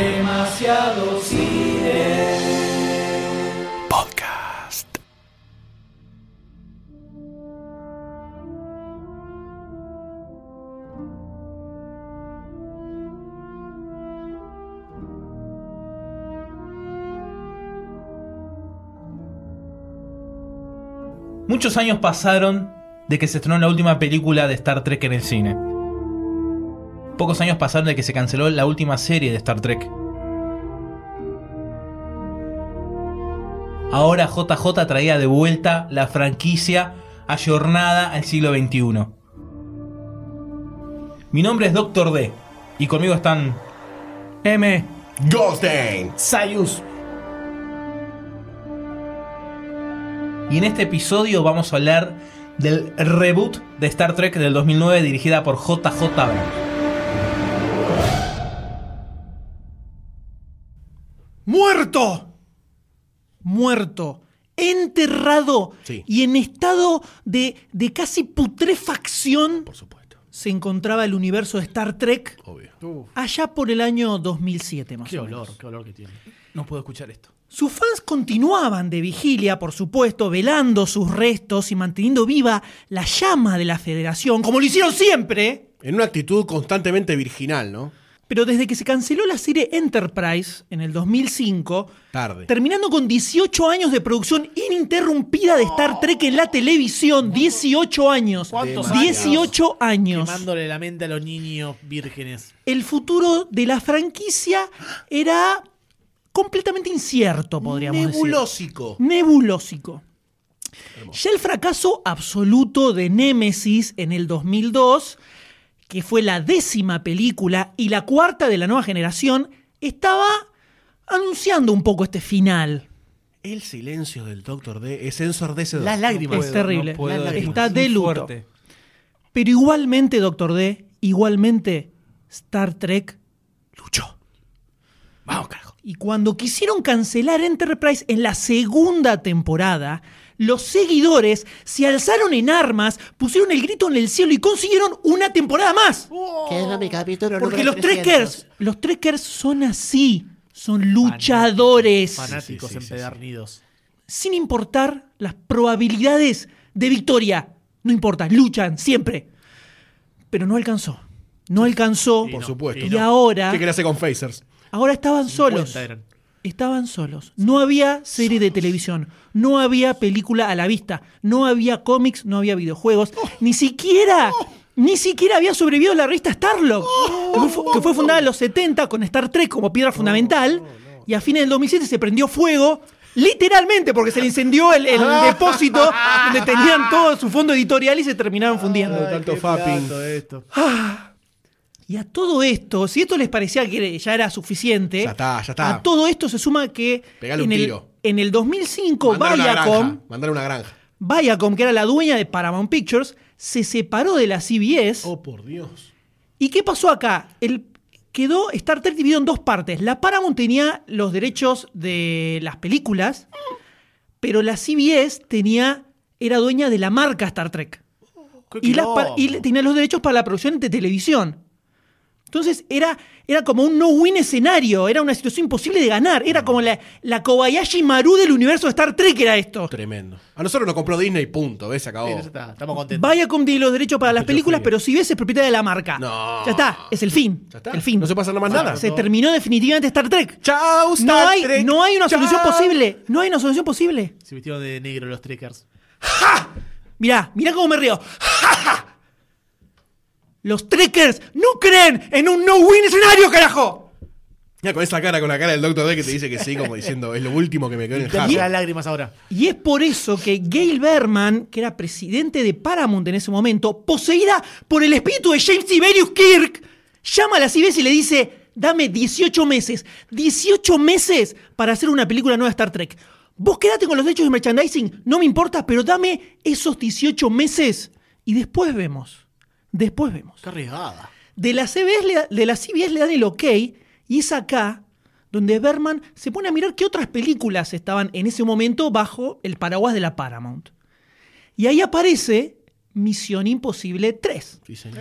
Demasiado cine. Podcast. Muchos años pasaron de que se estrenó la última película de Star Trek en el cine. Pocos años pasaron de que se canceló la última serie de Star Trek. Ahora JJ traía de vuelta la franquicia ayornada al siglo XXI. Mi nombre es Doctor D y conmigo están M, Goldstein. Sayus. Y en este episodio vamos a hablar del reboot de Star Trek del 2009 dirigida por JJ Abrams. ¡Muerto! Muerto. Enterrado. Sí. Y en estado de, de casi putrefacción Por supuesto. se encontraba el universo de Star Trek Obvio. allá por el año 2007 más Qué o olor, menos. qué olor que tiene. No puedo escuchar esto. Sus fans continuaban de vigilia, por supuesto, velando sus restos y manteniendo viva la llama de la Federación, como lo hicieron siempre. En una actitud constantemente virginal, ¿no? Pero desde que se canceló la serie Enterprise en el 2005, Tarde. terminando con 18 años de producción ininterrumpida de Star Trek en la televisión, 18 años. ¿Cuántos 18 años. Quemándole la mente a los niños vírgenes. El futuro de la franquicia era completamente incierto, podríamos decir. Nebulósico. Nebulósico. Ya el fracaso absoluto de Nemesis en el 2002, que fue la décima película y la cuarta de la nueva generación, estaba anunciando un poco este final. El silencio del Doctor D es ensordecedor. Las lágrimas. Es terrible. puedo, está de luto. fuerte. Pero igualmente, Doctor D, igualmente, Star Trek luchó. Vamos, carajo. Y cuando quisieron cancelar Enterprise en la segunda temporada, los seguidores se alzaron en armas, pusieron el grito en el cielo y consiguieron una temporada más. Que es mi capítulo Porque número los 300. trekkers, los trekkers son así, son luchadores, Fanáticos Sí, sí, sí, sí. empedernidos. sin importar las probabilidades de victoria. No importa, luchan siempre. Pero no alcanzó. No alcanzó. Por no, supuesto. Y ahora, ¿Qué querés hacer con Phasers? ahora estaban solos. 50 eran. Estaban solos. No había serie de televisión. No había película a la vista. No había cómics, no había videojuegos. Ni siquiera. Ni siquiera había sobrevivido la revista Starlock, que, fue, que fue fundada en los 70 con Star Trek como piedra fundamental. Y a fines del 2007 se prendió fuego, literalmente, porque se le incendió el, el depósito donde tenían todo su fondo editorial y se terminaron fundiendo. tanto fapping. Y a todo esto, si esto les parecía que ya era suficiente, Ya está, ya está. a todo esto se suma que Pegale en un el, tiro. en el 2005 Mandale una Viacom, una granja. Viacom, que era la dueña de Paramount Pictures, se separó de la CBS. Oh, por Dios. ¿Y qué pasó acá? El, quedó Star Trek dividido en dos partes. La Paramount tenía los derechos de las películas, pero la CBS tenía, era dueña de la marca Star Trek. Y, las y tenía los derechos para la producción de televisión. Entonces era, era como un no-win escenario, era una situación imposible de ganar. Era como la, la Kobayashi Maru del universo de Star Trek, era esto. Tremendo. A nosotros nos compró Disney, punto. ¿Ves? Se acabó. Sí, ya está, estamos contentos. Viacom tiene los derechos para las películas, pero CBS es propietaria de la marca. No. Ya está, es el fin. Ya está. El fin. No se pasa nada más nada. Se terminó definitivamente Star Trek. Chao, Star No hay, Trek. no hay una solución posible. No hay una solución posible. Se vistieron de negro los trekkers. Mirá, mirá cómo me río. Los trekkers no creen en un no-win escenario, carajo. Mira, con esa cara, con la cara del Doctor D que te dice que sí, como diciendo, es lo último que me quedó en el jarro. las lágrimas ahora. Y es por eso que Gail Berman, que era presidente de Paramount en ese momento, poseída por el espíritu de James Tiberius Kirk, llama a la CBS y le dice, dame 18 meses, 18 meses para hacer una película nueva de Star Trek. Vos quedate con los derechos de merchandising, no me importa, pero dame esos 18 meses y después vemos. Después vemos. Qué arriesgada. De la, CBS le, de la CBS le dan el ok y es acá donde Berman se pone a mirar qué otras películas estaban en ese momento bajo el paraguas de la Paramount. Y ahí aparece Misión Imposible 3, Sí, señor.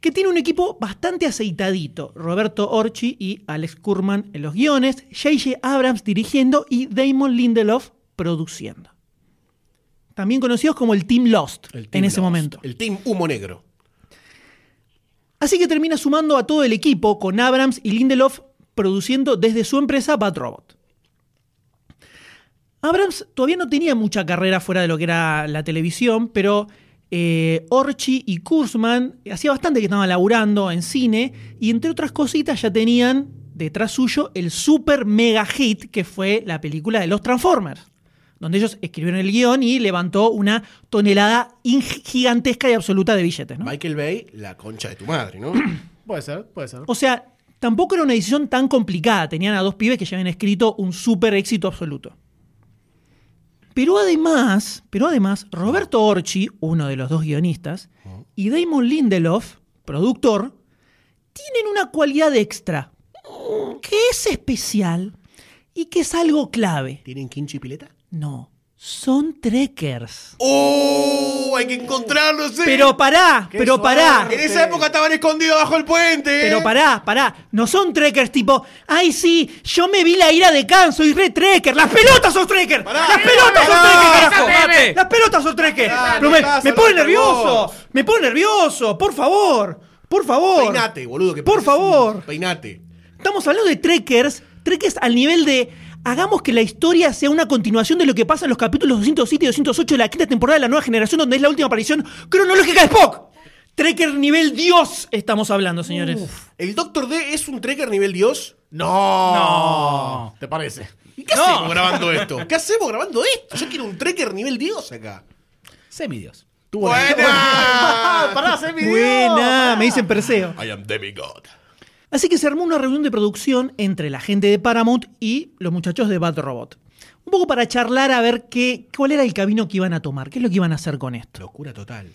que tiene un equipo bastante aceitadito. Roberto Orchi y Alex Kurman en los guiones, J.J. Abrams dirigiendo y Damon Lindelof produciendo. También conocidos como el Team Lost El en ese Lost, momento. El Team Humo Negro. Así que termina sumando a todo el equipo con Abrams y Lindelof produciendo desde su empresa Bad Robot. Abrams todavía no tenía mucha carrera fuera de lo que era la televisión, pero eh, Orchi y Kurzman hacía bastante que estaban laburando en cine y entre otras cositas ya tenían detrás suyo el super mega hit que fue la película de los Transformers, donde ellos escribieron el guion y levantó una tonelada gigantesca y absoluta de billetes. ¿no? Michael Bay, la concha de tu madre, ¿no? Puede ser, puede ser. O sea, tampoco era una decisión tan complicada. Tenían a dos pibes que ya habían escrito un súper éxito absoluto. Pero además, pero además, Roberto Orchi, uno de los dos guionistas, y Damon Lindelof, productor, tienen una cualidad extra, que es especial y que es algo clave. ¿Tienen quincho y pileta? No, son trekkers. ¡Oh! Hay que encontrarlos, ¿eh? Pero pará, Qué pero pará. suerte. En esa época estaban escondidos bajo el puente. Pero pará, pará. No son trekkers tipo, ay sí, yo me vi la ira de Khan, soy re trekker. Las pelotas son trekker. Las pelotas son trekker, carajo. Las pelotas son trekker. Dale, Pero me, me pone nervioso. vos. Me pone nervioso. Por favor. Por favor. Peinate, boludo. Que Por pareces un- favor. Peinate. Estamos hablando de trekkers. Trekkers al nivel de. Hagamos que la historia sea una continuación de lo que pasa en los capítulos 207 y 208 de la quinta temporada de la nueva generación, donde es la última aparición cronológica de Spock. Trekker nivel Dios estamos hablando, señores. ¿El Doctor D es un trekker nivel Dios? No. No. ¿Te parece? ¿Y qué No. hacemos grabando esto? ¿Qué hacemos grabando esto? Yo quiero un trekker nivel Dios acá. Semidios. ¡Buena! Pará, video. Buena, me dicen Perseo. I am demigod. Así que se armó una reunión de producción entre la gente de Paramount y los muchachos de Bad Robot. Un poco para charlar a ver qué, cuál era el camino que iban a tomar, qué es lo que iban a hacer con esto. Locura total.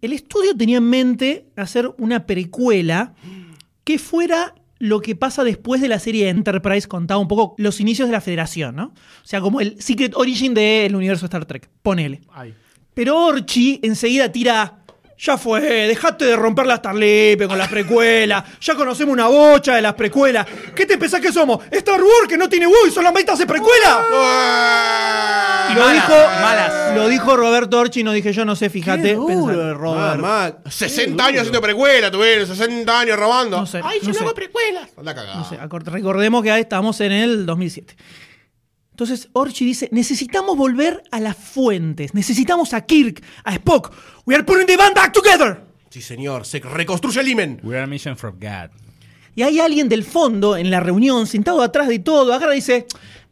El estudio tenía en mente hacer una precuela que fuera lo que pasa después de la serie Enterprise, contaba un poco los inicios de la Federación, ¿no? O sea, como el Secret Origin del universo Star Trek. Ponele. Ay. Pero Orchi enseguida tira. Ya fue, dejate de romper las tarlepe con las precuelas. Ya conocemos una bocha de las precuelas. ¿Qué te pensás que somos? ¿Star Wars que no tiene Wii solamente hace precuela? Y Lo malas, dijo, malas. lo dijo Roberto Orchi, no dije yo, no sé, fíjate. Pensá. Robert. Mamá, 60 años haciendo precuela, tuvieron 60 años robando. No sé, Ay, yo no no sé. hago precuelas. Anda cagada. No sé, recordemos que ahí estamos en el 2007. Entonces Orchi dice, necesitamos volver a las fuentes, necesitamos a Kirk, a Spock. We are putting the band back together. Sí, señor, se reconstruye el imen. We are a mission from God. Y hay alguien del fondo en la reunión, sentado atrás de todo, agarra y dice,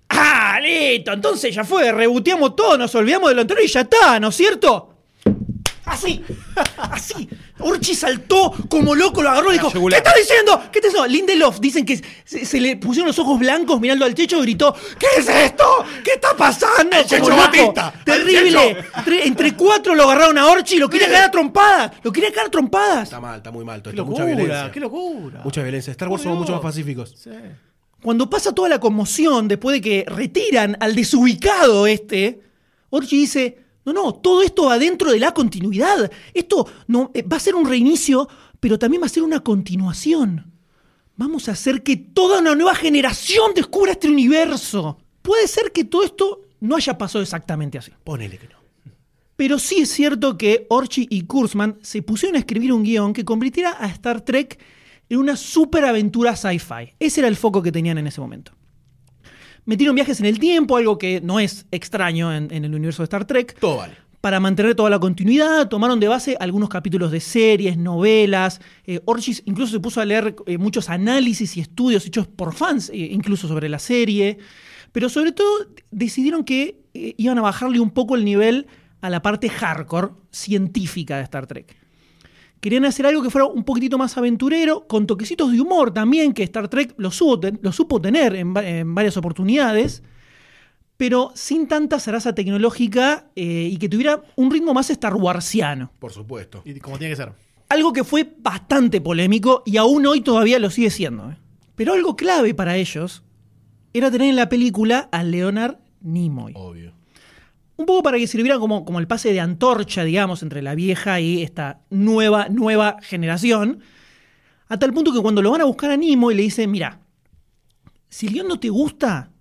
ah, listo, entonces ya fue, reboteamos todo, nos olvidamos de lo anterior y ya está, ¿no es cierto? Así, así. Orchi saltó como loco, lo agarró y dijo, ¿qué estás diciendo? ¿Qué estás diciendo? Lindelof, dicen que se, se le pusieron los ojos blancos mirando al techo y gritó, ¿qué es esto? ¿Qué está pasando? El Checho. Batista, Terrible. Entre, cuatro lo agarraron a Orchi y lo quería cagar a trompadas. Lo quería cagar a trompadas. Está mal, está muy mal. todo esto, mucha locura, violencia. qué locura. Mucha violencia. Star Wars Por somos mucho más pacíficos. Sí. Cuando pasa toda la conmoción después de que retiran al desubicado este, Orchi dice, no, no, todo esto va dentro de la continuidad. Esto no, eh, va a ser un reinicio, pero también va a ser una continuación. Vamos a hacer que toda una nueva generación descubra este universo. Puede ser que todo esto no haya pasado exactamente así. Ponele que no. Pero sí es cierto que Orchi y Kurzman se pusieron a escribir un guion que convirtiera a Star Trek en una superaventura sci-fi. Ese era el foco que tenían en ese momento. Metieron viajes en el tiempo, algo que no es extraño en, en el universo de Star Trek. Todo vale. Para mantener toda la continuidad, tomaron de base algunos capítulos de series, novelas. Eh, Orchis incluso se puso a leer eh, muchos análisis y estudios hechos por fans, eh, incluso sobre la serie. Pero sobre todo decidieron que eh, iban a bajarle un poco el nivel a la parte hardcore científica de Star Trek. Querían hacer algo que fuera un poquitito más aventurero, con toquecitos de humor también, que Star Trek lo, supo ten- lo supo tener en varias oportunidades pero sin tanta zaraza tecnológica eh, y que tuviera un ritmo más Star Warsiano. Por supuesto. Y como tiene que ser. Algo que fue bastante polémico y aún hoy todavía lo sigue siendo. ¿eh? Pero algo clave para ellos era tener en la película a Leonard Nimoy. Obvio. Un poco para que sirviera como, como el pase de antorcha, digamos, entre la vieja y esta nueva, nueva generación. A tal punto que cuando lo van a buscar a Nimoy le dicen, mira, si el guion no te gusta,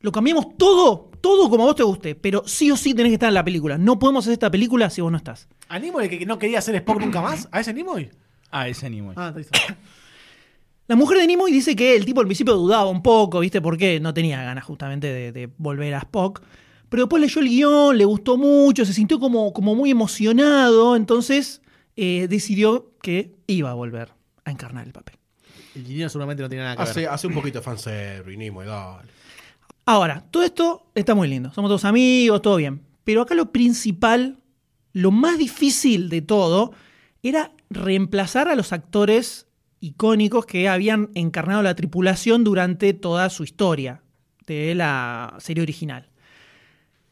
lo cambiamos todo, todo como a vos te guste, pero sí o sí tenés que estar en la película. No podemos hacer esta película si vos no estás. ¿A Nimoy que no quería ser Spock nunca más? ¿A ese Nimoy? Ah, ese Nimoy. Ah, está listo. La mujer de Nimoy dice que el tipo al principio dudaba un poco, ¿viste? Porque no tenía ganas justamente de, de volver a Spock. Pero después leyó el guion, le gustó mucho, se sintió como, como muy emocionado, entonces eh, decidió que iba a volver a encarnar el papel. El Gineo seguramente no tiene nada que Hace, ver. hace un poquito de fanservice, Nimoy, dale. Ahora, todo esto está muy lindo, somos todos amigos, todo bien. Pero acá lo principal, lo más difícil de todo, era reemplazar a los actores icónicos que habían encarnado la tripulación durante toda su historia de la serie original.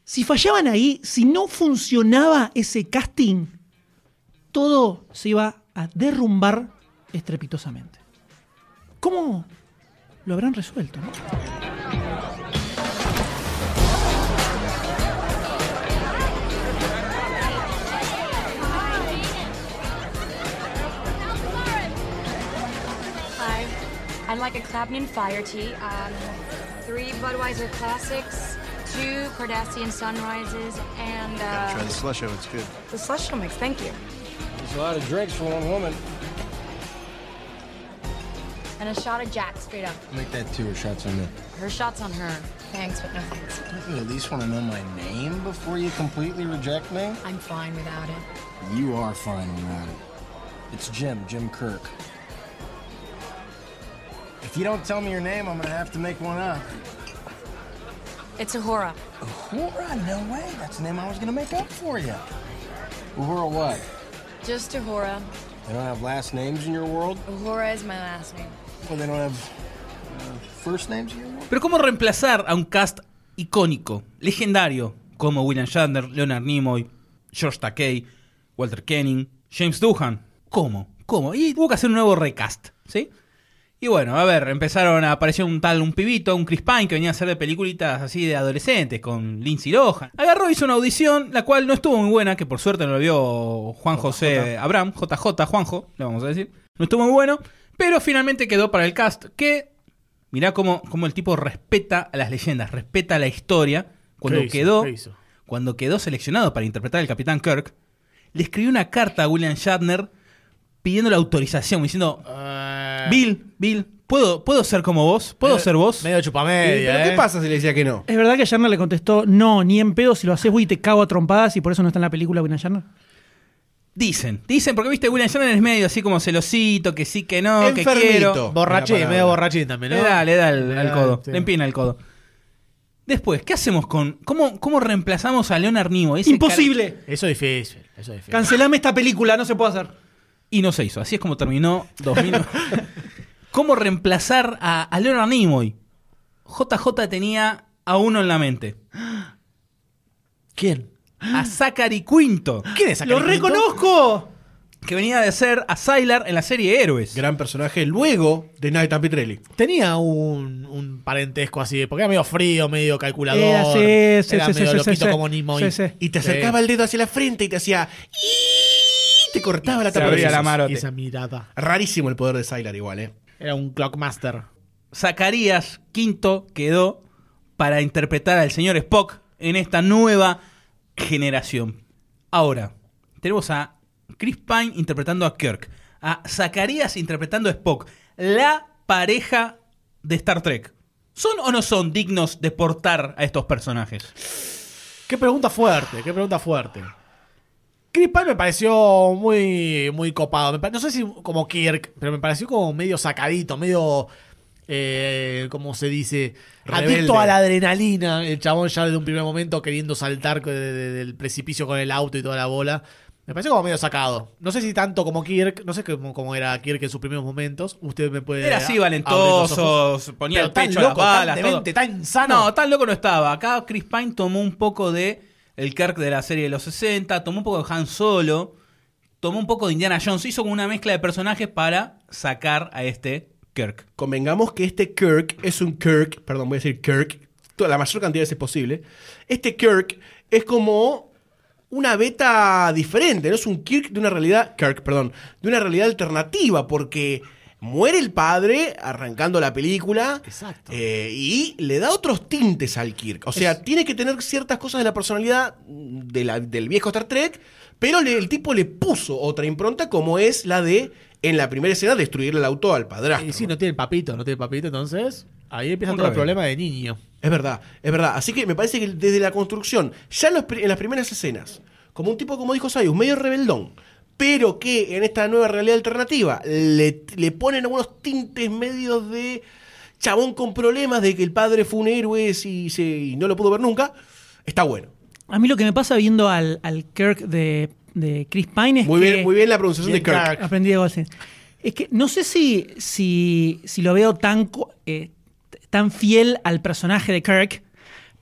Si fallaban ahí, si no funcionaba ese casting, todo se iba a derrumbar estrepitosamente. ¿Cómo lo habrán resuelto? I'd like a Fire Tea, um, three Budweiser Classics, two Cardassian Sunrises, and Try uh, the slusho, it's good. the Celestial Mix. Thank you. It's a lot of drinks for one woman. And a shot of Jack, straight up. Make that two or shots on me. Her shot's on her. Thanks, but no thanks. Don't you at least want to know my name before you completely reject me? I'm fine without it. You are fine without it. It's Jim, Jim Kirk. If you don't tell me your name, I'm gonna have to make one up. It's Ahura. Uhura? No way. That's the name I was gonna make up for you. Uhura what? Just Ahura. They don't have last names in your world? Ahura is my last name. Well, they don't have uh, first names in your world? Pero ¿cómo reemplazar a un cast icónico, legendario, como William Shatner, Leonard Nimoy, George Takei, Walter Koenig, James Doohan? ¿Cómo? ¿Cómo? Y hubo que hacer un nuevo recast, ¿sí? Y bueno, a ver, empezaron a aparecer un tal, un pibito, un Chris Pine que venía a hacer de peliculitas así de adolescentes con Lindsay Lohan. Agarró, hizo una audición, la cual no estuvo muy buena, que por suerte no lo vio Juan José Abraham, JJ Juanjo, le vamos a decir. No estuvo muy bueno, pero finalmente quedó para el cast, que mirá cómo, cómo el tipo respeta a las leyendas, respeta a la historia. Cuando quedó, cuando quedó seleccionado para interpretar al Capitán Kirk, le escribió una carta a William Shatner pidiendo la autorización, diciendo, Eh, Bill, Bill, ¿puedo, ¿puedo ser como vos? ¿Puedo medio- ser vos? Medio Eh, chupamedia, ¿Pero ¿eh? qué pasa si le decía que no? ¿Es verdad que Shatner le contestó, no, ni en pedo, si lo haces voy y te cago a trompadas y por eso no está en la película William Shatner? Dicen, dicen, porque viste, William Shatner es medio así como celosito, que sí, que no, que Enfermito. quiero. Borrachín, medio borrachín también, ¿no? Le da, le da el, Le al da, codo, sí. le empina el codo. Después, ¿qué hacemos con. ¿Cómo, cómo reemplazamos a Leonard Nimoy? Ese ¡Imposible! Eso es difícil, eso es difícil. Cancelame esta película, no se puede hacer. Y no se hizo. Así es como terminó 2000. ¿Cómo reemplazar a, a Leonard Nimoy? JJ tenía a uno en la mente. ¿Quién? A Zachary Quinto. ¿Quién es ¡Lo Zachary Quinto? reconozco! Que venía de ser a Sylar en la serie Héroes. Gran personaje luego de Nathan Petrelli. Tenía un, un parentesco así, porque era medio frío, medio calculador. Era, sí, sí, era sí, medio loquito sí. como Nimoy. Sí, sí. Y te acercaba el dedo hacia la frente y te hacía. Te cortaba la Se tapa de abría la mano. Esa mirada. Rarísimo el poder de Sylar igual, ¿eh? Era un Clockmaster. Zacarías Quinto quedó para interpretar al señor Spock en esta nueva generación. Ahora, tenemos a Chris Pine interpretando a Kirk, a Zacarías interpretando a Spock, la pareja de Star Trek. ¿Son o no son dignos de portar a estos personajes? Qué pregunta fuerte, qué pregunta fuerte. Chris Pine me pareció muy, muy copado. No sé si como Kirk, pero me pareció como medio sacadito, medio. Eh, ¿Cómo se dice? Rebelde. Adicto a la adrenalina. El chabón ya desde un primer momento queriendo saltar de- de- del precipicio con el auto y toda la bola. Me pareció como medio sacado. No sé si tanto como Kirk, no sé cómo, cómo era Kirk en sus primeros momentos. Usted me puede. Era así valentoso, ponía Pero el tan pecho loco, a las tan balas, demente, todo. tan sano. No, tan loco no estaba. Acá Chris Pine tomó un poco de el Kirk de la serie de los 60, tomó un poco de Han Solo, tomó un poco de Indiana Jones, hizo como una mezcla de personajes para sacar a este Kirk. Convengamos que este Kirk es un Kirk, perdón, voy a decir Kirk, toda la mayor cantidad de veces posible. Este Kirk es como una beta diferente, no es un Kirk de una realidad, Kirk, perdón, de una realidad alternativa, porque muere el padre arrancando la película Exacto. eh, y le da otros tintes al Kirk. O sea, tiene que tener ciertas cosas de la personalidad de la- del viejo Star Trek, pero le- el tipo le puso otra impronta como es la de, en la primera escena, destruirle el auto al padrastro. Y sí, no tiene el papito, no tiene el papito, entonces ahí empieza todo el problema de niño. Es verdad, es verdad. Así que me parece que desde la construcción, ya en, los pri- en las primeras escenas, como un tipo, como dijo Sayus, medio rebeldón, pero que en esta nueva realidad alternativa le, le ponen algunos tintes medios de chabón con problemas de que el padre fue un héroe y, se- y no lo pudo ver nunca, está bueno. A mí lo que me pasa viendo al, al Kirk de, de Chris Pine es Muy que... bien, muy bien la pronunciación de Kirk. Kirk. Aprendí de Goldstein. Es que no sé si, si, si lo veo tan, eh, tan fiel al personaje de Kirk,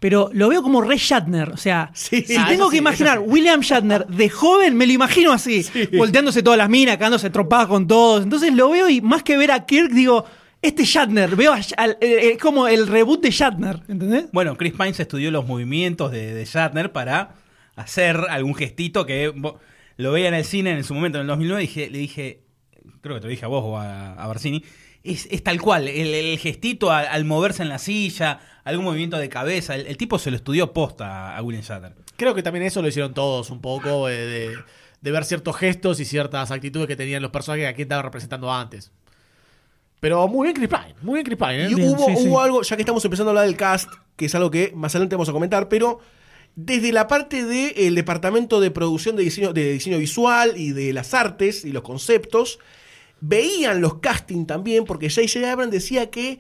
pero lo veo como Ray Shatner. O sea, Sí. si Ah, tengo que sí, imaginar. William Shatner de joven, me lo imagino así, volteándose todas las minas, cagándose tropadas con todos. Entonces lo veo y más que ver a Kirk, digo, este Shatner, veo al- eh, es como el reboot de Shatner, ¿entendés? Bueno, Chris Pine se estudió los movimientos de, de Shatner para hacer algún gestito que lo veía en el cine en su momento, en el 2009, y dije- le dije, creo que te lo dije a vos o a, a Barcini, es, es tal cual, el, el gestito al, al moverse en la silla, algún movimiento de cabeza, el, el tipo se lo estudió posta a William Shatner. Creo que también eso lo hicieron todos un poco, eh, de, de ver ciertos gestos y ciertas actitudes que tenían los personajes que aquí estaban representando antes. Pero muy bien Chris Pine, muy bien Chris Pine, ¿eh? Y Bien, hubo, sí, sí. hubo algo, ya que estamos empezando a hablar del cast, que es algo que más adelante vamos a comentar, pero desde la parte del departamento de producción de diseño, de diseño visual y de las artes y los conceptos, veían los casting también, porque J.J. Abrams decía que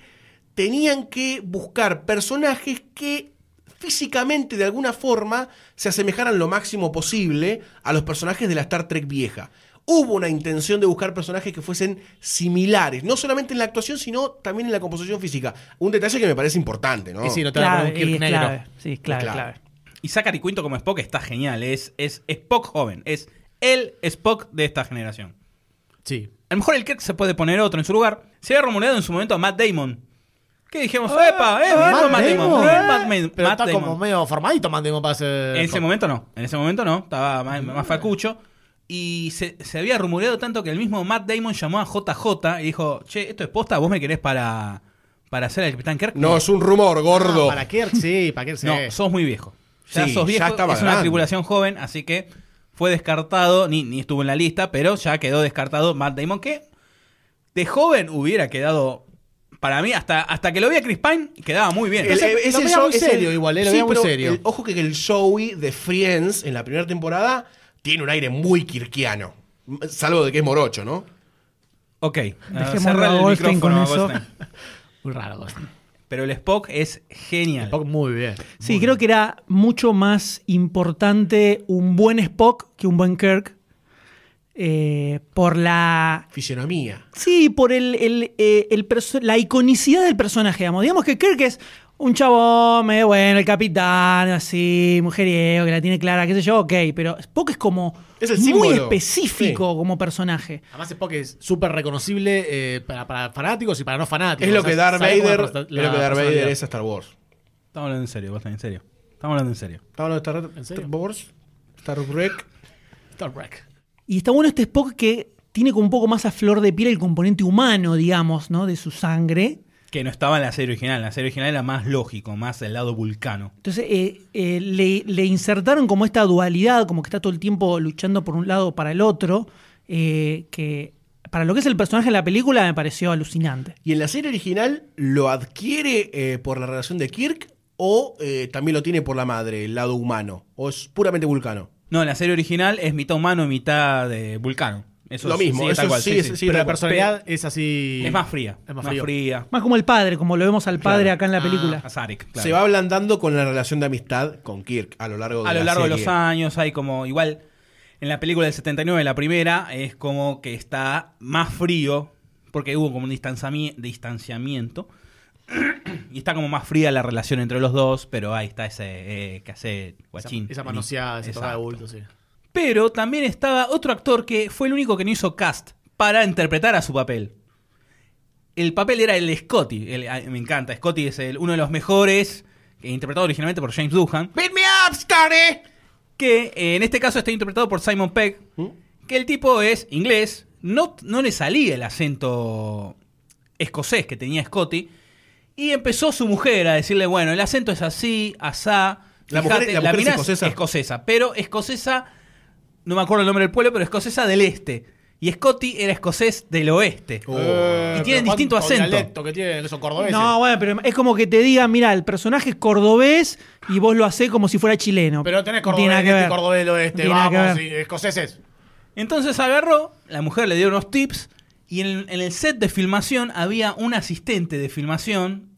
tenían que buscar personajes que físicamente de alguna forma se asemejaran lo máximo posible a los personajes de la Star Trek vieja. Hubo una intención de buscar personajes que fuesen similares, no solamente en la actuación, sino también en la composición física. Un detalle que me parece importante, ¿no? Y sí, no te a y es negro. clave. Sí, clave, Clave. clave. Y Zachary Quinto como Spock está genial, es, es Spock joven, es el Spock de esta generación. Sí. A lo mejor el Kirk se puede poner otro en su lugar. Se había rumoreado en su momento a Matt Damon. ¿Qué dijimos? ¡Epa! ¡Eh! Matt Matt, Matt Damon! Damon. eh, Matt Damon, Pero Matt está Damon. como medio formadito Matt Damon para hacer... En ese momento no. En ese momento no. Estaba más, más facucho. Y se, se había rumoreado tanto que el mismo Matt Damon llamó a JJ y dijo: Che, esto es posta, ¿vos me querés para, para ser el Capitán Kirk? No, es un rumor, gordo. Ah, para Kirk, sí, para Kirk, sí. No, sos muy viejo. Ya Sí, sos viejo, ya estaba es una grande. tripulación joven, así que fue descartado, ni, ni estuvo en la lista, pero ya quedó descartado Matt Damon, que de joven hubiera quedado, para mí, hasta, hasta que lo vi a Chris Pine, quedaba muy bien. El- Ese- el- lo veía muy serio igual, eh, lo veía muy pero serio. el- ojo que el Joey de Friends en la primera temporada tiene un aire muy kirkiano. Salvo de que es morocho, ¿no? ok, cerrá a el Goldstein micrófono con eso. Goldstein. Muy raro. Ghost. Pero el Spock es genial. Spock muy bien. Sí, creo que era mucho más importante un buen Spock que un buen Kirk. Eh, por la. Fisionomía. Sí, por el, el, eh, el la iconicidad del personaje, digamos. Digamos que Kirk es un chabón, medio bueno, el capitán, así, mujeriego, que la tiene clara, qué sé yo, ok. Pero Spock es como Es el muy específico Sí. como personaje. Además Spock es súper reconocible eh, para, para fanáticos y para no fanáticos. Es lo O sea, que Darth Vader, es lo que Darth Vader es a Star Wars. Estamos hablando en serio, Goldstein, en serio. Estamos hablando en serio. ¿Estamos hablando de Star, ¿En serio? Star Wars? Star Trek. Star Trek. Y está bueno este Spock que tiene como un poco más a flor de piel el componente humano, digamos, ¿no? De su sangre. Que no estaba en la serie original. La serie original era más lógico, más el lado vulcano. Entonces eh, eh, le, le insertaron como esta dualidad, como que está todo el tiempo luchando por un lado o para el otro, eh, que para lo que es el personaje en la película me pareció alucinante. ¿Y en la serie original lo adquiere eh, por la relación de Kirk o eh, también lo tiene por la madre, el lado humano? ¿O es puramente vulcano? No, en la serie original es mitad humano y mitad de vulcano. Eso Lo sí, mismo, sí, eso tal cual, sí, sí, es- sí. sí. Pero la personalidad es así. Es más fría. Es más fría. Más como el padre, como lo vemos al padre acá en la película. A Sarek, claro. Se va ablandando con la relación de amistad con Kirk a lo largo de a lo la largo de los años hay como igual en la película del 79 la primera es como que está más frío porque hubo como un distanciami- distanciamiento y está como más fría la relación entre los dos pero ahí está ese eh, que hace Esa, guachín esa manoseada, ese de bulto, sí. pero también estaba otro actor que fue el único que no hizo cast para interpretar a su papel el papel era el Scotty el- ah, me encanta Scotty es el- uno de los mejores eh, interpretado originalmente por James Doohan ¡Beat me up, Scotty! que eh, en este caso está interpretado por Simon Pegg, ¿Mm? que el tipo es inglés, no, no le salía el acento escocés que tenía Scotty, y empezó su mujer a decirle, bueno, el acento es así, asá. La mujer- la mujer es escocesa. escocesa, pero escocesa, no me acuerdo el nombre del pueblo, pero escocesa del este. Y Scotty era escocés del oeste. Oh. Y tienen distinto acento. que tienen esos cordobeses. No, bueno, pero es como que te digan, mira, el personaje es cordobés y vos lo hacés como si fuera chileno. Pero tenés tiene cordobés este, cordobés del oeste, tiene que vamos, y escoceses. Entonces agarró, la mujer le dio unos tips y en, en el set de filmación había un asistente de filmación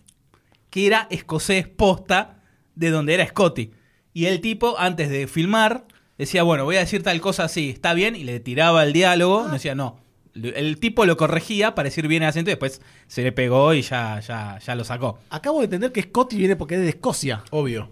que era escocés posta de donde era Scotty. Y el tipo, antes de filmar, decía, bueno, voy a decir tal cosa así, ¿está bien? Y le tiraba el diálogo, no decía, no. El tipo lo corregía para decir bien el acento y después se le pegó y ya, ya, ya lo sacó. Acabo de entender que Scotty viene porque es de Escocia. Obvio.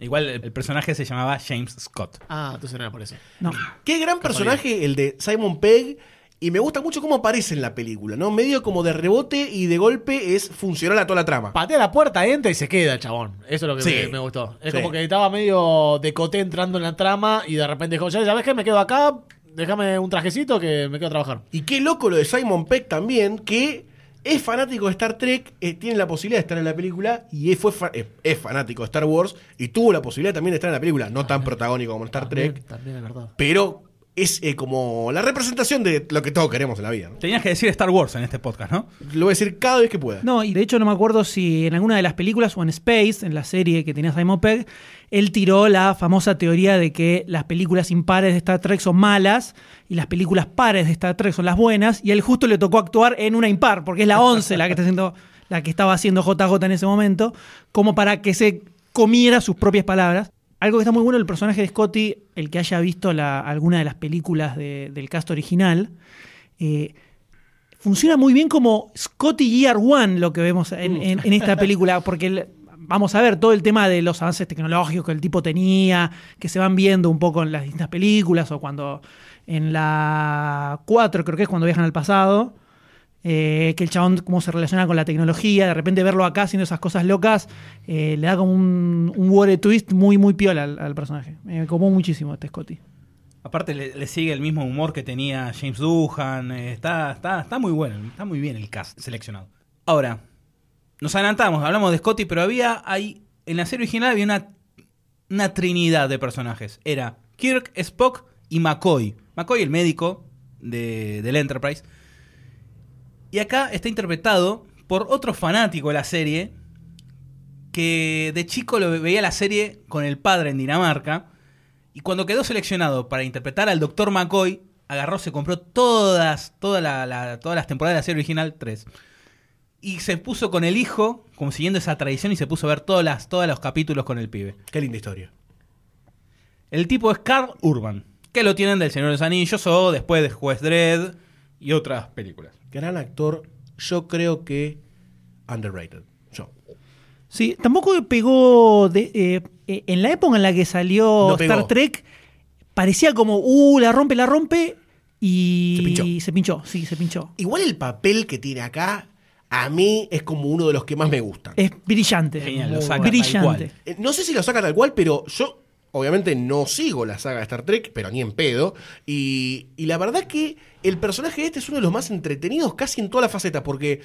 Igual el, el personaje se llamaba James Scott. Ah, entonces no era por eso. No. Qué gran personaje el de Simon Pegg. Y me gusta mucho cómo aparece en la película, ¿no? Medio como de rebote y de golpe es funcional a toda la trama. Patea la puerta, entra y se queda chabón. Eso es lo que Sí. me, me gustó. Es Sí. como que estaba medio de coté entrando en la trama y de repente dijo, ya sabes qué, me quedo acá, déjame un trajecito que me quedo a trabajar. Y qué loco lo de Simon Pegg también, que es fanático de Star Trek, eh, tiene la posibilidad de estar en la película y es, fue fa- eh, es fanático de Star Wars y tuvo la posibilidad también de estar en la película. No tan protagónico como en Star También, Trek, también es verdad. pero es eh, como la representación de lo que todos queremos en la vida. ¿no? Tenías que decir Star Wars en este podcast, ¿no? Lo voy a decir cada vez que pueda. No, y de hecho no me acuerdo si en alguna de las películas o en Space, en la serie que tenía Simon Pegg, él tiró la famosa teoría de que las películas impares de Star Trek son malas y las películas pares de Star Trek son las buenas, y a él justo le tocó actuar en una impar, porque es la 11 la que está haciendo la que estaba haciendo JJ en ese momento, como para que se comiera sus propias palabras. Algo que está muy bueno el personaje de Scotty, el que haya visto la- alguna de las películas de- del cast original, eh, funciona muy bien como Scotty Year One lo que vemos en, en- en esta película, porque el- vamos a ver todo el tema de los avances tecnológicos que el tipo tenía, que se van viendo un poco en las distintas películas, o cuando en la 4 creo que es cuando viajan al pasado, eh, que el chabón cómo se relaciona con la tecnología, de repente verlo acá haciendo esas cosas locas, eh, le da como un, un water twist muy, muy piola al, personaje. Me comó muchísimo este Scotty. Aparte le, sigue el mismo humor que tenía James Doohan. eh, está, está, está muy bueno, está muy bien el cast seleccionado. Ahora, nos adelantamos, hablamos de Scotty, pero había ahí, en la serie original había una, una trinidad de personajes. Era Kirk, Spock y McCoy. McCoy, el médico de, del Enterprise. Y acá está interpretado por otro fanático de la serie, que de chico lo veía la serie con el padre en Dinamarca. Y cuando quedó seleccionado para interpretar al Dr. McCoy, agarró, se compró todas, toda la- la- todas las temporadas de la serie original, tres. Y se puso con el hijo, como siguiendo esa tradición, y se puso a ver todas las, todos los capítulos con el pibe. Qué linda historia. El tipo es Carl Urban, que lo tienen del Señor de los Anillos o después de Juez Dredd y otras películas. Gran actor, yo creo que underrated. Yo. Sí, tampoco pegó de, eh, eh, en la época en la que salió No. Star Trek, parecía como, uh, la rompe, la rompe, y Se pinchó. se pinchó, sí, se pinchó. Igual el papel que tiene acá, a mí es como uno de los que más me gustan. Es brillante. Genial, lo tal brillante. cual. Eh, No sé si lo saca tal cual, pero yo obviamente no sigo la saga de Star Trek, pero ni en pedo. Y, y la verdad que el personaje este es uno de los más entretenidos casi en toda la faceta, porque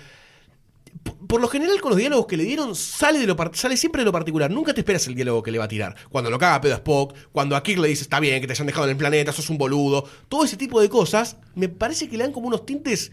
por lo general con los diálogos que le dieron sale, de lo sale siempre de lo particular. Nunca te esperas el diálogo que le va a tirar. Cuando lo caga pedo a Spock, cuando a Kirk le dice está bien que te hayan dejado en el planeta, sos un boludo. Todo ese tipo de cosas me parece que le dan como unos tintes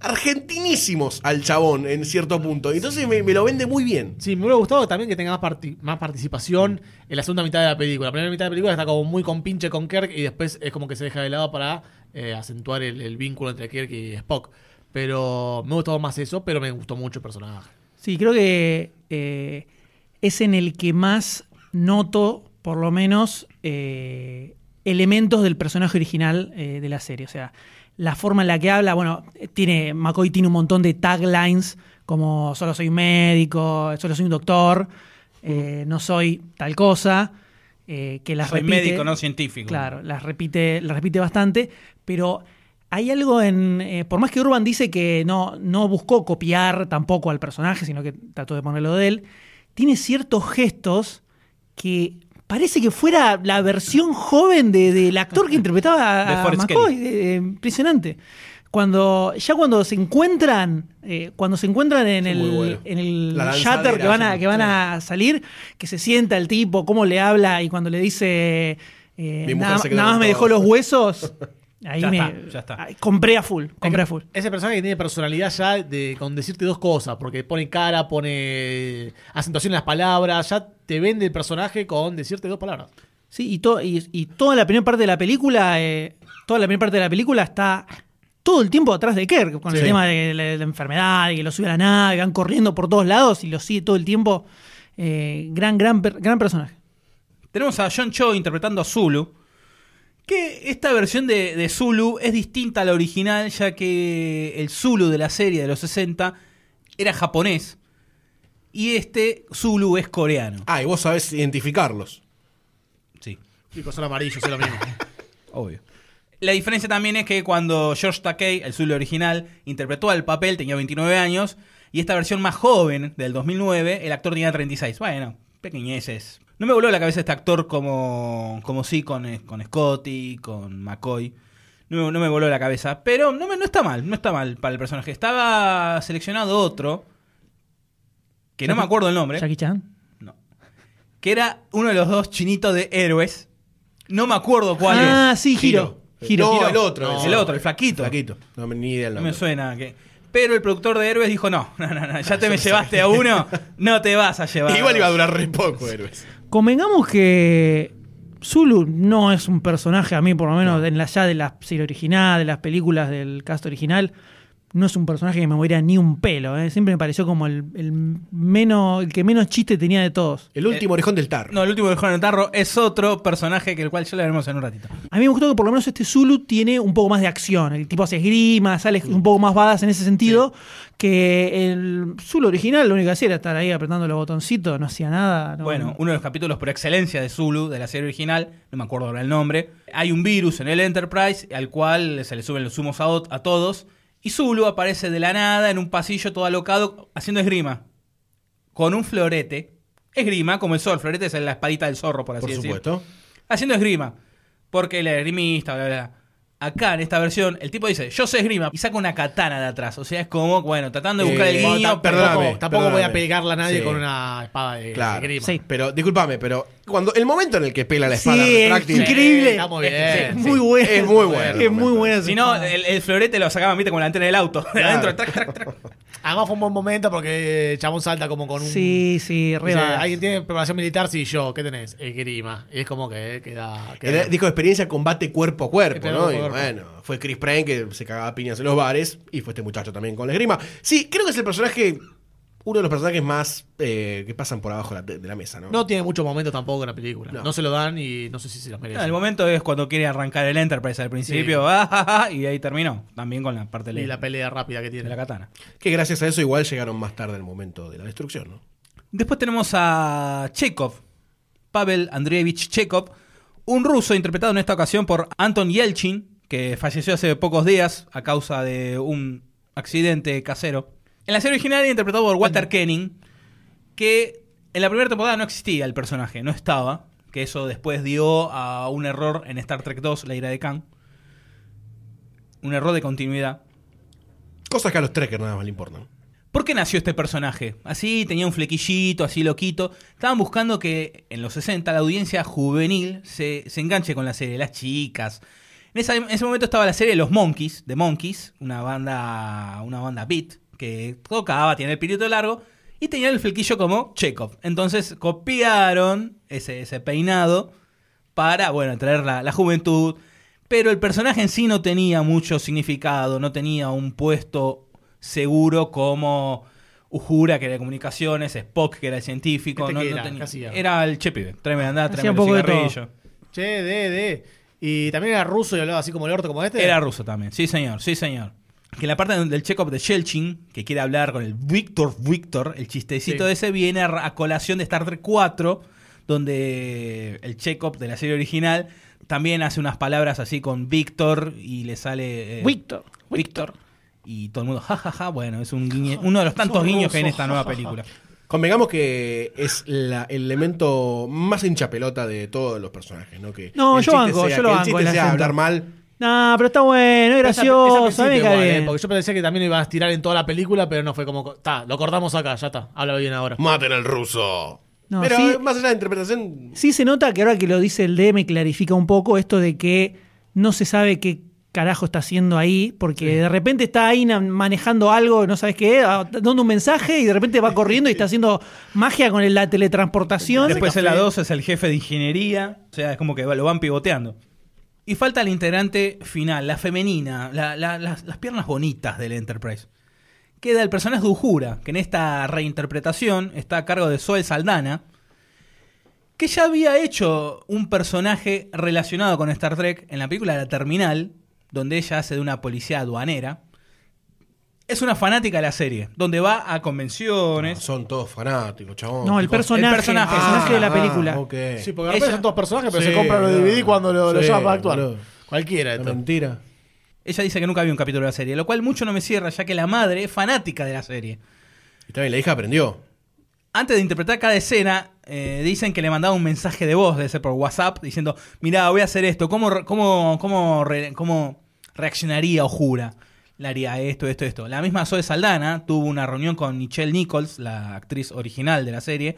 argentinísimos al chabón en cierto punto. Entonces me, me lo vende muy bien. Sí, me hubiera gustado también que tenga más participación en la segunda mitad de la película. La primera mitad de la película está como muy con pinche con Kirk y después es como que se deja de lado para eh, acentuar el, el vínculo entre Kirk y Spock. Pero me gustó más eso, pero me gustó mucho el personaje. Sí, creo que eh, es en el que más noto, por lo menos, eh, elementos del personaje original eh, de la serie. O sea, la forma en la que habla, bueno, tiene, McCoy tiene un montón de taglines como solo soy un médico, solo soy un doctor, eh, no soy tal cosa, eh, que las Soy repite. médico, no científico. Claro, las repite, las repite bastante, pero hay algo en. eh, por más que Urban dice que no, no buscó copiar tampoco al personaje, sino que trató de ponerlo de él, tiene ciertos gestos que parece que fuera la versión joven de- del actor que interpretaba De a McCoy. Eh, impresionante. Cuando, ya cuando se encuentran, eh, cuando se encuentran en el, bueno. en el lanzadera, que van a, que van a salir, que se sienta el tipo, cómo le habla y cuando le dice eh, nada, más me todo". dejó los huesos, ahí Ya me está, ya está. compré a full, compré a full. Ese personaje que tiene personalidad ya de, con decirte dos cosas, porque pone cara, pone acentuación en las palabras, ya te vende el personaje con decirte dos palabras. Sí, y, to- y, y toda la primera parte de la película, eh, toda la primera parte de la película está todo el tiempo atrás de Kirk, con el tema de la, la enfermedad, y que lo sube a la nave, que van corriendo por todos lados y lo sigue todo el tiempo. Eh, gran, gran, gran personaje. Tenemos a John Cho interpretando a Zulu. Que esta versión de, de Zulu es distinta a la original, ya que el Zulu de la serie de los 60 era japonés. Y este Zulu es coreano. Ah, y vos sabés identificarlos. Sí, Chicos, son amarillos, es lo mismo. obvio. La diferencia también es que cuando George Takei, el Zulu original, interpretó el papel, tenía 29 años. Y esta versión más joven, del 2009, el actor tenía 36. Bueno, pequeñeces. No me voló la cabeza este actor como, como sí con, eh, con Scotty, con McCoy. No, me- no me voló la cabeza. Pero no, me- no está mal, no está mal para el personaje. Estaba seleccionado otro, que no me acuerdo el nombre. Jackie Chan. No. Que era uno de los dos chinitos de héroes. No me acuerdo cuál ah, es. sí, Giro. Giro. No, el otro. No, el otro, el flaquito. Flaquito. No, me- ni idea el No nombre. me suena que. Pero el productor de héroes dijo: No, no, no, no, ya te me llevaste a uno, no te vas a llevar. Igual iba a durar re poco, héroes. Convengamos que Zulu no es un personaje, a mí por lo menos, en la ya de la serie original, de las películas del cast original, no es un personaje que me moviera ni un pelo. ¿eh? Siempre me pareció como el, el menos, el que menos chiste tenía de todos. El último orejón del tarro. No, el último del Juan el Tarro es otro personaje que el cual ya lo veremos en un ratito. A mí me gustó que por lo menos este Zulu tiene un poco más de acción. El tipo hace esgrima, sale un poco más badass en ese sentido. Que el Zulu original lo único que hacía era estar ahí apretando los botoncitos, no hacía nada. no- Bueno, uno de los capítulos por excelencia de Zulu, de la serie original, no me acuerdo ahora el nombre, hay un virus en el Enterprise al cual se le suben los humos a todos, y Zulu aparece de la nada en un pasillo todo alocado haciendo esgrima, con un florete. Esgrima, como el sol, florete es la espadita del zorro, por así por decir. supuesto. Haciendo esgrima, porque el esgrimista, bla, bla, bla. Acá, en esta versión, el tipo dice, yo sé esgrima, y saca una katana de atrás. O sea, es como, bueno, tratando de buscar Eh, el guiño. ta- pero- perdóname. Tampoco, tampoco voy a pegarle a nadie Sí. con una espada de, Claro. de grima. Sí. Pero, discúlpame, pero cuando el momento en el que pela la Sí, espada es retráctil increíble. Está muy bien. Es sí. muy bueno. Es muy bueno. Es muy buena. Si no, el, el florete lo sacaban, viste, con la antena del auto. De adentro, trac, trac, trac. Además fue un buen momento porque Chabón salta como con un... Sí, sí, re Dice, badass. ¿Alguien tiene preparación militar? Sí, yo. ¿Qué tenés? El grima. Y es como que queda... queda- Era- dijo experiencia combate cuerpo a cuerpo, ¿no? Y cuerpo. bueno, fue Chris Pratt que se cagaba a piñas en los bares y fue este muchacho también con la esgrima. Sí, creo que es el personaje, uno de los personajes más eh, que pasan por abajo de la, de la mesa, ¿no? No tiene mucho momento tampoco en la película. No. No. se lo dan y no sé si se los merece. No, el momento es cuando quiere arrancar el Enterprise al principio, ah, y ahí terminó. También con la parte y de la la, pelea rápida que de tiene. la katana. Que gracias a eso igual llegaron más tarde el momento de la destrucción, ¿no? Después tenemos a Chekhov, Pavel Andreevich Chekhov, un ruso interpretado en esta ocasión por Anton Yelchin, que falleció hace pocos días a causa de un accidente casero. En la serie original era interpretado por Walter Koenig, que en la primera temporada no existía el personaje, no estaba, que eso después dio a un error en Star Trek 2, La ira de Khan. Un error de continuidad. Cosas que a los trekkers nada más le importan. ¿Por qué nació este personaje? Así, tenía un flequillito, así loquito. Estaban buscando que en los 60 la audiencia juvenil se, se enganche con la serie, las chicas. En, ese momento estaba la serie Los Monkeys, de Monkeys, una banda, una banda beat que tocaba, tiene el pirito largo y tenía el flequillo como Chekhov. Entonces copiaron ese, ese peinado para, bueno, traer la, la juventud. Pero el personaje en sí no tenía mucho significado, no tenía un puesto seguro como Uhura, que era de comunicaciones, Spock, que era el científico. ¿Este no- qué no era? tenía- el che pibe, tráeme andá, Hacía tráeme un poco de todo. cigarrillo. Che, de, de. Y también era ruso y hablaba así como el orto como este. Era ruso también, sí señor, sí señor. Que en la parte del check-up de Shelchin, que quiere hablar con el Victor Victor, el chistecito Sí. ese viene a, a colación de Star Trek 4, donde el check-up de la serie original también hace unas palabras así con Victor y le sale... eh, Víctor. Víctor. Y todo el mundo, jajaja, bueno, es un guiñe- uno de los tantos guiños que hay en esta nueva película. Convengamos que es la- el elemento más hincha pelota de todos los personajes, ¿no? Que No, el yo chiste banco, sea- yo lo el banco, chiste el sea acento. hablar mal. No, pero está bueno, es Esa- gracioso, esa a mí me principio cae igual, eh, bien. porque yo pensé que también lo iban a estirar en toda la película, pero no fue como. Está, lo cortamos acá, ya está. Habla bien ahora. Maten al ruso. No, Pero sí. más allá de la interpretación, Sí se nota que ahora que lo dice el DM clarifica un poco esto de que no se sabe qué carajo está haciendo ahí, porque de repente está ahí manejando algo, no sabes qué, ah, dando un mensaje y de repente va corriendo y está haciendo magia con el- la teletransportación. Después en la 2 es el jefe de ingeniería. O sea, es como que lo van pivoteando. Y falta el integrante final, la femenina, la- la- las, las piernas bonitas del Enterprise. Queda el personaje de Uhura, que en esta reinterpretación está a cargo de Zoe Saldana, que ya había hecho un personaje relacionado con Star Trek en la película La Terminal, donde ella hace de una policía aduanera. Es una fanática de la serie, donde va a convenciones. son todos fanáticos, chabón. No, el personaje, el personaje. personaje, de la Ah, película. ok. Sí, porque Ella- son dos personajes, pero Sí, se compran los. DVD cuando lo, lo Sí, llaman para actuar. Cualquiera estos. mentira. Ella dice que nunca vio un capítulo de la serie, lo cual mucho no me cierra, ya que la madre es fanática de la serie. Y también la hija aprendió. Antes de interpretar cada escena, eh, dicen que le mandaba un mensaje de voz, debe ser por WhatsApp, diciendo, mirá, voy a hacer esto, ¿cómo, re- cómo, cómo, re- cómo reaccionaría Ojura? Le haría esto, esto, esto. La misma Zoe Saldana tuvo una reunión con Michelle Nichols, la actriz original de la serie,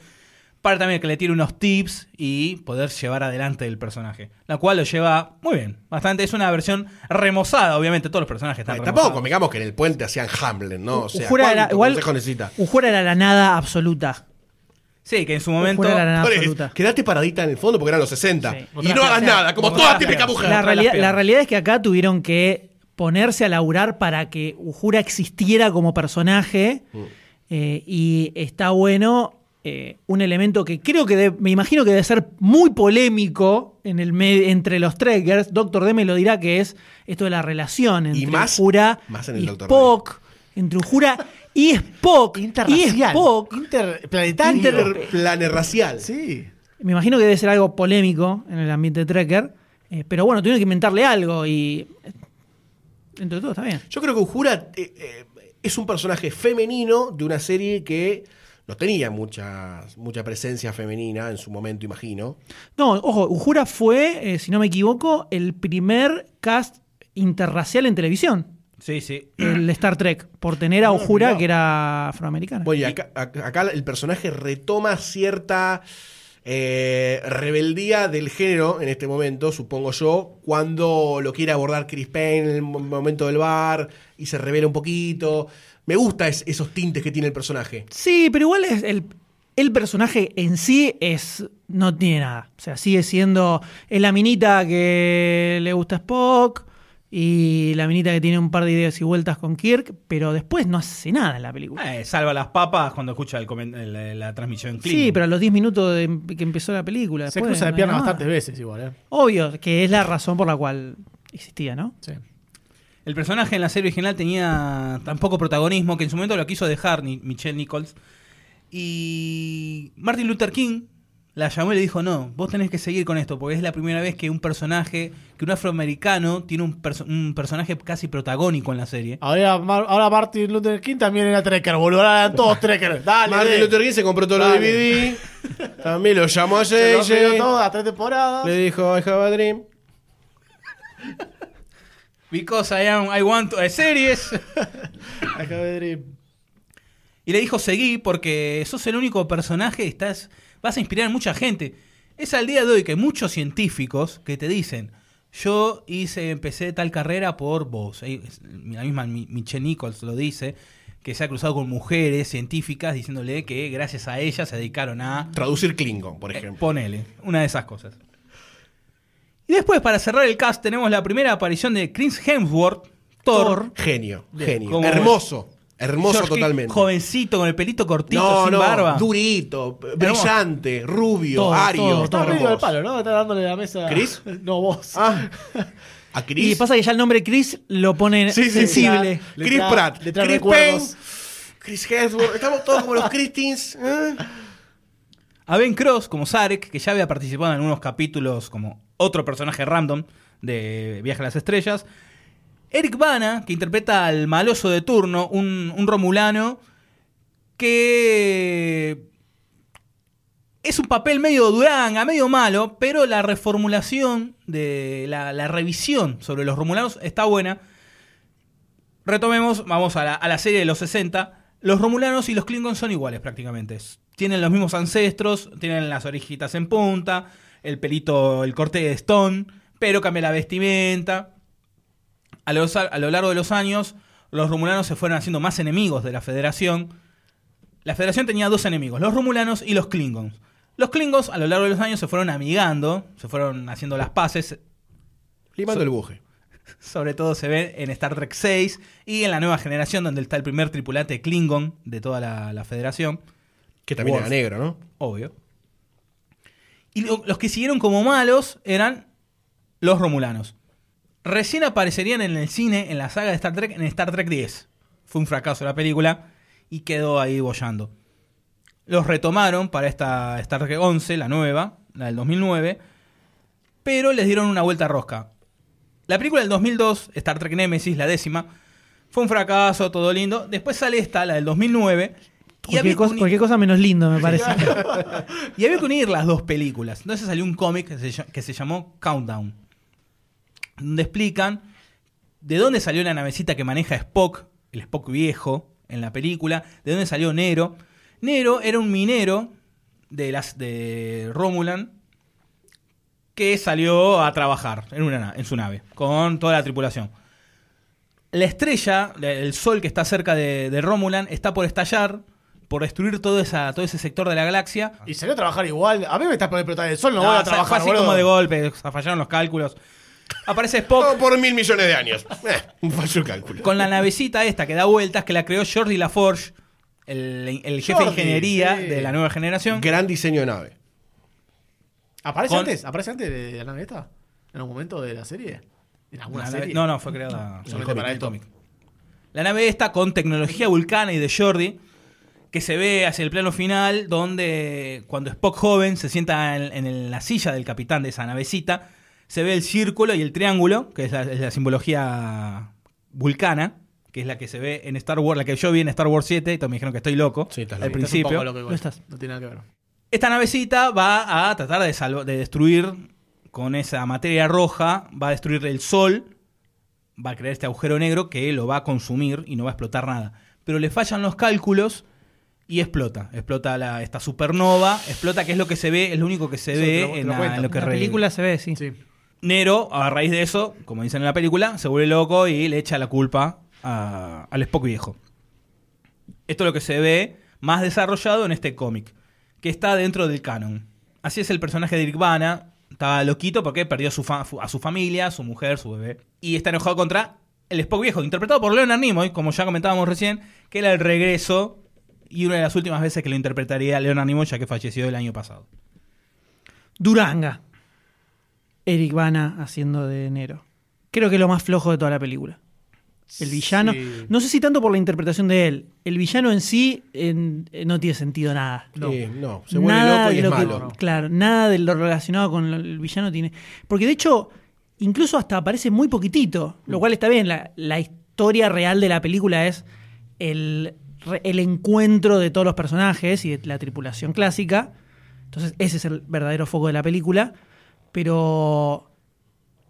para también que le tire unos tips y poder llevar adelante el personaje. La cual lo lleva muy bien, bastante. Es una versión remozada, obviamente, todos los personajes están remozados. tampoco convengamos que en el puente hacían Hamlet, ¿no? O sea, Uhura era, ¿cuánto igual, necesita? Uhura era la nada absoluta. Sí, que en su momento... La absoluta. Quedate paradita en el fondo porque eran los 60. Sí. Y no hagas nada, como toda típica mujer. La realidad, la realidad es que acá tuvieron que ponerse a laburar para que Uhura existiera como personaje. Mm. eh, y está bueno eh, un elemento que creo que de- me imagino que debe ser muy polémico en el me- entre los trekkers. Doctor D me lo dirá que es esto de la relación entre más- Uhura más en el y. Spock. Entre Uhura y Spock. y Interracial. Spock. Interplanetario. Interplanerracial. Sí. Me imagino que debe ser algo polémico en el ambiente trekker. eh, pero bueno, tuvieron que inventarle algo y. eh, Entre todo está bien. Yo creo que Uhura eh, eh, es un personaje femenino de una serie que no tenía mucha, mucha presencia femenina en su momento, imagino. No, ojo, Uhura fue, eh, si no me equivoco, el primer cast interracial en televisión. Sí, sí. El Star Trek, por tener a Uhura, mirá. que era afroamericana. Bueno, y acá, acá- el personaje retoma cierta eh, rebeldía del género en este momento, supongo yo, cuando lo quiere abordar Chris Payne en el mo- momento del bar y se revela un poquito. Me gusta es- esos tintes que tiene el personaje. Sí, pero igual es el, el personaje en sí es no tiene nada. O sea, sigue siendo es la minita que le gusta a Spock y la minita que tiene un par de ideas y vueltas con Kirk, pero después no hace nada en la película. Eh, salva las papas cuando escucha el la transmisión en Klingon. Sí, pero a los 10 minutos de que empezó la película. Se después cruza de pierna bastantes veces igual, ¿eh? Obvio, que es la razón por la cual existía, ¿no? Sí. El personaje en la serie original tenía tan poco protagonismo que en su momento lo quiso dejar ni- Michelle Nichols. Y Martin Luther King la llamó y le dijo, no, vos tenés que seguir con esto, porque es la primera vez que un personaje, que un afroamericano tiene un, perso- un personaje casi protagónico en la serie. Ahora, Mar- ahora Martin Luther King también era trekker, boludo. Ahora eran todos trekkers. Dale, Martin. Luther King se compró todos los. DVD. También lo llamó a Se JJ. vio todas, tres temporadas. Le dijo, I have a dream. Because I, am, I want to- eh, series. Acá de Dream. Y le dijo, seguí porque sos el único personaje, estás, vas a inspirar a mucha gente. Es al día de hoy que muchos científicos que te dicen, yo hice, empecé tal carrera por vos. La misma Mi- Michelle Nichols lo dice, que se ha cruzado con mujeres científicas diciéndole que gracias a ellas se dedicaron a... Traducir Klingon, por eh, ejemplo. ponele, una de esas cosas. Y después, para cerrar el cast, tenemos la primera aparición de Chris Hemsworth, Thor. Genio, Bien, genio. como- Hermoso. Hermoso George King, totalmente. Jovencito, con el pelito cortito, no, sin no, barba. durito, brillante, rubio, Todo, ario. todo, Está medio al palo, ¿no? Está dándole la mesa. ¿Chris? No, vos. Ah, a Chris. Y pasa que ya el nombre Chris lo pone Sí, sí, sensible. Le Chris Pratt, Chris recuerdos. Payne, Chris Hemsworth. Estamos todos como los Christins. ¿eh? A Ben Cross como Sarek, que ya había participado en algunos capítulos como otro personaje random de Viaje a las Estrellas. Eric Bana, que interpreta al maloso de turno, un, romulano que es un papel medio duranga, medio malo, pero la reformulación de la, la revisión sobre los romulanos está buena. Retomemos, vamos a la, a la serie de los 60. Los romulanos y los klingons son iguales prácticamente. Tienen los mismos ancestros, tienen las orejitas en punta, el pelito, el corte de Stone, pero cambia la vestimenta. A, los- a lo largo de los años, los romulanos se fueron haciendo más enemigos de la Federación. La Federación tenía dos enemigos, los romulanos y los klingons. Los klingons a lo largo de los años se fueron amigando, se fueron haciendo las paces. Limando So- el buje. Sobre todo se ve en Star Trek 6 y en la nueva generación donde está el primer tripulante Klingon de toda la, la Federación. Que también Worf. era negro, ¿no? Obvio. Y lo- los que siguieron como malos eran los romulanos. Recién aparecerían en el cine, en la saga de Star Trek, en Star Trek 10. Fue un fracaso la película y quedó ahí bollando. Los retomaron para esta Star Trek 11, la nueva, la del 2009, pero les dieron una vuelta rosca. La película del 2002, Star Trek Nemesis, la décima, fue un fracaso, todo lindo. Después sale esta, la del 2009. y Cualquier cosa, cualquier cosa menos lindo, me parece. y había que unir las dos películas. Entonces salió un cómic que se llamó Countdown. Donde explican de dónde salió la navecita que maneja Spock, el Spock viejo, en la película, de dónde salió Nero. Nero era un minero de, las, de Romulan que salió a trabajar en, una, na- en su nave, con toda la tripulación. La estrella, la- el sol que está cerca de, de Romulan, está por estallar, por destruir todo, esa, todo ese sector de la galaxia. Y salió a trabajar igual. A mí me está por explotar el sol, no, No, voy a trabajar. fue así boludo. como de golpe, fallaron los cálculos. Aparece Spock Todo por mil millones de años. Eh, un falso cálculo. con la navecita esta que da vueltas, que la creó Jordi LaForge, el, el jefe de ingeniería sí. de la nueva generación. Gran diseño de nave. ¿Aparece Con- antes? ¿Aparece antes de la nave esta? ¿En algún momento de la serie? ¿En alguna La nave- serie? no, no, fue creada Solamente para esto. La nave esta con tecnología vulcana y de Jordi, que se ve hacia el plano final, donde cuando Spock joven se sienta en, en el- la silla del capitán de esa navecita, se ve el círculo y el triángulo, que es la, es la simbología vulcana, que es la que se ve en Star Wars, la que yo vi en Star Wars 7, y todos me dijeron que estoy loco Sí, estás al loco. Estás un poco principio. loco igual. No estás. No tiene nada que ver. Esta navecita va a tratar de, salvo- de destruir con esa materia roja, va a destruir el sol, va a crear este agujero negro que lo va a consumir y no va a explotar nada. Pero le fallan los cálculos y explota. Explota la, esta supernova, explota que es lo que se ve, es lo único que se Eso ve lo- en, lo la- en lo que la película se ve, sí. Sí. Nero, a raíz de eso, como dicen en la película, se vuelve loco y le echa la culpa a- al Spock viejo. Esto es lo que se ve más desarrollado en este cómic, que está dentro del canon. Así es el personaje de Eric Bana. Estaba loquito porque perdió a su familia, su mujer, su bebé. Y está enojado contra el Spock viejo, interpretado por Leonard Nimoy, como ya comentábamos recién, que era el regreso y una de las últimas veces que lo interpretaría Leonard Nimoy, ya que falleció el año pasado. Duranga. Eric Bana haciendo de Nero. Creo que es lo más flojo de toda la película. El villano. Sí. No sé si tanto por la interpretación de él. El villano en sí en- eh, no tiene sentido nada. No. No, se vuelve Nada loco y es lo que- malo. Claro, nada de lo relacionado con lo- el villano tiene. Porque de hecho, incluso hasta aparece muy poquitito, lo cual está bien. La, la historia real de la película es el, re- el encuentro de todos los personajes y de la tripulación clásica. Entonces, ese es el verdadero foco de la película. Pero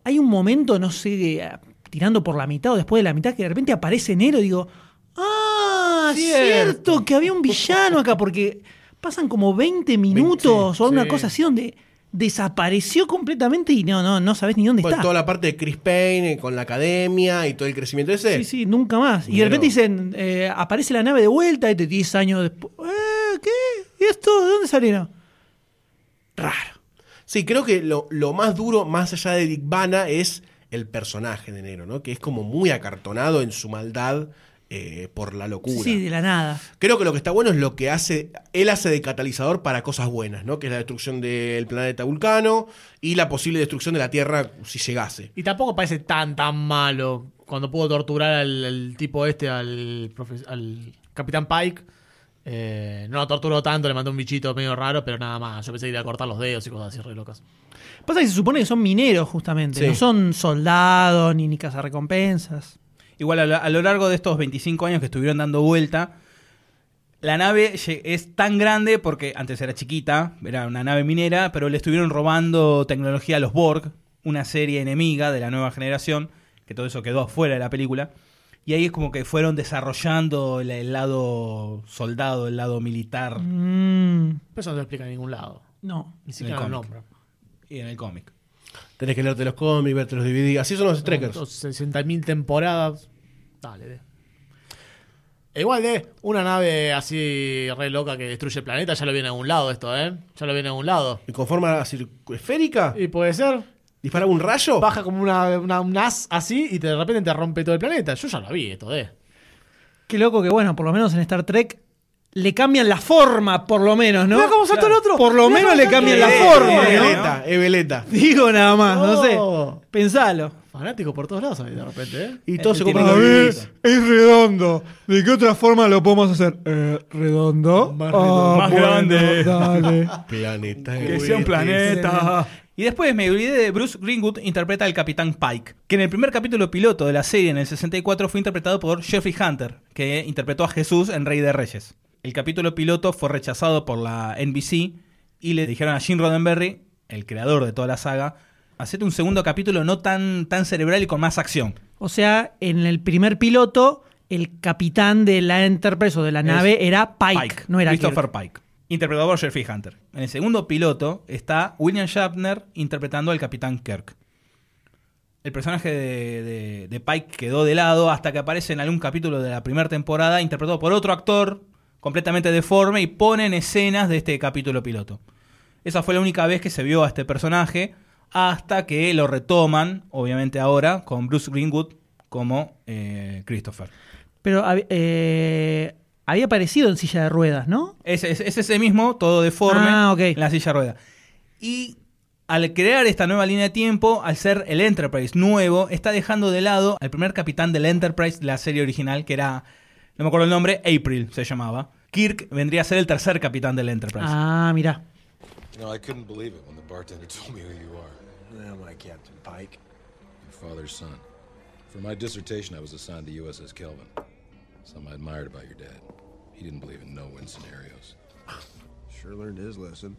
hay un momento, no sé, eh, tirando por la mitad o después de la mitad, que de repente aparece Nero y digo, ah, Cierto. cierto, que había un villano acá, porque pasan como 20 minutos o una sí. cosa así donde desapareció completamente y no, no, no sabes ni dónde Bueno, está. toda la parte de Chris Payne eh, con la academia y todo el crecimiento ese. Sí, sí, nunca más. Y de repente dicen, eh, aparece la nave de vuelta y te 10 años después. Eh, ¿Qué? ¿Y esto? ¿De dónde salieron? Raro. Sí, creo que lo, lo más duro, más allá de Dick Bana, es el personaje de Nero, ¿no? Que es como muy acartonado en su maldad eh, por la locura. Sí, de la nada. Creo que lo que está bueno es lo que hace, él hace de catalizador para cosas buenas, ¿no? Que es la destrucción del planeta Vulcano y la posible destrucción de la Tierra si llegase. Y tampoco parece tan, tan malo cuando pudo torturar al, al tipo este, al Capitán Pike. Eh, no lo torturó tanto, le mandó un bichito medio raro, pero nada más. Yo pensé que iba a cortar los dedos y cosas así re locas. Pasa que se supone que son mineros, justamente. Sí. No son soldados ni, ni cazarrecompensas. Igual a lo, a lo largo de estos 25 años que estuvieron dando vuelta, La nave es tan grande porque antes era chiquita, era una nave minera, pero le estuvieron robando tecnología a los Borg, una serie enemiga de la nueva generación, que todo eso quedó afuera de la película. Y ahí es como que fueron desarrollando el, el lado soldado, el lado militar Mm, Pero eso no te explica en ningún lado. no. Ni siquiera lo y en el cómic. Tenés que leerte los cómics, verte los DVD. Así son los trekkers. 60.000 temporadas. Dale, de. Igual de una nave así re loca que destruye el planeta, ya lo viene a algún lado esto, ¿eh? Ya lo viene a algún lado. ¿Y con forma esférica? Y puede ser, ¿Dispara un rayo? baja como una, una- un as así y te- de repente te rompe todo el planeta. Yo ya lo vi esto, ¿eh? Qué loco que, bueno, por lo menos en Star Trek le cambian la forma, por lo menos, ¿no? Mirá cómo saltó el otro. Por lo Mirá menos cómo le saltó cambian el la otro. forma, es ¿no? veleta, es veleta. Digo nada más, no Oh. sé. Pensalo. Fanático por todos lados ahí de repente, ¿eh? Y todos se tiene compran que los ver. DVDs. es redondo. ¿De qué otra forma lo podemos hacer? Eh, redondo. Más Ah, redondo. Más bueno, grande. Dale. Planeta. Que sea un planeta. Y después me olvidé de Bruce Greenwood interpreta al Capitán Pike, que en el primer capítulo piloto de la serie en el 64 fue interpretado por Jeffrey Hunter, que interpretó a Jesús en Rey de Reyes. El capítulo piloto fue rechazado por la NBC y le dijeron a Gene Roddenberry, el creador de toda la saga, hacete un segundo capítulo no tan, tan cerebral y con más acción. O sea, en el primer piloto, el capitán de la Enterprise o de la nave era Pike, no era Christopher Kirk. Pike. Interpretado por Jeffrey Hunter. En el segundo piloto está William Shatner interpretando al Capitán Kirk. El personaje de, de- Pike quedó de lado hasta que aparece en algún capítulo de la primera temporada, interpretado por otro actor completamente deforme y pone en escenas de este capítulo piloto. Esa fue la única vez que se vio a este personaje hasta que lo retoman, obviamente ahora, con Bruce Greenwood como eh, Christopher. Pero eh, había aparecido en silla de ruedas, ¿no? Es, es- es ese mismo, todo deforme, Ah, en la silla de rueda. Y al crear esta nueva línea de tiempo, al ser el Enterprise nuevo, está dejando de lado al primer capitán del Enterprise de la serie original, que era, no me acuerdo el nombre, April se llamaba. Kirk vendría a ser el tercer capitán del Enterprise. Ah, mirá. You know, I couldn't believe it when the bartender told me who you are. My Captain Pike. Your father's son. For my dissertation, I was assigned the USS Kelvin. Something I admired about your dad. He didn't believe in no-win scenarios. Sure learned his lesson.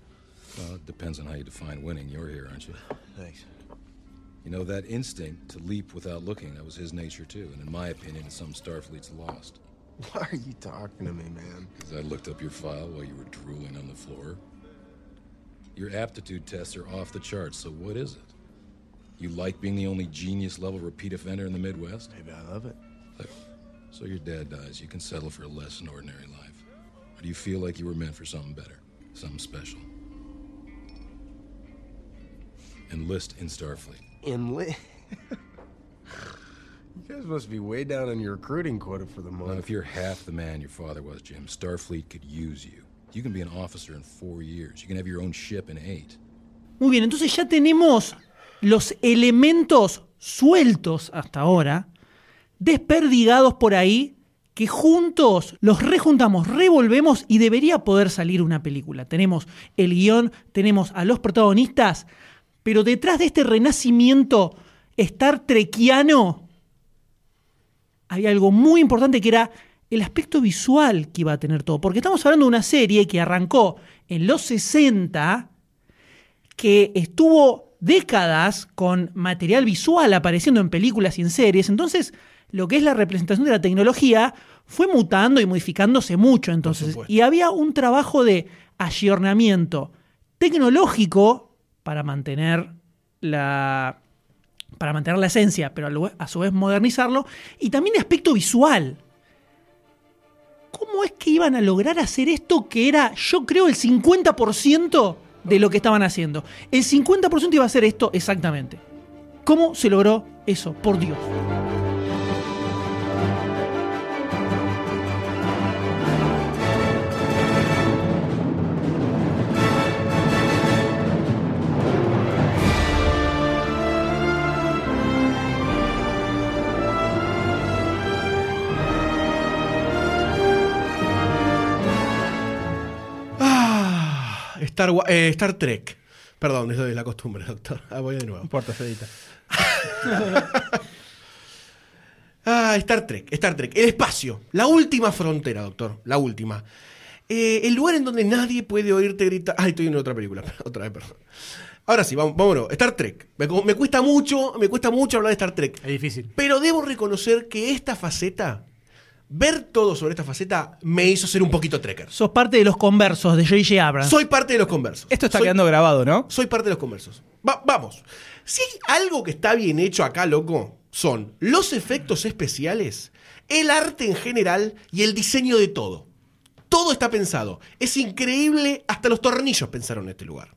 Well, it depends on how you define winning. You're here, aren't you? Thanks. You know, that instinct to leap without looking, that was his nature too. And in my opinion, some Starfleet's lost. Why are you talking to me, man? Because I looked up your file while you were drooling on the floor. Your aptitude tests are off the charts, so what is it? You like being the only genius level repeat offender in the Midwest? Maybe I love it. Look, so your dad dies, you can settle for a less than ordinary life. Or do you feel like you were meant for something better, something special? Enlist in Starfleet. Enlist? you guys must be way down on your recruiting quota for the Now, if you're half the man your father was, Jim, Starfleet could use you. You can be an officer in four years. You can have your own ship in eight. Muy bien, entonces ya tenemos los elementos sueltos hasta ahora, desperdigados por ahí, que juntos los rejuntamos, revolvemos y debería poder salir una película. Tenemos el guion, tenemos a los protagonistas, pero detrás de este renacimiento Star Trekiano había algo muy importante que era el aspecto visual que iba a tener todo. Porque estamos hablando de una serie que arrancó en los 60 que estuvo décadas con material visual apareciendo en películas y en series. Entonces, lo que es la representación de la tecnología fue mutando y modificándose mucho. Entonces, y había un trabajo de ayornamiento tecnológico para mantener la para mantener la esencia, pero a su vez modernizarlo, y también de aspecto visual. ¿Cómo es que iban a lograr hacer esto que era, yo creo, el 50% de lo que estaban haciendo? El 50% iba a ser esto exactamente. ¿Cómo se logró eso? Por Dios. Star, eh, Star Trek. Perdón, eso es la costumbre, doctor. Ah, voy de nuevo. No importa, se edita. Ah, Star Trek, Star Trek. El espacio. La última frontera, doctor. La última. Eh, el lugar en donde nadie puede oírte gritar. Ay, estoy en otra película. Otra vez, perdón. Ahora sí, vamos, vámonos. Star Trek. Me, me cuesta mucho, me cuesta mucho hablar de Star Trek. Es difícil. Pero debo reconocer que esta faceta, ver todo sobre esta faceta, me hizo ser un poquito trekker. Sos parte de los conversos de J.J. Abrams. Soy parte de los conversos. Esto está Soy- quedando grabado, ¿no? Soy parte de los conversos. Va- vamos. Si hay algo que está bien hecho acá, loco, son los efectos especiales, el arte en general y el diseño de todo. Todo está pensado. Es increíble, hasta los tornillos pensaron en este lugar.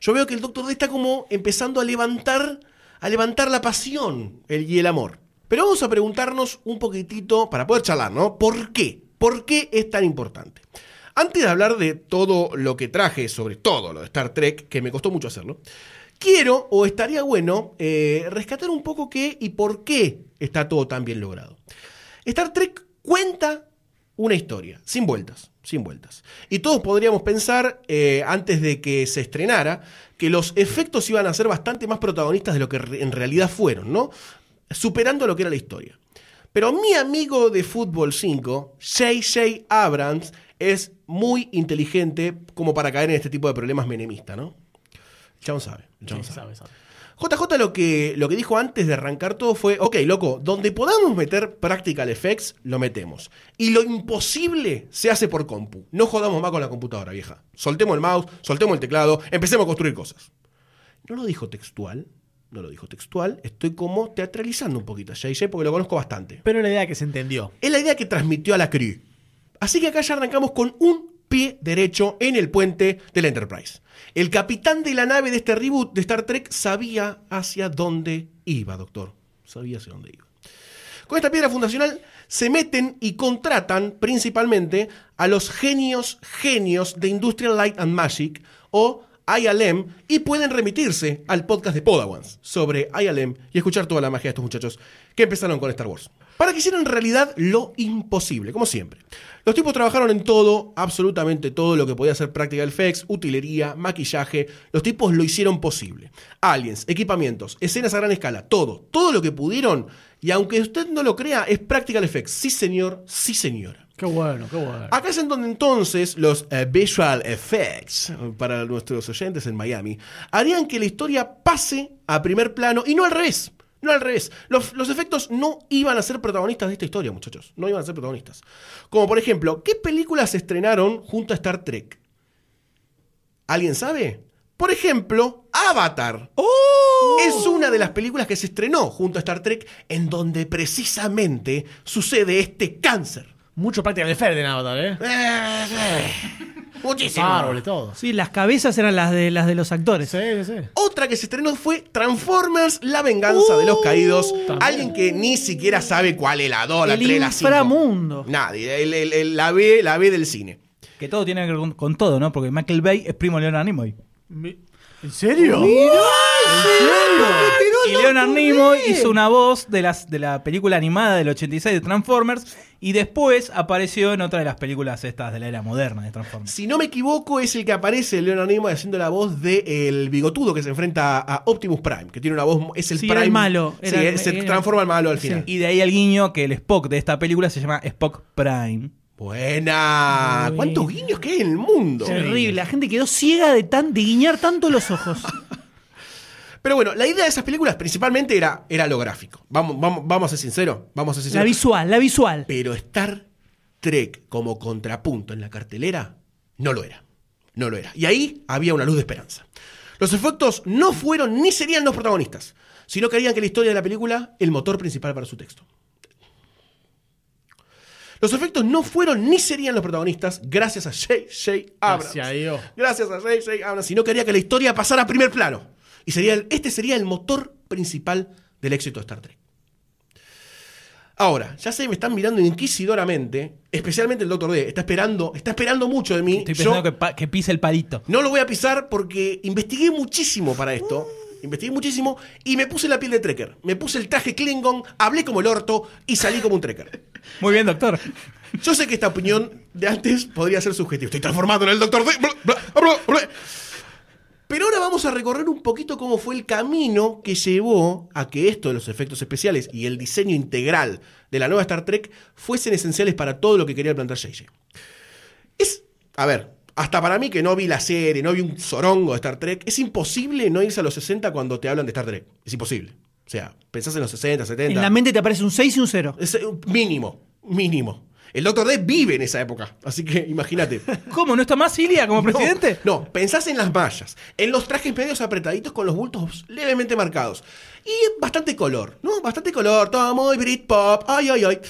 Yo veo que el Doctor D está como empezando a levantar, a levantar la pasión el- y el amor. Pero vamos a preguntarnos un poquitito, para poder charlar, ¿no? ¿Por qué? ¿Por qué es tan importante? Antes de hablar de todo lo que traje, sobre todo lo de Star Trek, que me costó mucho hacerlo, quiero, o estaría bueno, eh, rescatar un poco qué y por qué está todo tan bien logrado. Star Trek cuenta una historia, sin vueltas, sin vueltas. Y todos podríamos pensar, eh, antes de que se estrenara, que los efectos iban a ser bastante más protagonistas de lo que en realidad fueron, ¿no? Superando lo que era la historia. Pero mi amigo de Fútbol 5, J.J. Abrams, es muy inteligente como para caer en este tipo de problemas menemistas, ¿no? El chabón sabe. Sí, sabe. sabe, sabe. JJ lo que, lo que dijo antes de arrancar todo fue, ok, loco, donde podamos meter practical effects, lo metemos. Y lo imposible se hace por compu. No jodamos más con la computadora, vieja. Soltemos el mouse, soltemos el teclado, empecemos a construir cosas. No lo dijo textual, no lo dijo textual, estoy como teatralizando un poquito a JJ porque lo conozco bastante. Pero la idea que se entendió. Es la idea que transmitió a la crew. Así que acá ya arrancamos con un pie derecho en el puente del Enterprise. El capitán de la nave de este reboot de Star Trek sabía hacia dónde iba, doctor. Sabía hacia dónde iba. Con esta piedra fundacional se meten y contratan principalmente a los genios, genios de Industrial Light and Magic o ILM y pueden remitirse al podcast de Podawans sobre ILM y escuchar toda la magia de estos muchachos que empezaron con Star Wars. Para que hicieran realidad lo imposible, como siempre. Los tipos trabajaron en todo, absolutamente todo lo que podía ser practical effects, utilería, maquillaje. Los tipos lo hicieron posible. Aliens, equipamientos, escenas a gran escala, todo, todo lo que pudieron. Y aunque usted no lo crea, es practical effects. Sí, señor, sí, señora. Qué bueno, qué bueno. Acá es en donde entonces los eh, visual effects, eh, para nuestros oyentes en Miami, harían que la historia pase a primer plano y no al revés. No al revés. Los, los efectos no iban a ser protagonistas de esta historia, muchachos. No iban a ser protagonistas. Como por ejemplo, ¿qué películas se estrenaron junto a Star Trek? ¿Alguien sabe? Por ejemplo, Avatar. Es una de las películas que se estrenó junto a Star Trek en donde precisamente sucede este cáncer. Mucho práctica de Fer de Avatar, ¿eh? Muchísimo. Árboles, todo. Sí, las cabezas eran las de las de los actores. Sí, sí. Otra que se estrenó fue Transformers, la venganza de los caídos. también. Alguien que ni siquiera sabe cuál es la 2, la El 3, la 5. inframundo. Nadie, el- el- el- la, B, la B del cine. Que todo tiene que ver con, con todo, ¿no? Porque Michael Bay es primo de Leonard Nimoy. Mi- ¿En serio? y Leonard Nimoy hizo una voz de, las, de la película animada del 86 de Transformers y después apareció en otra de las películas estas de la era moderna de Transformers. Si no me equivoco, es el que aparece Leonard Nimoy haciendo la voz del el bigotudo que se enfrenta a Optimus Prime, que tiene una voz. Es el Sí, Prime. era el malo, Sí, era se era- transforma en malo al Sí. final. Y de ahí el guiño que el Spock de esta película se llama Spock Prime. Buena. Muy ¿Cuántos bien. guiños que hay en el mundo? Terrible. La gente quedó ciega de, tan, de guiñar tanto los ojos. Pero bueno, la idea de esas películas principalmente era, era lo gráfico. Vamos, vamos, vamos a ser sinceros. Vamos a ser La sinceros. visual, la visual. Pero Star Trek como contrapunto en la cartelera no lo era. No lo era. Y ahí había una luz de esperanza. Los efectos no fueron ni serían los protagonistas, sino que harían que la historia de la película el motor principal para su texto. Los efectos no fueron ni serían los protagonistas gracias a J.J. Abrams. Gracias a Dios. Gracias a J.J. Abrams, sino que haría que la historia pasara a primer plano. Y sería el- este sería el motor principal del éxito de Star Trek. Ahora, ya sé, me están mirando inquisidoramente, especialmente el Doctor D. Está esperando, está esperando mucho de mí. Estoy Yo pensando que pise el palito. no lo voy a pisar porque investigué muchísimo para esto. Investigué muchísimo y me puse la piel de Trekker. Me puse el traje Klingon, hablé como el orto y salí como un Trekker. Muy bien, doctor. Yo sé que esta opinión de antes podría ser subjetiva. Estoy transformado en el Doctor. Pero ahora vamos a recorrer un poquito cómo fue el camino que llevó a que esto de los efectos especiales y el diseño integral de la nueva Star Trek fuesen esenciales para todo lo que quería plantear JJ. Es, a ver, hasta para mí que no vi la serie, no vi un zorongo de Star Trek, es imposible no irse a los 60 cuando te hablan de Star Trek. Es imposible. O sea, pensás en los 60, 70. En la mente te aparece un 6 y un 0. Es eh, mínimo, mínimo. El Doctor D vive en esa época, así que imagínate. ¿Cómo? ¿No está más Ilia como presidente? No, no, pensás en las mallas, en los trajes medios apretaditos con los bultos levemente marcados. Y bastante color, ¿no? Bastante color, todo muy Britpop, ay, ay, ay.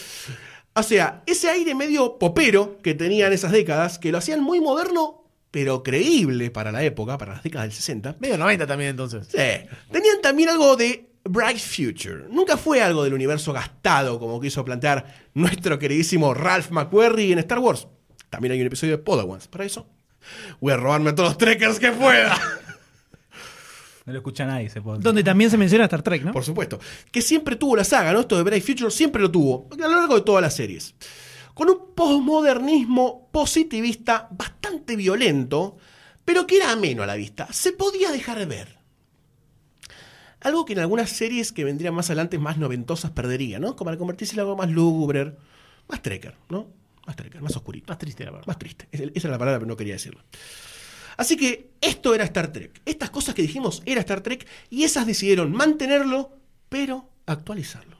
O sea, ese aire medio popero que tenían esas décadas, que lo hacían muy moderno, pero creíble para la época, para las décadas del 60. Medio 90 también entonces. Sí. Tenían también algo de Bright Future. Nunca fue algo del universo gastado como quiso plantear nuestro queridísimo Ralph McQuarrie en Star Wars. También hay un episodio de Podawans para eso. Voy a robarme todos los trekkers que pueda. No lo escucha nadie ese podcast. Donde también se menciona Star Trek, ¿no? Por supuesto. Que siempre tuvo la saga, ¿no? Esto de Bright Future siempre lo tuvo. A lo largo de todas las series. Con un posmodernismo positivista bastante violento, pero que era ameno a la vista. Se podía dejar ver. Algo que en algunas series que vendrían más adelante más noventosas perdería, ¿no? Como para convertirse en algo más lúgubre, más trekker, ¿no? Más trekker, más oscurito. Más triste, la verdad. Más triste. Esa era la palabra, pero no quería decirla. Así que esto era Star Trek. Estas cosas que dijimos era Star Trek y esas decidieron mantenerlo, pero actualizarlo.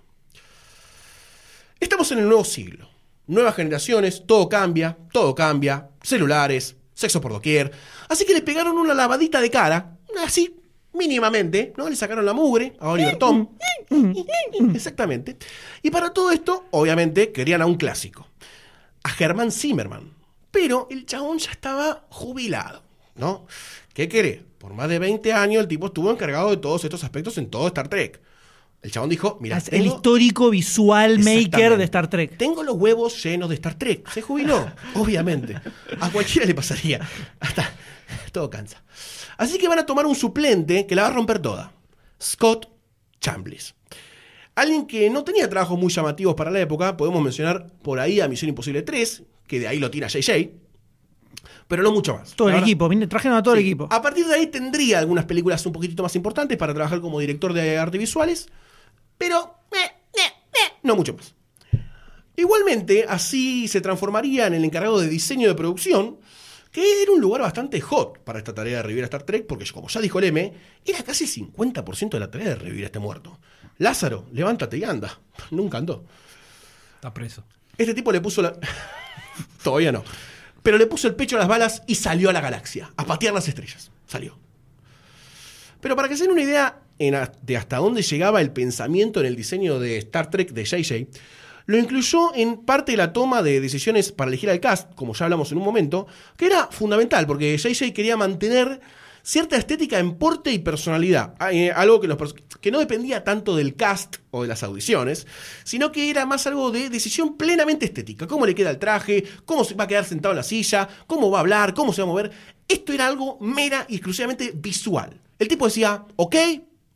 Estamos en el nuevo siglo. Nuevas generaciones, todo cambia, todo cambia. Celulares, sexo por doquier. Así que le pegaron una lavadita de cara, así, mínimamente, ¿no? Le sacaron la mugre a Oliver Tom. Exactamente. Y para todo esto, obviamente, querían a un clásico. A Herman Zimmerman. Pero el chabón ya estaba jubilado, ¿no? ¿Qué querés? Por más de 20 años el tipo estuvo encargado de todos estos aspectos en todo Star Trek. El chabón dijo, mira, el histórico visual maker de Star Trek. Tengo los huevos llenos de Star Trek. Se jubiló, obviamente. A cualquiera le pasaría. Hasta todo cansa. Así que van a tomar un suplente que la va a romper toda. Scott Chambliss. Alguien que no tenía trabajos muy llamativos para la época, podemos mencionar por ahí a Misión Imposible 3, que de ahí lo tira JJ, pero no mucho más. Todo el verdad- equipo, trajeron a todo el equipo. A partir de ahí tendría algunas películas un poquitito más importantes para trabajar como director de arte visuales, pero eh, eh, eh, no mucho más. Igualmente, así se transformaría en el encargado de diseño de producción, que era un lugar bastante hot para esta tarea de revivir a Star Trek, porque como ya dijo el M, era casi 50% de la tarea de revivir a este muerto. Lázaro, levántate y anda. Nunca andó. Está preso. Este tipo le puso la. Todavía no. Pero le puso el pecho a las balas y salió a la galaxia, a patear las estrellas. Salió. Pero para que se den una idea de hasta dónde llegaba el pensamiento en el diseño de Star Trek de JJ, lo incluyó en parte de la toma de decisiones para elegir al cast, como ya hablamos en un momento, que era fundamental, porque JJ quería mantener cierta estética en porte y personalidad, eh, algo que, que no dependía tanto del cast o de las audiciones, sino que era más algo de decisión plenamente estética, cómo le queda el traje, cómo se va a quedar sentado en la silla, cómo va a hablar, cómo se va a mover. Esto era algo mera y exclusivamente visual. El tipo decía, ok,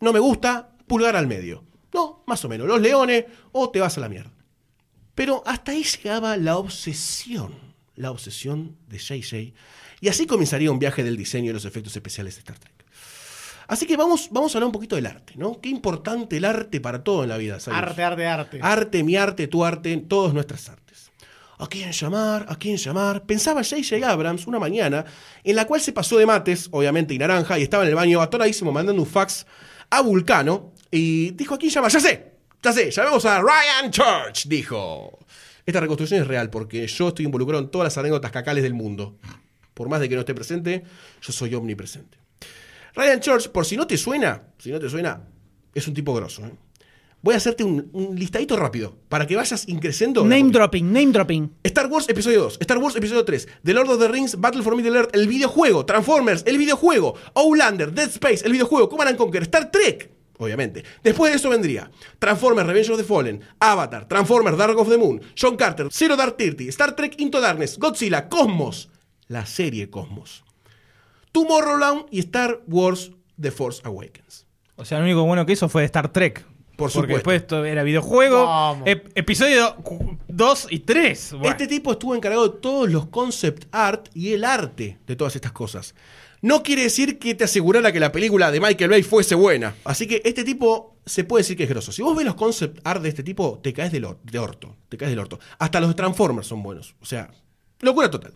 no me gusta, pulgar al medio. No, más o menos, los leones o te vas a la mierda. Pero hasta ahí llegaba la obsesión, la obsesión de JJ. Y así comenzaría un viaje del diseño y los efectos especiales de Star Trek. Así que vamos, vamos a hablar un poquito del arte, ¿no? Qué importante el arte para todo en la vida. ¿sabes? Arte, arte, arte. Arte, mi arte, tu arte, todas nuestras artes. ¿A quién llamar? ¿A quién llamar? Pensaba J.J. Abrams una mañana en la cual se pasó de mates, obviamente, y naranja, y estaba en el baño atoradísimo mandando un fax a Vulcano y dijo: ¿A quién llamar? ¡Ya sé! ¡Ya sé! ¡Llamemos a Ryan Church! Dijo. Esta reconstrucción es real porque yo estoy involucrado en todas las anécdotas cacales del mundo. Por más de que no esté presente, yo soy omnipresente. Ryan Church, por si no te suena, si no te suena, es un tipo grosso. ¿eh? Voy a hacerte un, un listadito rápido para que vayas increciendo. Name dropping, name dropping. Star Wars Episodio 2, Star Wars Episodio 3, The Lord of the Rings, Battle for Middle Earth, el videojuego, Transformers, el videojuego, Outlander, Dead Space, el videojuego, Command and Conquer, Star Trek, obviamente. Después de eso vendría Transformers Revenge of the Fallen, Avatar, Transformers Dark of the Moon, John Carter, Zero Dark Thirty, Star Trek Into Darkness, Godzilla, Cosmos, la serie Cosmos, Tomorrowland y Star Wars The Force Awakens. O sea, lo único bueno que hizo fue Star Trek. Por Porque supuesto. después esto era videojuego, ep- episodio 2 y 3. Este tipo estuvo encargado de todos los concept art y el arte de todas estas cosas. No quiere decir que te asegurara que la película de Michael Bay fuese buena. Así que este tipo se puede decir que es grosso. Si vos ves los concept art de este tipo, te caes del or- de orto. Te caes del orto. Hasta los Transformers son buenos. O sea, Locura total.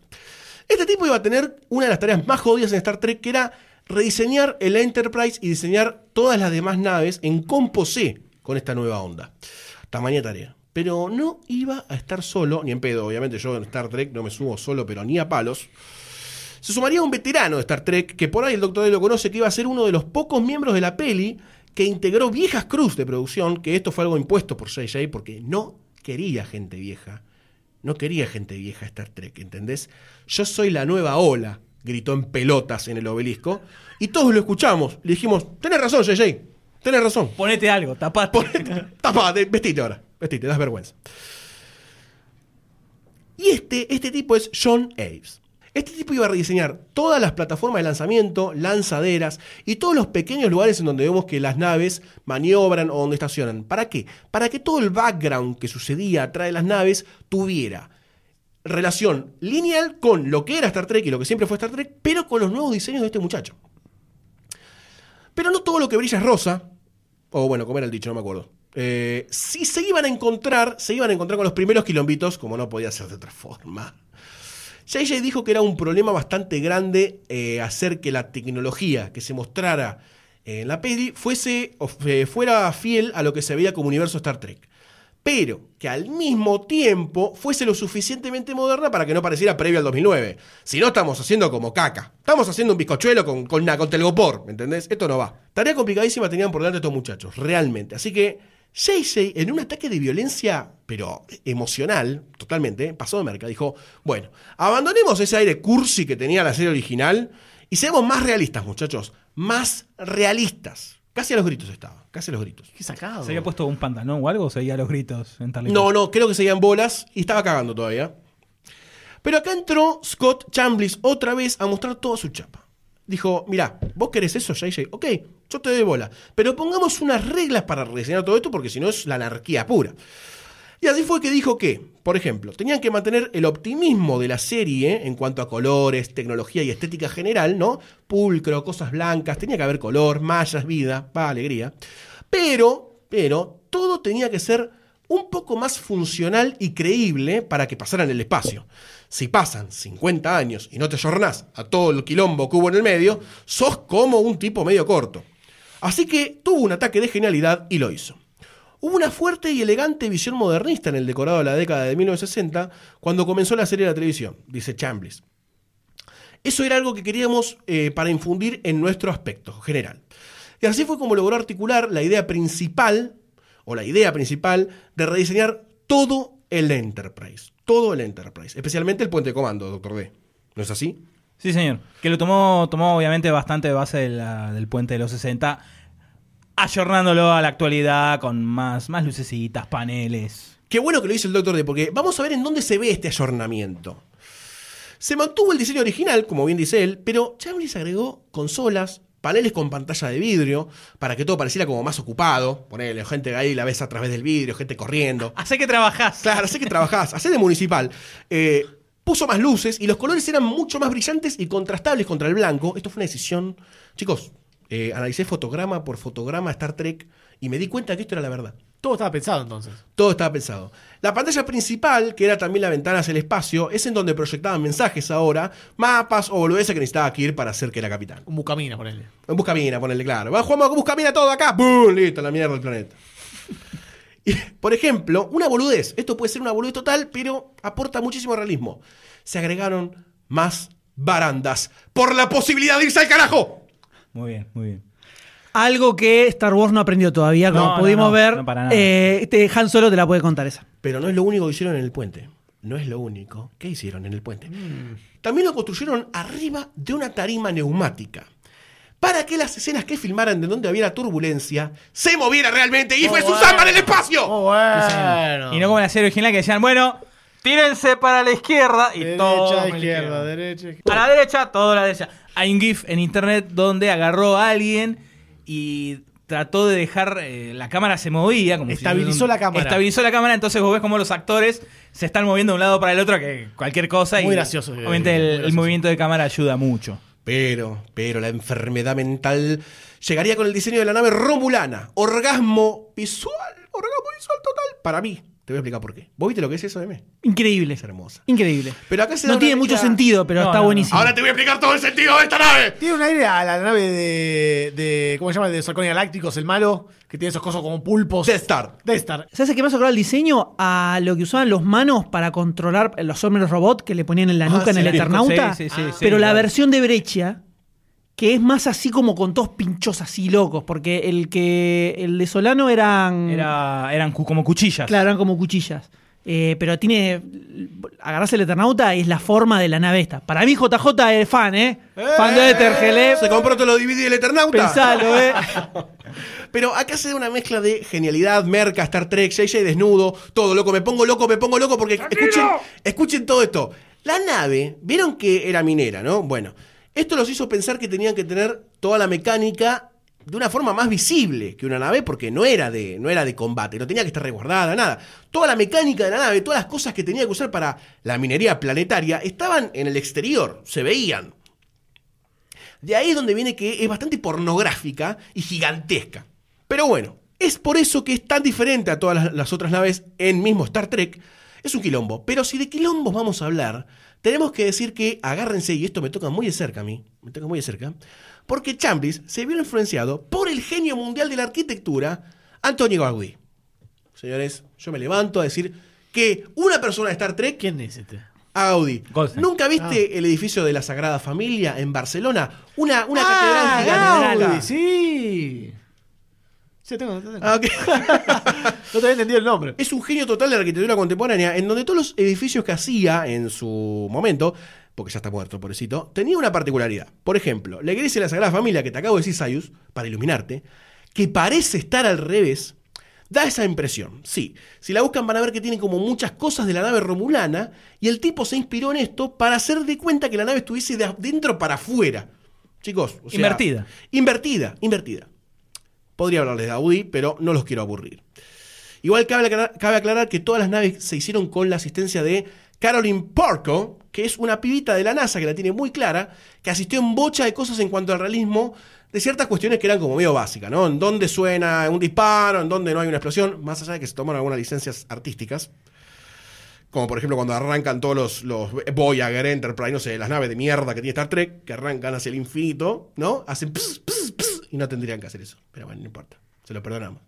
Este tipo iba a tener una de las tareas más jodidas en Star Trek, que era rediseñar el Enterprise y diseñar todas las demás naves en composé con esta nueva onda. Tamaña tarea. Pero no iba a estar solo, ni en pedo, obviamente yo en Star Trek no me subo solo, pero ni a palos. Se sumaría un veterano de Star Trek, que por ahí el Doctor D lo conoce, que iba a ser uno de los pocos miembros de la peli que integró viejas cruz de producción, que esto fue algo impuesto por JJ porque no quería gente vieja. No quería gente vieja Star Trek, ¿entendés? Yo soy la nueva ola, gritó en pelotas en el obelisco. Y todos lo escuchamos. Le dijimos, tenés razón, JJ, tenés razón. Ponete algo, tapate. Tapate, vestite ahora, vestite, das vergüenza. Y este, este tipo es John Aves. Este tipo iba a rediseñar todas las plataformas de lanzamiento, lanzaderas y todos los pequeños lugares en donde vemos que las naves maniobran o donde estacionan. ¿Para qué? Para que todo el background que sucedía atrás de las naves tuviera relación lineal con lo que era Star Trek y lo que siempre fue Star Trek, pero con los nuevos diseños de este muchacho. Pero no todo lo que brilla es rosa, o bueno, como era el dicho, no me acuerdo. Eh, si se iban a encontrar, se iban a encontrar con los primeros quilombitos, como no podía ser de otra forma. JJ dijo que era un problema bastante grande eh, hacer que la tecnología que se mostrara en la peli fuese, eh, fuera fiel a lo que se veía como universo Star Trek. Pero que al mismo tiempo fuese lo suficientemente moderna para que no pareciera previo al 2009. Si no, estamos haciendo como caca. Estamos haciendo un bizcochuelo con, con, con telgopor, ¿me entendés? Esto no va. Tarea complicadísima tenían por delante estos muchachos, realmente. Así que JJ, en un ataque de violencia, pero emocional, totalmente, pasó de merca, dijo, bueno, abandonemos ese aire cursi que tenía la serie original y seamos más realistas, muchachos. Más realistas. Casi a los gritos estaba, casi a los gritos. Qué sacado. ¿Se había puesto un pantalón o algo o seguía los gritos en tal No, no, creo que seguían bolas y estaba cagando todavía. Pero acá entró Scott Chambliss otra vez a mostrar toda su chapa. Dijo, mirá, vos querés eso, JJ, ok, yo te doy bola. Pero pongamos unas reglas para rediseñar todo esto porque si no es la anarquía pura. Y así fue que dijo que, por ejemplo, tenían que mantener el optimismo de la serie en cuanto a colores, tecnología y estética general, ¿no? Pulcro, cosas blancas, tenía que haber color, mallas, vida, va, alegría. Pero, pero, todo tenía que ser un poco más funcional y creíble para que pasaran el espacio. Si pasan 50 años y no te ayornás a todo el quilombo que hubo en el medio, sos como un tipo medio corto. Así que tuvo un ataque de genialidad y lo hizo. Hubo una fuerte y elegante visión modernista en el decorado de la década de 1960 cuando comenzó la serie de la televisión, dice Chambliss. Eso era algo que queríamos eh, para infundir en nuestro aspecto general. Y así fue como logró articular la idea principal, o la idea principal, de rediseñar todo el Enterprise. Todo el Enterprise. Especialmente el puente de comando, doctor D. ¿No es así? Sí, señor. Que lo tomó, tomó obviamente bastante de base de la- del puente de los 60, ayornándolo a la actualidad con más, más lucecitas, paneles. Qué bueno que lo hizo el Doctor D, porque vamos a ver en dónde se ve este ayornamiento. Se mantuvo el diseño original, como bien dice él, pero Chambliss agregó consolas, paneles con pantalla de vidrio, para que todo pareciera como más ocupado. Ponele, gente ahí la ves a través del vidrio, gente corriendo. Hace que trabajás. Claro, sé que trabajás, hacé de municipal. Eh, puso más luces y los colores eran mucho más brillantes y contrastables contra el blanco. Esto fue una decisión. Chicos, eh, analicé fotograma por fotograma Star Trek y me di cuenta que esto era la verdad. Todo estaba pensado entonces. Todo estaba pensado. La pantalla principal, que era también la ventana hacia el espacio, es en donde proyectaban mensajes ahora, mapas o boludeces que necesitaba Kirk para hacer que era capitán. Un bucamina, ponele. En Buscamina, ponerle claro. Va, jugamos con Buscamina todo acá. ¡Bum! Listo, la mierda del planeta. Y, por ejemplo, una boludez. Esto puede ser una boludez total, pero aporta muchísimo realismo. Se agregaron más barandas por la posibilidad de irse al carajo. Muy bien, muy bien. Algo que Star Wars no aprendió todavía, como No, no, pudimos no, ver. no para nada. Eh, este Han Solo te la puede contar esa. Pero no es lo único que hicieron en el puente. No es lo único. ¿Qué hicieron en el puente? También lo construyeron arriba de una tarima neumática. Para que las escenas que filmaran de donde había turbulencia se moviera realmente y fue Susan en el espacio. Oh, bueno. Y no como en la serie original que decían, bueno, tírense para la izquierda y todo. Derecha, izquierda, derecha, A izquierda. la derecha, todo a la derecha. Hay un GIF en internet donde agarró a alguien y trató de dejar. eh, la cámara se movía. Como si Estabilizó un- la cámara. Estabilizó la cámara, entonces vos ves como los actores se están moviendo de un lado para el otro, que cualquier cosa. Muy y gracioso, eh, Obviamente el, muy el gracioso. movimiento de cámara ayuda mucho. Pero, pero la enfermedad mental llegaría con el diseño de la nave romulana. Orgasmo visual, orgasmo visual total. Para mí, Te voy a explicar por qué. ¿Vos viste lo que es eso, M? Increíble. Es hermosa. Increíble. Pero acá se da No una tiene mucho sentido, pero No, está no, no. buenísimo. Ahora te voy a explicar todo el sentido de esta nave. Tiene un aire a la nave de. de ¿Cómo se llama? De Sarconia Galácticos, el malo, que tiene esos cosas como pulpos. Death Star. Death Star. ¿Sabes a qué me hace acordar el diseño? A lo que usaban los manos para controlar los hombres robot que le ponían en la Ah, nuca en sí, el sí, Eternauta. sí, sí, sí, pero sí, la claro. versión de Breccia, que es más así como con todos pinchos así locos, porque el que el de Solano eran. Era, eran cu- como cuchillas. Claro, eran como cuchillas. Eh, pero tiene. Agarrarse el Eternauta es la forma de la nave esta. Para mí, JJ es fan, ¿eh? fan de Ethergele. Se compró todo lo DVD del Eternauta. Pensalo, ¿eh? Pero acá se da una mezcla de genialidad, merca, Star Trek, JJ desnudo, todo loco, me pongo loco, me pongo loco, porque escuchen, escuchen todo esto. La nave, vieron que era minera, ¿no? Bueno, esto los hizo pensar que tenían que tener toda la mecánica de una forma más visible que una nave, porque no era de, no era de combate, no tenía que estar resguardada, nada. Toda la mecánica de la nave, todas las cosas que tenía que usar para la minería planetaria, estaban en el exterior, se veían. De ahí es donde viene que es bastante pornográfica y gigantesca. Pero bueno, es por eso que es tan diferente a todas las, las otras naves en mismo Star Trek. Es un quilombo. Pero si de quilombos vamos a hablar, tenemos que decir que, agárrense, y esto me toca muy de cerca a mí, me toca muy de cerca, porque Chamblis se vio influenciado por el genio mundial de la arquitectura, Antonio Gaudí. Señores, yo me levanto a decir que una persona de Star Trek ¿Quién es este? Goldstein. ¿Nunca viste el edificio de la Sagrada Familia en Barcelona? Una, una Ah, catedral Gaudí, gigante. sí. Sí, tengo, tengo. Ah. No te había entendido el nombre. es un genio total de la arquitectura contemporánea, en donde todos los edificios que hacía en su momento, porque ya está muerto, pobrecito, tenía una particularidad. Por ejemplo, la iglesia de la Sagrada Familia, que te acabo de decir, Sayus, para iluminarte, que parece estar al revés, da esa impresión. Sí, si la buscan van a ver que tiene como muchas cosas de la nave romulana, y el tipo se inspiró en esto para hacer de cuenta que la nave estuviese de adentro para afuera. Chicos, o sea, Invertida. Invertida, invertida. Podría hablarles de Audi, pero no los quiero aburrir. Igual cabe aclarar, cabe aclarar que todas las naves se hicieron con la asistencia de Caroline Porco, que es una pibita de la NASA que la tiene muy clara, que asistió en bocha de cosas en cuanto al realismo de ciertas cuestiones que eran como medio básicas, ¿no? En dónde suena un disparo, en dónde no hay una explosión, más allá de que se toman algunas licencias artísticas. Como por ejemplo cuando arrancan todos los, los Voyager, Enterprise, no sé, las naves de mierda que tiene Star Trek, que arrancan hacia el infinito, ¿no? Hacen ps, ps, ps, y no tendrían que hacer eso. Pero bueno, no importa. Se lo perdonamos.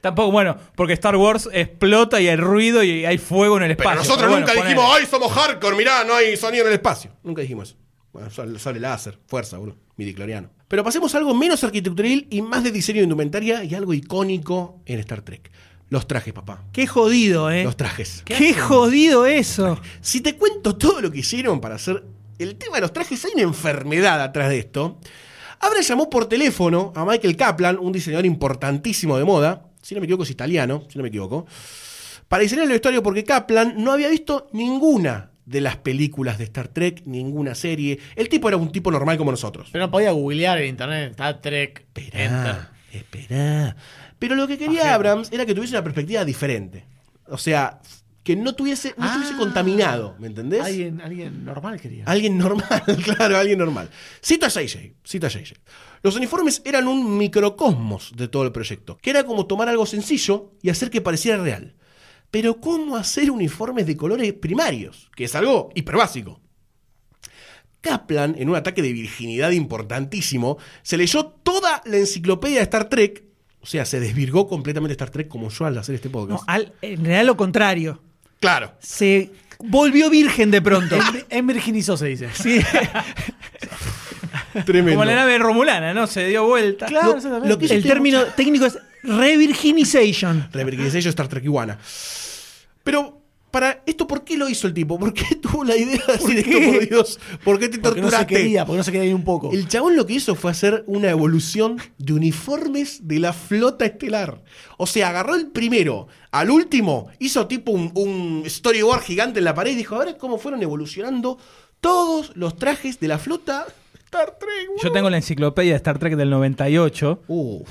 Tampoco, bueno, porque Star Wars explota y hay ruido y hay fuego en el Pero espacio. nosotros Pero nunca bueno, dijimos, ponele. ¡ay, somos hardcore! Mirá, no hay sonido en el espacio. Nunca dijimos eso. Bueno, sale, sale láser, fuerza, bro. Midicloriano. Pero pasemos a algo menos arquitectural y más de diseño de indumentaria y algo icónico en Star Trek. Los trajes, papá. Qué jodido, ¿eh? Los trajes. Qué jodido eso. Si te cuento todo lo que hicieron para hacer el tema de los trajes, hay una enfermedad atrás de esto. Abra llamó por teléfono a Michael Kaplan, un diseñador importantísimo de moda, si no me equivoco es italiano, si no me equivoco, para diseñar el vestuario porque Kaplan no había visto ninguna de las películas de Star Trek, ninguna serie. El tipo era un tipo normal como nosotros. Pero no podía googlear en internet. Star Trek. Esperá, esperá. Pero lo que quería Abrams era que tuviese una perspectiva diferente. O sea, que no tuviese, no estuviese Ah. contaminado, ¿me entendés? Alguien, alguien normal quería. Alguien normal, claro, alguien normal. Cito a JJ, cito a JJ. Los uniformes eran un microcosmos de todo el proyecto, que era como tomar algo sencillo y hacer que pareciera real. Pero ¿cómo hacer uniformes de colores primarios? Que es algo hiperbásico. Kaplan, en un ataque de virginidad importantísimo, se leyó toda la enciclopedia de Star Trek, o sea, se desvirgó completamente Star Trek como yo al hacer este No, podcast. al- en realidad lo contrario. Claro. Se volvió virgen de pronto. En virginizó se dice. Sí. Tremendo. Como la nave romulana, ¿no? Se dio vuelta. Claro, Lo- El término técnico es revirginization. Revirginization Star Trek Iguana. Pero, para esto, ¿por qué lo hizo el tipo? ¿Por qué tuvo la idea de decir esto, por Dios? ¿Por qué te Porque no se torturaste? quería, porque no se quería ni un poco. El chabón lo que hizo fue hacer una evolución de uniformes de la flota estelar. O sea, agarró el primero al último, hizo tipo un, un storyboard gigante en la pared y dijo, a ver cómo fueron evolucionando todos los trajes de la flota Star Trek. Yo tengo la enciclopedia de Star Trek del 98, Uf,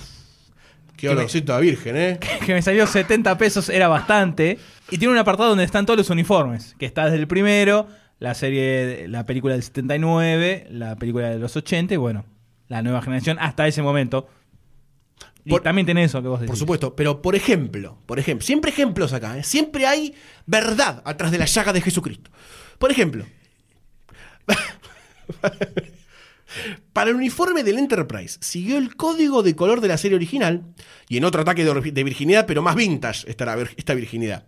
qué olorcito a virgen, ¿eh? que me salió 70 pesos, era bastante. Y tiene un apartado donde están todos los uniformes, que está desde el primero, la serie, la película del 79, la película de los 80 y bueno, la nueva generación hasta ese momento. Y Por- también tiene eso que vos decís. Por supuesto, pero por ejemplo, por ejemplo, siempre ejemplos acá, ¿eh? siempre hay verdad atrás de la llaga de Jesucristo. Por ejemplo, para el uniforme del Enterprise siguió el código de color de la serie original y en otro ataque de, virginidad, pero más vintage esta, era vir- esta virginidad.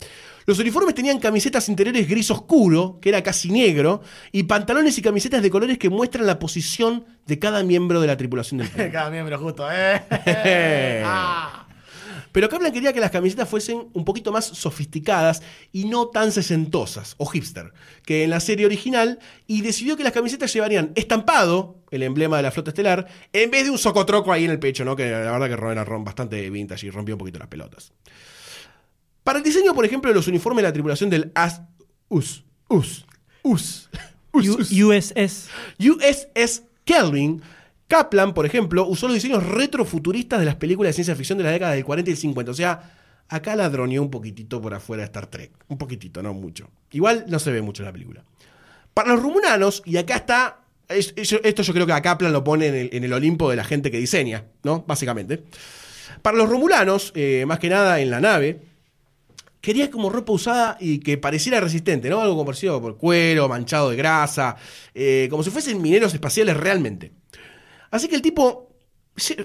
Los uniformes tenían camisetas interiores gris oscuro, que era casi negro, y pantalones y camisetas de colores que muestran la posición de cada miembro de la tripulación del. Cada miembro justo, ¿eh? Ah. Pero Kaplan quería que las camisetas fuesen un poquito más sofisticadas y no tan sesentosas o hipster que en la serie original y decidió que las camisetas llevarían estampado el emblema de la flota estelar en vez de un socotroco ahí en el pecho, ¿no? Que la verdad que era rom- bastante vintage y rompió un poquito las pelotas. Para el diseño, por ejemplo, de los uniformes de la tripulación del AS US US USS. USS Kelvin, Kaplan, por ejemplo, usó los diseños retrofuturistas de las películas de ciencia ficción de la década del 40 y el 50. O sea, acá ladroneó un poquitito por afuera de Star Trek. Un poquitito, no mucho. Igual no se ve mucho en la película. Para los rumulanos, y acá está. es- es- Esto yo creo que a Kaplan lo pone en el, Olimpo de la gente que diseña, ¿no? Básicamente. Para los romulanos, eh, más que nada en la nave, quería como ropa usada y que pareciera resistente, ¿no? Algo como parecido por cuero, manchado de grasa, eh, como si fuesen mineros espaciales realmente. Así que el tipo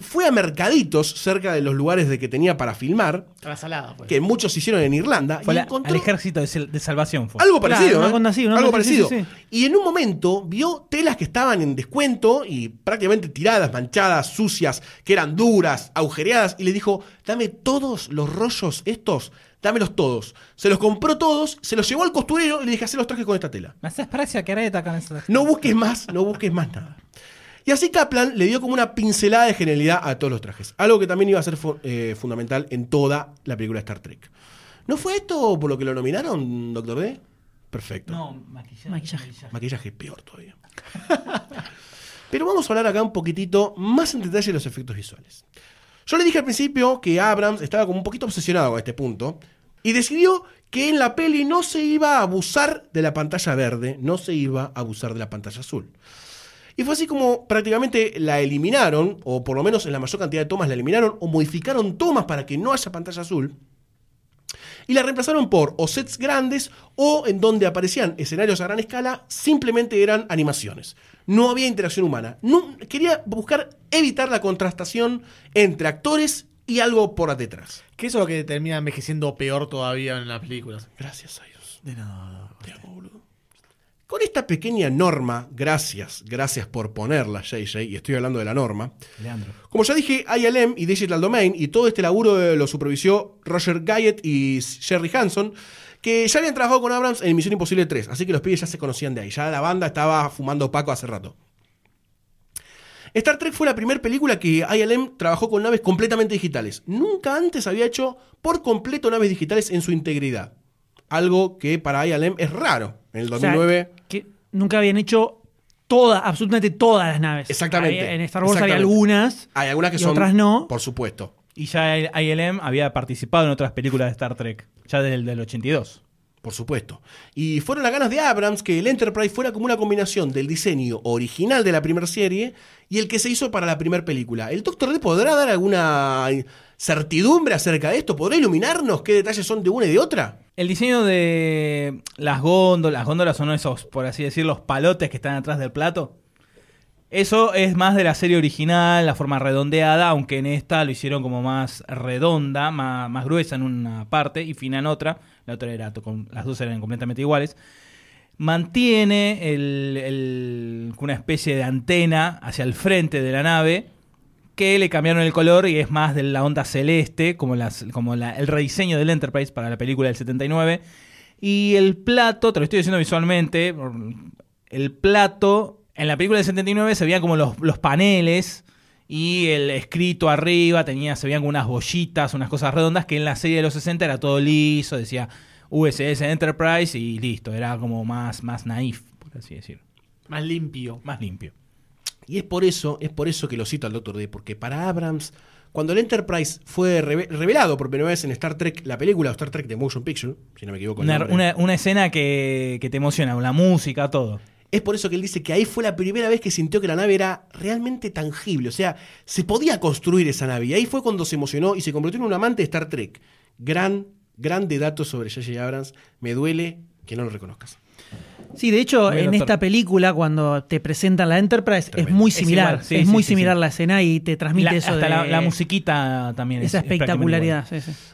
fue a mercaditos cerca de los lugares de que tenía para filmar, A la salada, pues. que muchos hicieron en Irlanda, Fue y la- encontró al ejército de, salvación. Fue. algo parecido, ¿eh? así, algo parecido. sí, sí. Y en un momento vio telas que estaban en descuento y prácticamente tiradas, manchadas, sucias, que eran duras, agujereadas, y le dijo, dame todos los rollos estos, dámelos todos. Se los compró todos, se los llevó al costurero y le dije, haz los trajes con esta tela. Me haces praxia careta con eso. No busques más, no busques más nada. Y así Kaplan le dio como una pincelada de genialidad a todos los trajes. Algo que también iba a ser fu- eh, fundamental en toda la película de Star Trek. ¿No fue esto por lo que lo nominaron, Doctor D? Perfecto. No, maquillaje. Maquillaje. Maquillaje peor todavía. Pero vamos a hablar acá un poquitito más en detalle de los efectos visuales. Yo le dije al principio que Abrams estaba como un poquito obsesionado con este punto y decidió que en la peli no se iba a abusar de la pantalla verde, no se iba a abusar de la pantalla azul. Y fue así como prácticamente la eliminaron, o por lo menos en la mayor cantidad de tomas la eliminaron, o modificaron tomas para que no haya pantalla azul. Y la reemplazaron por o sets grandes o en donde aparecían escenarios a gran escala, simplemente eran animaciones. No había interacción humana. No, quería buscar evitar la contrastación entre actores y algo por detrás. Que eso es lo que termina envejeciendo peor todavía en las películas. Gracias a Dios. De nada. Con esta pequeña norma, gracias, gracias por ponerla, JJ, y estoy hablando de la norma. Leandro. Como ya dije, ILM y Digital Domain, y todo este laburo lo supervisó Roger Guyett y Jerry Hanson, que ya habían trabajado con Abrams en Misión Imposible 3, así que los pibes ya se conocían de ahí. Ya la banda estaba fumando Paco hace rato. Star Trek fue la primera película que ILM trabajó con naves completamente digitales. Nunca antes había hecho por completo naves digitales en su integridad. Algo que para ILM es raro. En el O sea, 2009 que nunca habían hecho todas, absolutamente todas las naves. Exactamente. En Star Wars hay algunas. hay algunas que y son... otras no. Por supuesto. Y ya el ILM había participado en otras películas de Star Trek, ya del, del 82. Por supuesto. Y fueron las ganas de Abrams que el Enterprise fuera como una combinación del diseño original de la primera serie y el que se hizo para la primera película. ¿El Doctor D podrá dar alguna certidumbre acerca de esto? ¿Podrá iluminarnos qué detalles son de una y de otra? El diseño de las góndolas, las góndolas son esos, por así decir, los palotes que están atrás del plato. Eso es más de la serie original, la forma redondeada, aunque en esta lo hicieron como más redonda, más, más gruesa en una parte y fina en otra. La otra era, las dos eran completamente iguales. Mantiene el- el- una especie de antena hacia el frente de la nave que le cambiaron el color y es más de la onda celeste, como, las, como la- el rediseño del Enterprise para la película del 79. Y el plato, te lo estoy diciendo visualmente, el plato en la película del 79 se veían como los, los paneles y el escrito arriba, tenía, se veían unas bollitas, unas cosas redondas, que en la serie de los 60 era todo liso, decía USS Enterprise y listo, era como más, más naif, por así decirlo, Más limpio. más limpio. Y es por eso, es por eso que lo cito al Doctor D, porque para Abrams, cuando el Enterprise fue reve- revelado por primera vez en Star Trek, la película o Star Trek de Motion Picture, si no me equivoco. Una, una- una escena que, que te emociona, la música, todo. Es por eso que él dice que ahí fue la primera vez que sintió que la nave era realmente tangible. O sea, se podía construir esa nave. Y ahí fue cuando se emocionó y se convirtió en un amante de Star Trek. Gran, grande dato sobre J.J. Abrams. Me duele que no lo reconozcas. Sí, de hecho, Muy en doctor. esta película, cuando te presentan la Enterprise, Tremendo. es muy Es similar. igual, sí, es sí, muy sí, similar sí. la escena y te transmite La- eso hasta de la, la musiquita también. es- esa es espectacularidad.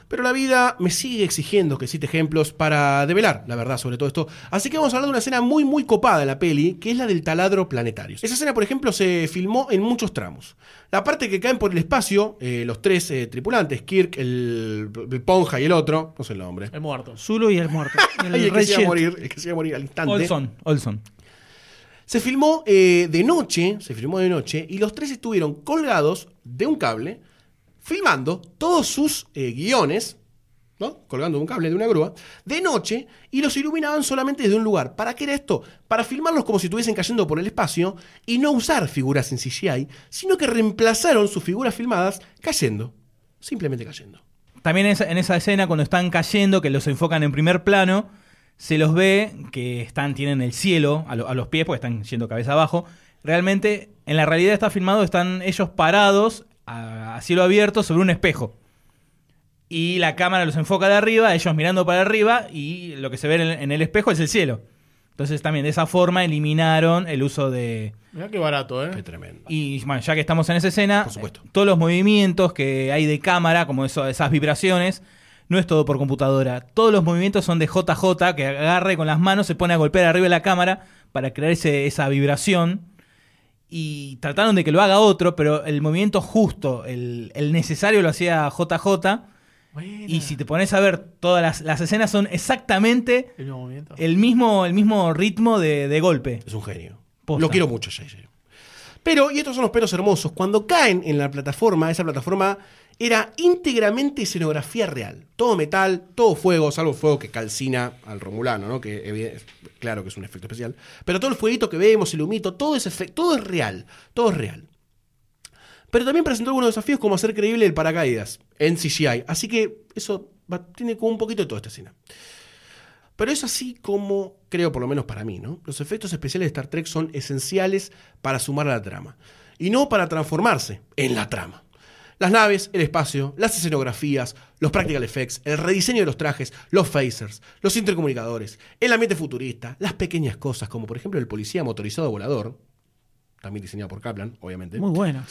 Pero la vida me sigue exigiendo que cite ejemplos para develar la verdad sobre todo esto. Así que vamos a hablar de una escena muy muy copada en la peli, que es la del taladro planetario. Esa escena, por ejemplo, se filmó en muchos tramos. La parte que caen por el espacio, eh, los tres eh, tripulantes, Kirk, el, el Ponja y el otro, no sé el nombre. Es muerto. Zulu y el muerto. Y el Y el que se iba a morir, el que se iba a morir al instante. Olson, Olson. Se filmó eh, de noche, se filmó de noche, y los tres estuvieron colgados de un cable, filmando todos sus eh, guiones, ¿no? Colgando un cable de una grúa, de noche, y los iluminaban solamente desde un lugar. ¿Para qué era esto? Para filmarlos como si estuviesen cayendo por el espacio y no usar figuras en CGI, sino que reemplazaron sus figuras filmadas cayendo. Simplemente cayendo. También en esa, en esa escena, cuando están cayendo, que los enfocan en primer plano, se los ve que están, tienen el cielo a, a los pies, porque están yendo cabeza abajo. Realmente, en la realidad está filmado, están ellos parados a, a cielo abierto sobre un espejo. Y la cámara los enfoca de arriba, ellos mirando para arriba, y lo que se ve en el, en el espejo es el cielo. Entonces también de esa forma eliminaron el uso de, Mirá qué barato, ¿eh? Qué tremendo. y bueno, ya que estamos en esa escena, Por supuesto. eh, todos los movimientos que hay de cámara, como eso, esas vibraciones, no es todo por computadora. Todos los movimientos son de JJ, que agarre con las manos, se pone a golpear arriba de la cámara para crear ese- esa vibración. Y trataron de que lo haga otro, pero el movimiento justo, el, el necesario lo hacía JJ. Y si te pones a ver, todas las, las escenas son exactamente El mismo el mismo, el mismo ritmo de, de golpe. Es un genio. Posta. Lo quiero mucho, JJ. Pero, y estos son los pelos hermosos, cuando caen en la plataforma, esa plataforma era íntegramente escenografía real. Todo metal, todo fuego, salvo fuego que calcina al Romulano, ¿no? Que claro que es un efecto especial. Pero todo el fueguito que vemos, el humito, todo es, todo es real. Todo es real. Pero también presentó algunos desafíos como hacer creíble el paracaídas en CGI. Así que eso tiene como un poquito de toda esta escena. Pero es así como, creo por lo menos para mí, ¿no? Los efectos especiales de Star Trek son esenciales para sumar a la trama. Y no para transformarse en la trama. Las naves, el espacio, las escenografías, los practical effects, el rediseño de los trajes, los phasers, los intercomunicadores, el ambiente futurista, las pequeñas cosas como por ejemplo el policía motorizado volador, también diseñado por Kaplan, obviamente Muy bueno.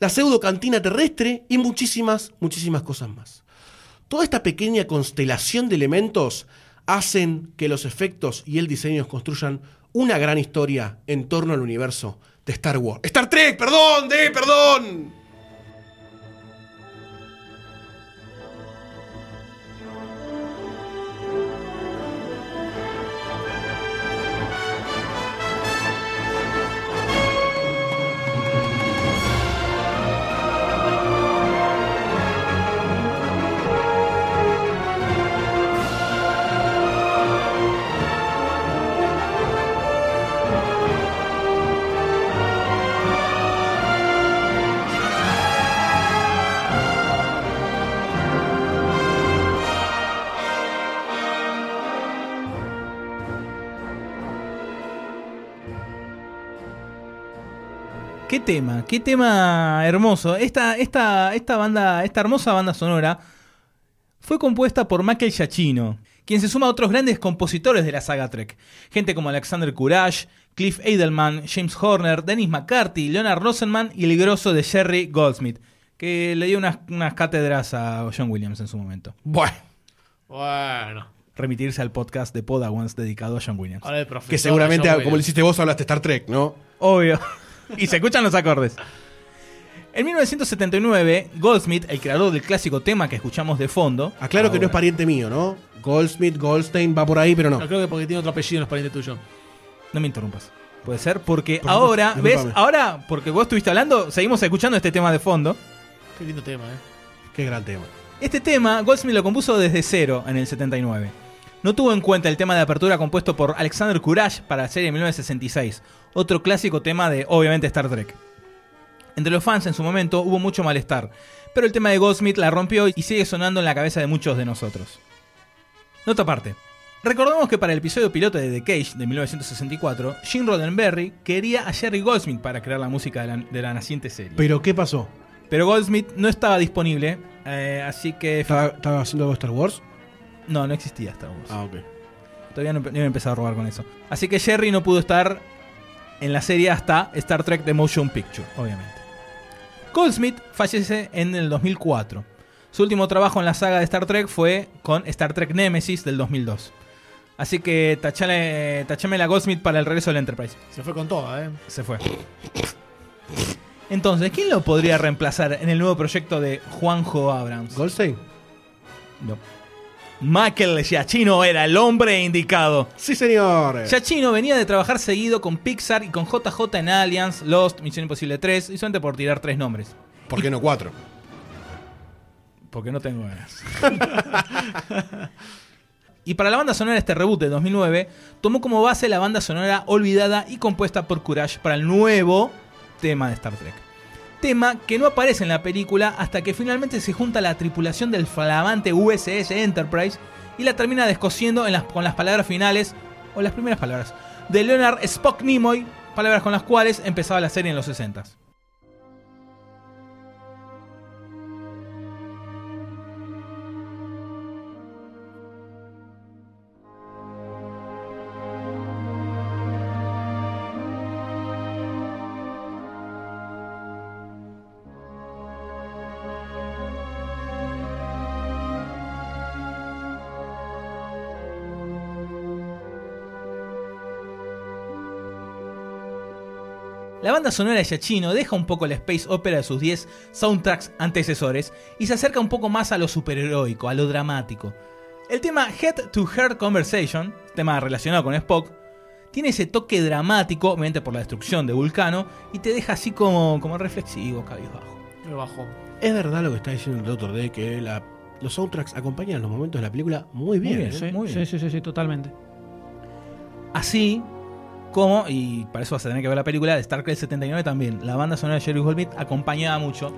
la pseudo cantina terrestre y muchísimas, muchísimas cosas más. Toda esta pequeña constelación de elementos hacen que los efectos y el diseño construyan una gran historia en torno al universo de Star Wars. Star Trek, perdón, de, perdón. Tema, qué tema hermoso. Esta, esta, esta banda, esta hermosa banda sonora fue compuesta por Michael Giacchino, quien se suma a otros grandes compositores de la saga Trek. Gente como Alexander Courage, Cliff Edelman, James Horner, Dennis McCarthy, Leonard Rosenman y el grosso de Jerry Goldsmith, que le dio unas, unas cátedras a John Williams en su momento. Bueno, Bueno. Remitirse al podcast de Podawans dedicado a John Williams. Ahora el profesor que seguramente, John como le Williams. hiciste vos, hablaste de Star Trek, ¿no? Obvio. y se escuchan los acordes. En 1979, Goldsmith, el creador del clásico tema que escuchamos de fondo. Aclaro que no es pariente mío, ¿no? Goldsmith, Goldstein, va por ahí, pero no. No, creo que porque tiene otro apellido no es pariente tuyo. No me interrumpas. Puede ser porque Por ahora, supuesto, ¿ves? discúlpame. Ahora, porque vos estuviste hablando, seguimos escuchando este tema de fondo. Qué lindo tema, ¿eh? Qué gran tema. Este tema, Goldsmith lo compuso desde cero en el 79. No tuvo en cuenta el tema de apertura compuesto por Alexander Courage para la serie de 1966, otro clásico tema de, obviamente, Star Trek. Entre los fans en su momento hubo mucho malestar, pero el tema de Goldsmith la rompió y sigue sonando en la cabeza de muchos de nosotros. Nota aparte. Recordemos que para el episodio piloto de The Cage de 1964, Gene Roddenberry quería a Jerry Goldsmith para crear la música de la, de la naciente serie. Pero ¿qué pasó? Pero Goldsmith no estaba disponible, eh, así que... ¿Estaba, estaba haciendo Star Wars? No, no existía Star Wars. Ah, ok. Todavía no, no había empezado a robar con eso. Así que Jerry no pudo estar en la serie hasta Star Trek The Motion Picture, obviamente. Goldsmith fallece en el 2004. Su último trabajo en la saga de Star Trek fue con Star Trek Nemesis del 2002. Así que tachale, tachame la Goldsmith para el regreso del Enterprise. Se fue con toda, ¿eh? Se fue. Entonces, ¿quién lo podría reemplazar en el nuevo proyecto de Juanjo Abrams? ¿Goldstein? No. Michael Giacchino era el hombre indicado. Sí, señor. Giacchino venía de trabajar seguido con Pixar y con JJ en Aliens, Lost, Misión Imposible 3, y solamente por tirar tres nombres. ¿Por qué no cuatro? Porque no tengo ganas. y para la banda sonora de este reboot de 2009, tomó como base la banda sonora olvidada y compuesta por Courage para el nuevo tema de Star Trek. Tema que no aparece en la película hasta que finalmente se junta la tripulación del flamante USS Enterprise y la termina descosiendo en las- con las palabras finales, o las primeras palabras, de Leonard Spock Nimoy, palabras con las cuales empezaba la serie en los 60s. La banda sonora de Giacchino deja un poco la space opera de sus 10 soundtracks antecesores y se acerca un poco más a lo superheroico, a lo dramático. El tema Head to Heart Conversation, tema relacionado con Spock, tiene ese toque dramático, obviamente por la destrucción de Vulcano, y te deja así como, como reflexivo, cabizbajo. Me bajó. Es verdad lo que está diciendo el Doctor D, que la- los soundtracks acompañan los momentos de la película muy bien. bien, ¿eh? Sí, Muy bien. sí, sí, sí, sí, totalmente. Así como, y para eso vas a tener que ver la película, de Star Trek 79 también, la banda sonora de Jerry Goldsmith acompañaba mucho.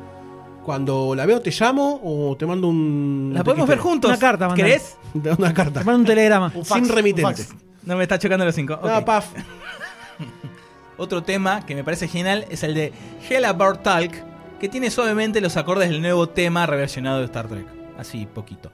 Cuando la veo, ¿te llamo o te mando un. La podemos ver juntos. Una carta, mandale. ¿Querés? Te mando una carta. Te mando un telegrama. Un fax, Sin remitente. un fax. No me está chocando los cinco. Ah, Ok. paf. Otro tema que me parece genial es el de Hell About Talk, que tiene suavemente los acordes del nuevo tema reversionado de Star Trek. Así, poquito.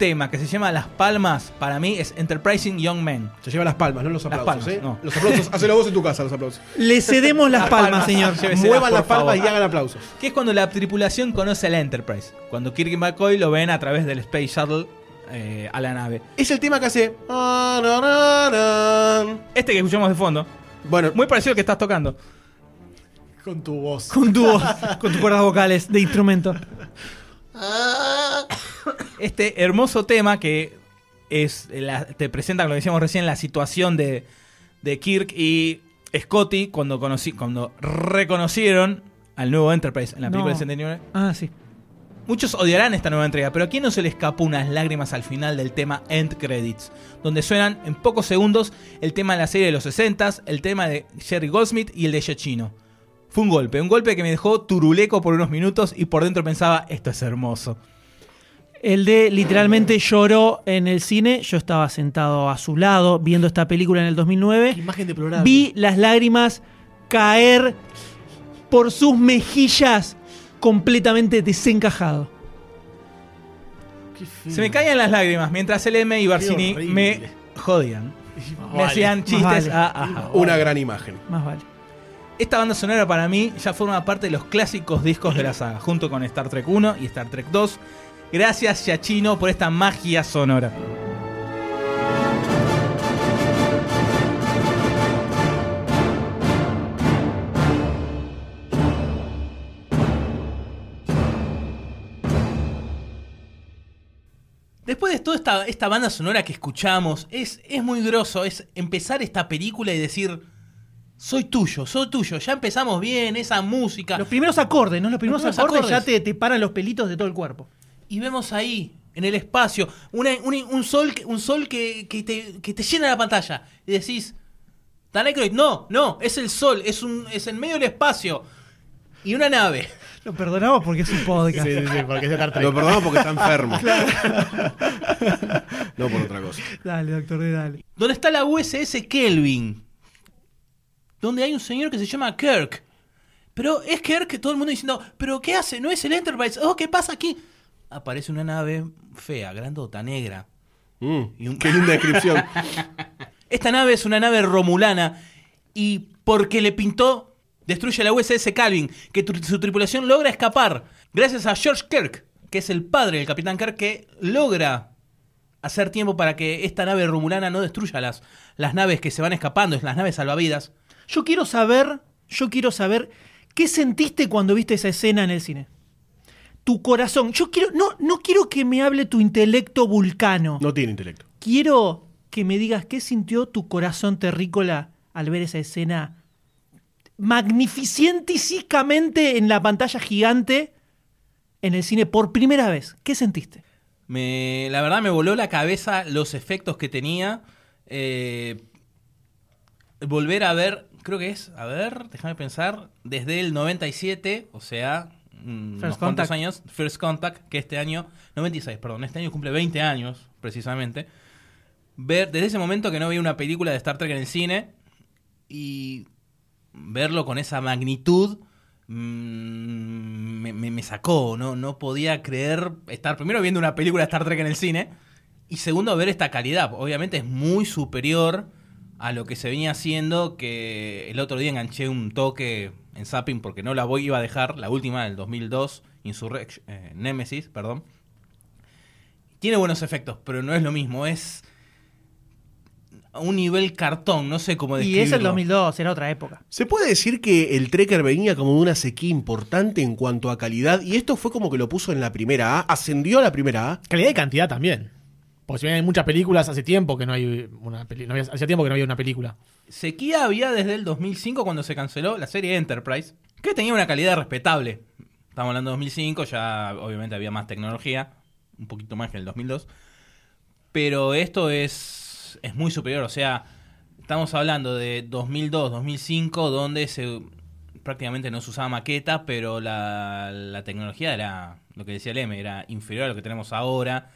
Tema que se llama Las Palmas, para mí es Enterprising Young Men. Se lleva las palmas, no los Las aplausos. palmas, ¿eh? no. Los aplausos, hacelo vos en tu casa, los aplausos. Le cedemos las palmas, señor. Lléveselas, Muevan las palmas favor. y hagan aplausos. Que es cuando la tripulación conoce a la Enterprise. Cuando Kirk y McCoy lo ven a través del Space Shuttle eh, a la nave. Es el tema que hace. ah. Este que escuchamos de fondo. Bueno, Muy parecido al que estás tocando. Con tu voz. Con tu voz, con tus cuerdas vocales de instrumento. Este hermoso tema que es la- te presenta, como decíamos recién, la situación de, de Kirk y Scotty cuando, conocí, cuando reconocieron al nuevo Enterprise en la No. película del 79. Ah, sí. Muchos odiarán esta nueva entrega, pero ¿a quién no se le escapó unas lágrimas al final del tema End Credits? Donde suenan en pocos segundos el tema de la serie de los 60s, el tema de Jerry Goldsmith y el de Giacchino. Fue un golpe, un golpe que me dejó turuleco por unos minutos y por dentro pensaba, esto es hermoso. El de literalmente lloró en el cine. Yo estaba sentado a su lado viendo esta película en el 2009. Imagen deplorable. Vi las lágrimas caer por sus mejillas completamente desencajado. Qué feo. Se me caían las lágrimas mientras el M y Barcini me jodían. Me Vale. hacían chistes. vale. ajá. una gran imagen. Más vale. Esta banda sonora para mí ya forma parte de los clásicos discos de la saga, junto con Star Trek 1 y Star Trek 2. Gracias, Yachino, por esta magia sonora. Después de toda esta, esta banda sonora que escuchamos, es, es muy groso, es empezar esta película y decir, soy tuyo, soy tuyo, ya empezamos bien, esa música. Los primeros acordes, ¿no? Los primeros, primeros acordes, acordes. ya te, te paran los pelitos de todo el cuerpo. Y vemos ahí, en el espacio, una- un, un sol, que- un sol que, que te, que te llena la pantalla. Y decís, Dan Aykroyd, no, no, es el sol, es, un, es en medio del espacio. Y una nave. Lo perdonamos porque es un podcast. Sí, sí, sí, porque es de. Lo perdonamos porque está enfermo. no por otra cosa. Dale, doctor dale. Donde está la USS Kelvin. Donde hay un señor que se llama Kirk. Pero es Kirk, todo el mundo diciendo, ¿pero qué hace? ¿No es el Enterprise? Oh, ¿qué pasa aquí? Aparece una nave fea, grandota, negra. Mm, Y un- Qué linda descripción. Esta nave es una nave romulana y porque le pintó, destruye la USS Calvin, que su tripulación logra escapar. Gracias a George Kirk, que es el padre del Capitán Kirk, que logra hacer tiempo para que esta nave romulana no destruya las, las naves que se van escapando, las naves salvavidas. Yo quiero saber, yo quiero saber qué sentiste cuando viste esa escena en el cine. Tu corazón. Yo quiero, no, no quiero que me hable tu intelecto vulcano. No tiene intelecto. Quiero que me digas qué sintió tu corazón terrícola al ver esa escena magnificentísicamente en la pantalla gigante en el cine por primera vez. ¿Qué sentiste? Me, la verdad me voló la cabeza los efectos que tenía. Eh, volver a ver, creo que es, a ver, déjame pensar, desde el 97, o sea, mm, unos First cuantos años, First Contact, que este año, 96, perdón, este año cumple 20 años, precisamente. Ver, desde ese momento que no veía una película de Star Trek en el cine y verlo con esa magnitud mm, me, me- me sacó, ¿no? no podía creer estar primero viendo una película de Star Trek en el cine y segundo ver esta calidad. Obviamente es muy superior a lo que se venía haciendo, que el otro día enganché un toque en Zapping porque no la voy iba a dejar, la última del 2002, Insurrection, eh, Nemesis, perdón. Tiene buenos efectos, pero no es lo mismo, es a un nivel cartón, no sé cómo Y describirlo. es el 2002, era otra época. Se puede decir que el Trekker venía como de una sequía importante en cuanto a calidad y esto fue como que lo puso en la primera A, ascendió a la primera A. Calidad y cantidad también. Porque si bien hay muchas películas, hace tiempo que no hay una había- hacía tiempo que no había una película. Sequía había desde el 2005 cuando se canceló la serie Enterprise, que tenía una calidad respetable. Estamos hablando de 2005, ya obviamente había más tecnología, un poquito más que en el 2002. Pero esto es, es muy superior, o sea, estamos hablando de 2002, 2005, donde se prácticamente no se usaba maqueta, pero la, la tecnología era, lo que decía M, era inferior a lo que tenemos ahora.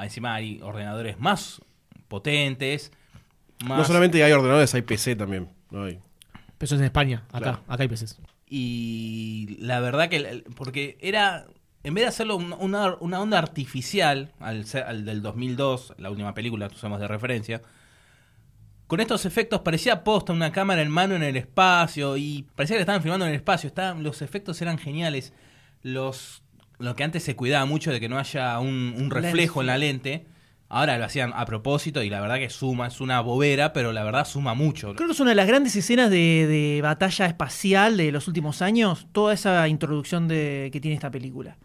Ah, Encima hay ordenadores más potentes. Más No solamente hay ordenadores, hay PC también. No hay. Pero eso es en España, acá, Claro. acá hay peces. Y la verdad que, porque era, en vez de hacerlo un- una, una onda artificial, al del 2002, la última película que usamos de referencia, con estos efectos parecía posta una cámara en mano en el espacio y parecía que estaban filmando en el espacio. Estaban, los efectos eran geniales. Los, lo que antes se cuidaba mucho de que no haya un, un reflejo en la lente, ahora lo hacían a propósito y la verdad que suma, es una bobera, pero la verdad suma mucho. Creo que es una de las grandes escenas de, de batalla espacial de los últimos años, toda esa introducción de, que tiene esta película.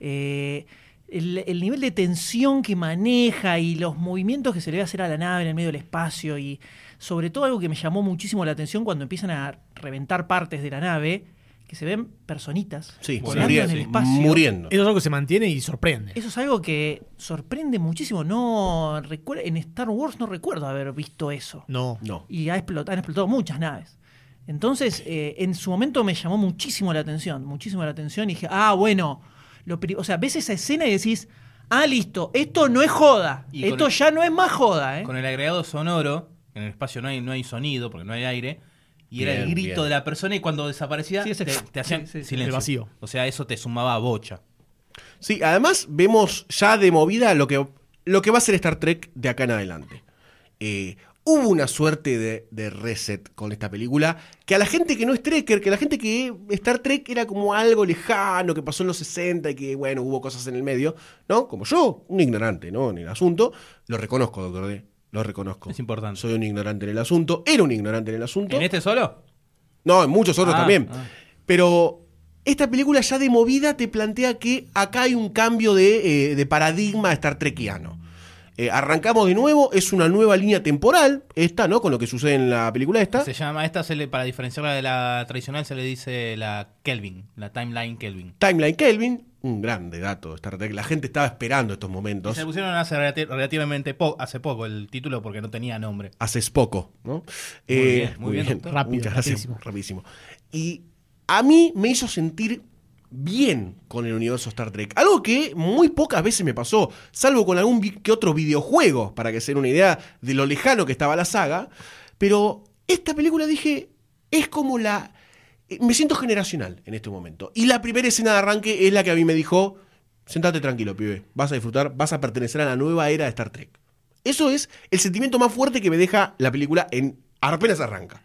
Eh, el, el nivel de tensión que maneja y los movimientos que se le va a hacer a la nave en el medio del espacio y sobre todo algo que me llamó muchísimo la atención cuando empiezan a reventar partes de la nave, que se ven personitas Sí, volando muriendo. en el espacio. muriendo. Eso es algo que se mantiene y sorprende. Eso es algo que sorprende muchísimo. No recuer- en Star Wars no recuerdo haber visto eso No. No. y ha explotado, han explotado muchas naves. Entonces, eh, en su momento me llamó muchísimo la atención, muchísimo la atención y dije, ah, bueno, lo o sea, ves esa escena y decís, ah, listo, esto no es joda, Y esto el- ya no es más joda, ¿eh? Con el agregado sonoro, en el espacio no hay, no hay sonido porque no hay aire, y era el grito bien. de la persona y cuando desaparecía Sí, ese- te, te hacían sí, sí, silencio. el vacío. O sea, eso te sumaba a bocha. Sí, además vemos ya de movida lo que, lo que va a ser Star Trek de acá en adelante. Eh, hubo una suerte de, de reset con esta película, que a la gente que no es Trekker, que a la gente que Star Trek era como algo lejano, que pasó en los 60 y que, bueno, hubo cosas en el medio, ¿no? Como yo, un ignorante, ¿no? En el asunto, lo reconozco, doctor D, lo reconozco. Es importante. Soy un ignorante en el asunto, era un ignorante en el asunto. ¿En este solo? No, en muchos otros Ah, también. ah. Pero esta película ya de movida te plantea que acá hay un cambio de, eh, de paradigma Star Trekiano. Eh, arrancamos de nuevo, es una nueva línea temporal, esta, ¿no? Con lo que sucede en la película esta. Se llama, esta se le, para diferenciarla de la tradicional se le dice la Kelvin, la timeline Kelvin. Timeline Kelvin, un grande dato de Star Trek. La gente estaba esperando estos momentos. Se pusieron hace relati- relativamente po- hace poco el título porque no tenía nombre. Hace poco, ¿no? Muy Eh, bien, muy bien, doctor. Rápido, Muchas gracias. rapidísimo. Rapidísimo. Y a mí me hizo sentir bien con el universo Star Trek. Algo que muy pocas veces me pasó, salvo con algún que otro videojuego, para que se den una idea de lo lejano que estaba la saga. Pero esta película dije, es como la... eh, Me siento generacional en este momento. Y la primera escena de arranque es la que a mí me dijo, sentate tranquilo, pibe, vas a disfrutar, vas a pertenecer a la nueva era de Star Trek. Eso es el sentimiento más fuerte que me deja la película en apenas arranca.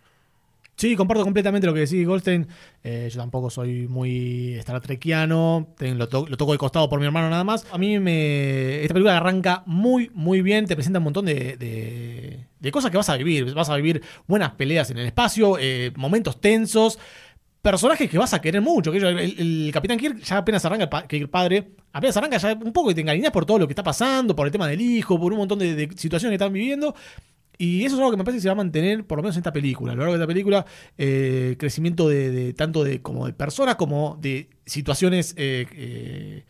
Sí, comparto completamente lo que decís, Goldstein. Eh, yo tampoco soy muy Star Trekiano. Lo, to- lo toco de costado por mi hermano nada más. A mí me. Esta película arranca muy, muy bien. Te presenta un montón de, de- cosas que vas a vivir. Vas a vivir buenas peleas en el espacio, eh, momentos tensos. Personajes que vas a querer mucho. Que el, Capitán Kirk ya apenas arranca, pa- Kirk padre, apenas arranca ya un poco y te encariñas por todo lo que está pasando, por el tema del hijo, por un montón de situaciones que están viviendo. Y eso es algo que me parece que se va a mantener, por lo menos en esta película. A lo largo de esta película, eh, crecimiento de, de- tanto de como de personas como de situaciones eh, eh,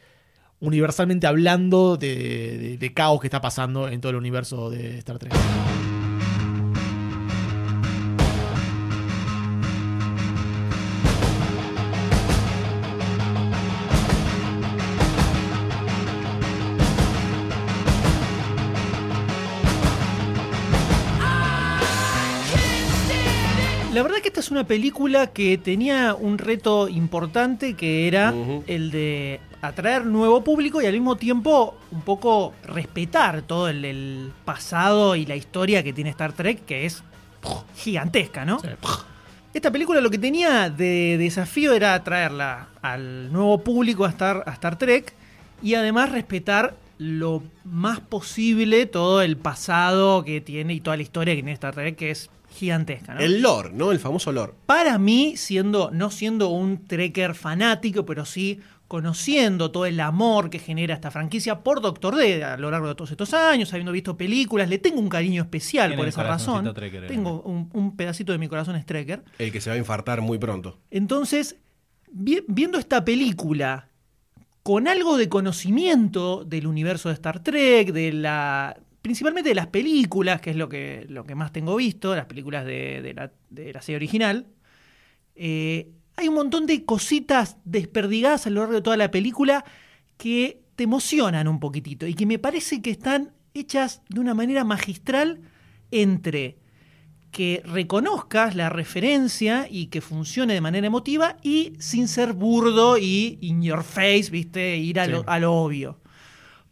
universalmente hablando de, de- de caos que está pasando en todo el universo de Star Trek. La verdad que esta es una película que tenía un reto importante que era el de atraer nuevo público y al mismo tiempo un poco respetar todo el, el pasado y la historia que tiene Star Trek, que es gigantesca, ¿no? Esta película lo que tenía de desafío era atraerla al nuevo público a Star, a Star Trek y además respetar lo más posible todo el pasado que tiene y toda la historia que tiene Star Trek, que es gigantesca, ¿no? El lore, ¿no? El famoso lore. Para mí, siendo, no siendo un trekker fanático, pero sí conociendo todo el amor que genera esta franquicia por Doctor D a lo largo de todos estos años, habiendo visto películas, le tengo un cariño especial por esa razón. trekker, eh. tengo un, un pedacito de mi corazón es trekker. El que se va a infartar muy pronto. Entonces, vi- viendo esta película con algo de conocimiento del universo de Star Trek, de la principalmente de las películas, que es lo que, lo que más tengo visto, las películas de, de la, de la serie original, eh, hay un montón de cositas desperdigadas a lo largo de toda la película que te emocionan un poquitito y que me parece que están hechas de una manera magistral entre que reconozcas la referencia y que funcione de manera emotiva y sin ser burdo y in your face, ¿viste? Ir a, lo, a lo obvio.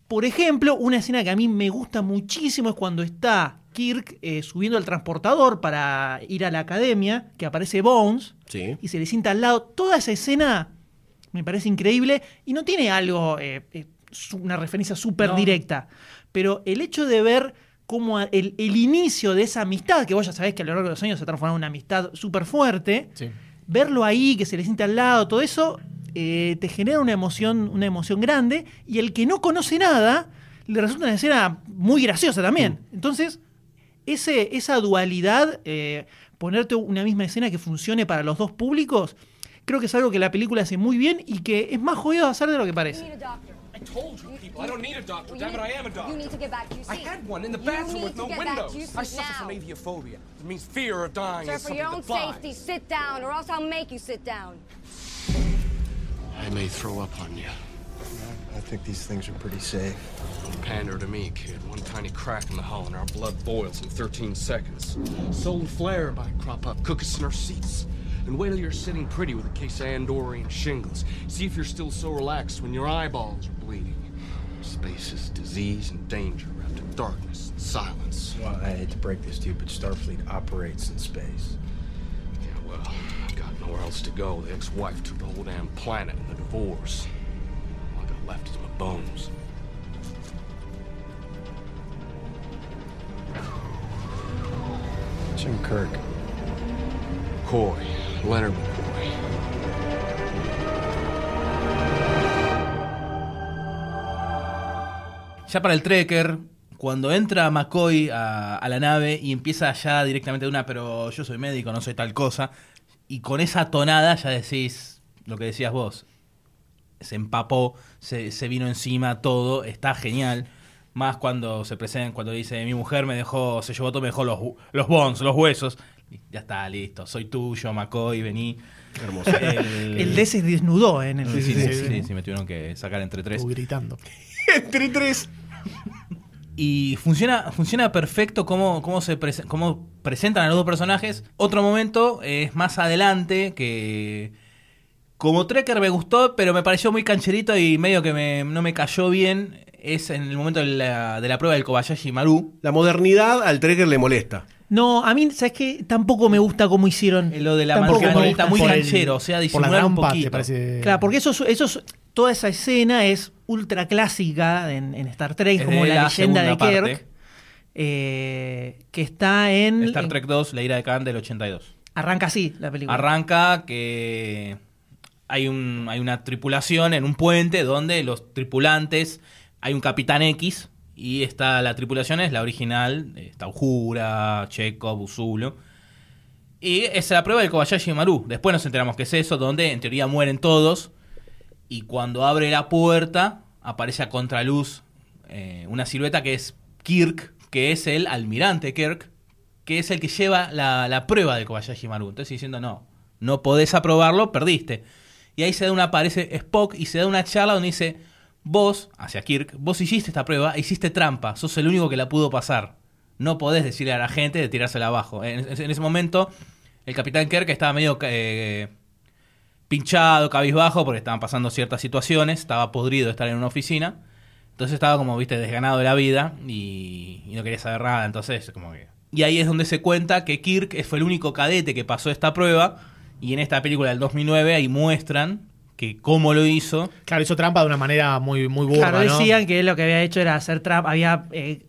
Por ejemplo, una escena que a mí me gusta muchísimo es cuando está Kirk eh, subiendo al transportador para ir a la academia, que aparece Bones Sí. y se le sienta al lado. Toda esa escena me parece increíble y no tiene algo, eh, eh, una referencia súper No. directa. Pero el hecho de ver cómo el, el inicio de esa amistad, que vos ya sabés que a lo largo de los años se ha transformado en una amistad súper fuerte, Sí. verlo ahí, que se le siente al lado, todo eso, eh, te genera una emoción, una emoción grande. Y el que no conoce nada, le resulta una escena muy graciosa también. Entonces, ese, esa dualidad, eh, ponerte una misma escena que funcione para los dos públicos, creo que es algo que la película hace muy bien y que es más jodido de hacer de lo que parece. I told you people, I don't need a doctor. Damn it, I am a doctor. You need to get back to your I seat. had one in the bathroom with no windows. I suffer from aviophobia. It means fear of dying Sir, for your own safety, sit down, or else I'll make you sit down. I may throw up on you. I think these things are pretty safe. Don't pander to me, kid. One tiny crack in the hull and our blood boils in 13 seconds. Solar flare might crop up, cook us in our seats. And wait till you're sitting pretty with a case of Andorian shingles. See if you're still so relaxed when your eyeballs are bleeding. Space is disease and danger wrapped in darkness and silence. Well, I hate to break this to you, but Starfleet operates in space. Yeah, well, nowhere else to go. The ex-wife took the whole damn planet in the divorce. All I got left is my bones. Jim Kirk. McCoy, Leonard McCoy. Ya para el Trekker, cuando entra McCoy a, a la nave y empieza ya directamente de una, pero yo soy médico, no soy tal cosa, y con esa tonada ya decís lo que decías vos. Se empapó, se, se vino encima todo, está genial. Más cuando se presenta, cuando dice mi mujer me dejó, se llevó todo, me dejó los, los bones, los huesos. Y Ya está, listo. Soy tuyo, McCoy, vení. Hermoso. El, El D se desnudó en el Sí, sí, sí, sí, sí, sí. sí, me tuvieron que sacar entre tres. Estuvo gritando. Entre tres. Y funciona, funciona perfecto cómo, cómo se prese- cómo presentan a los dos personajes. Otro momento es más adelante que como Trekker me gustó, pero me pareció muy cancherito y medio que me- no me cayó bien. Es en el momento de la, de la prueba del Kobayashi Maru. La modernidad al Trekker le molesta. No, a mí, ¿sabes qué? Tampoco me gusta cómo hicieron. Lo de la Tampoco me manzanita, gusta. muy canchero, o sea, por la disimular un poquito. Claro, porque eso, es- eso es- toda esa escena es ultra clásica en, en Star Trek, Es como la, la leyenda de Kirk, parte. eh, que está en... Star Trek 2, La ira de Khan del 82. arranca así la película. Arranca que hay, un, hay una tripulación en un puente donde los tripulantes, hay un capitán X y está la tripulación es la original, está Ujura, Chekhov, Uzulo. Y es la prueba del Kobayashi Maru. Después nos enteramos que es eso, donde en teoría mueren todos. Y cuando abre la puerta, aparece a contraluz eh, una silueta que es Kirk, que es el almirante Kirk, que es el que lleva la, la prueba del Kobayashi Maru. Entonces diciendo, no, no podés aprobarlo, perdiste. Y ahí se da una, aparece Spock y se da una charla donde dice, vos, hacia Kirk, vos hiciste esta prueba, hiciste trampa, sos el único que la pudo pasar. No podés decirle a la gente de tirársela abajo. En, ese momento, el capitán Kirk estaba medio eh, pinchado, cabizbajo, porque estaban pasando ciertas situaciones, estaba podrido de estar en una oficina. Entonces estaba como, viste, desganado de la vida y, y no quería saber nada. Entonces, como que. Y ahí es donde se cuenta que Kirk fue el único cadete que pasó esta prueba. Y en esta película del 2009 ahí muestran que cómo lo hizo. Claro, hizo trampa de una manera muy, muy burda, Claro, ¿no? decían que él lo que había hecho era hacer trap, había eh,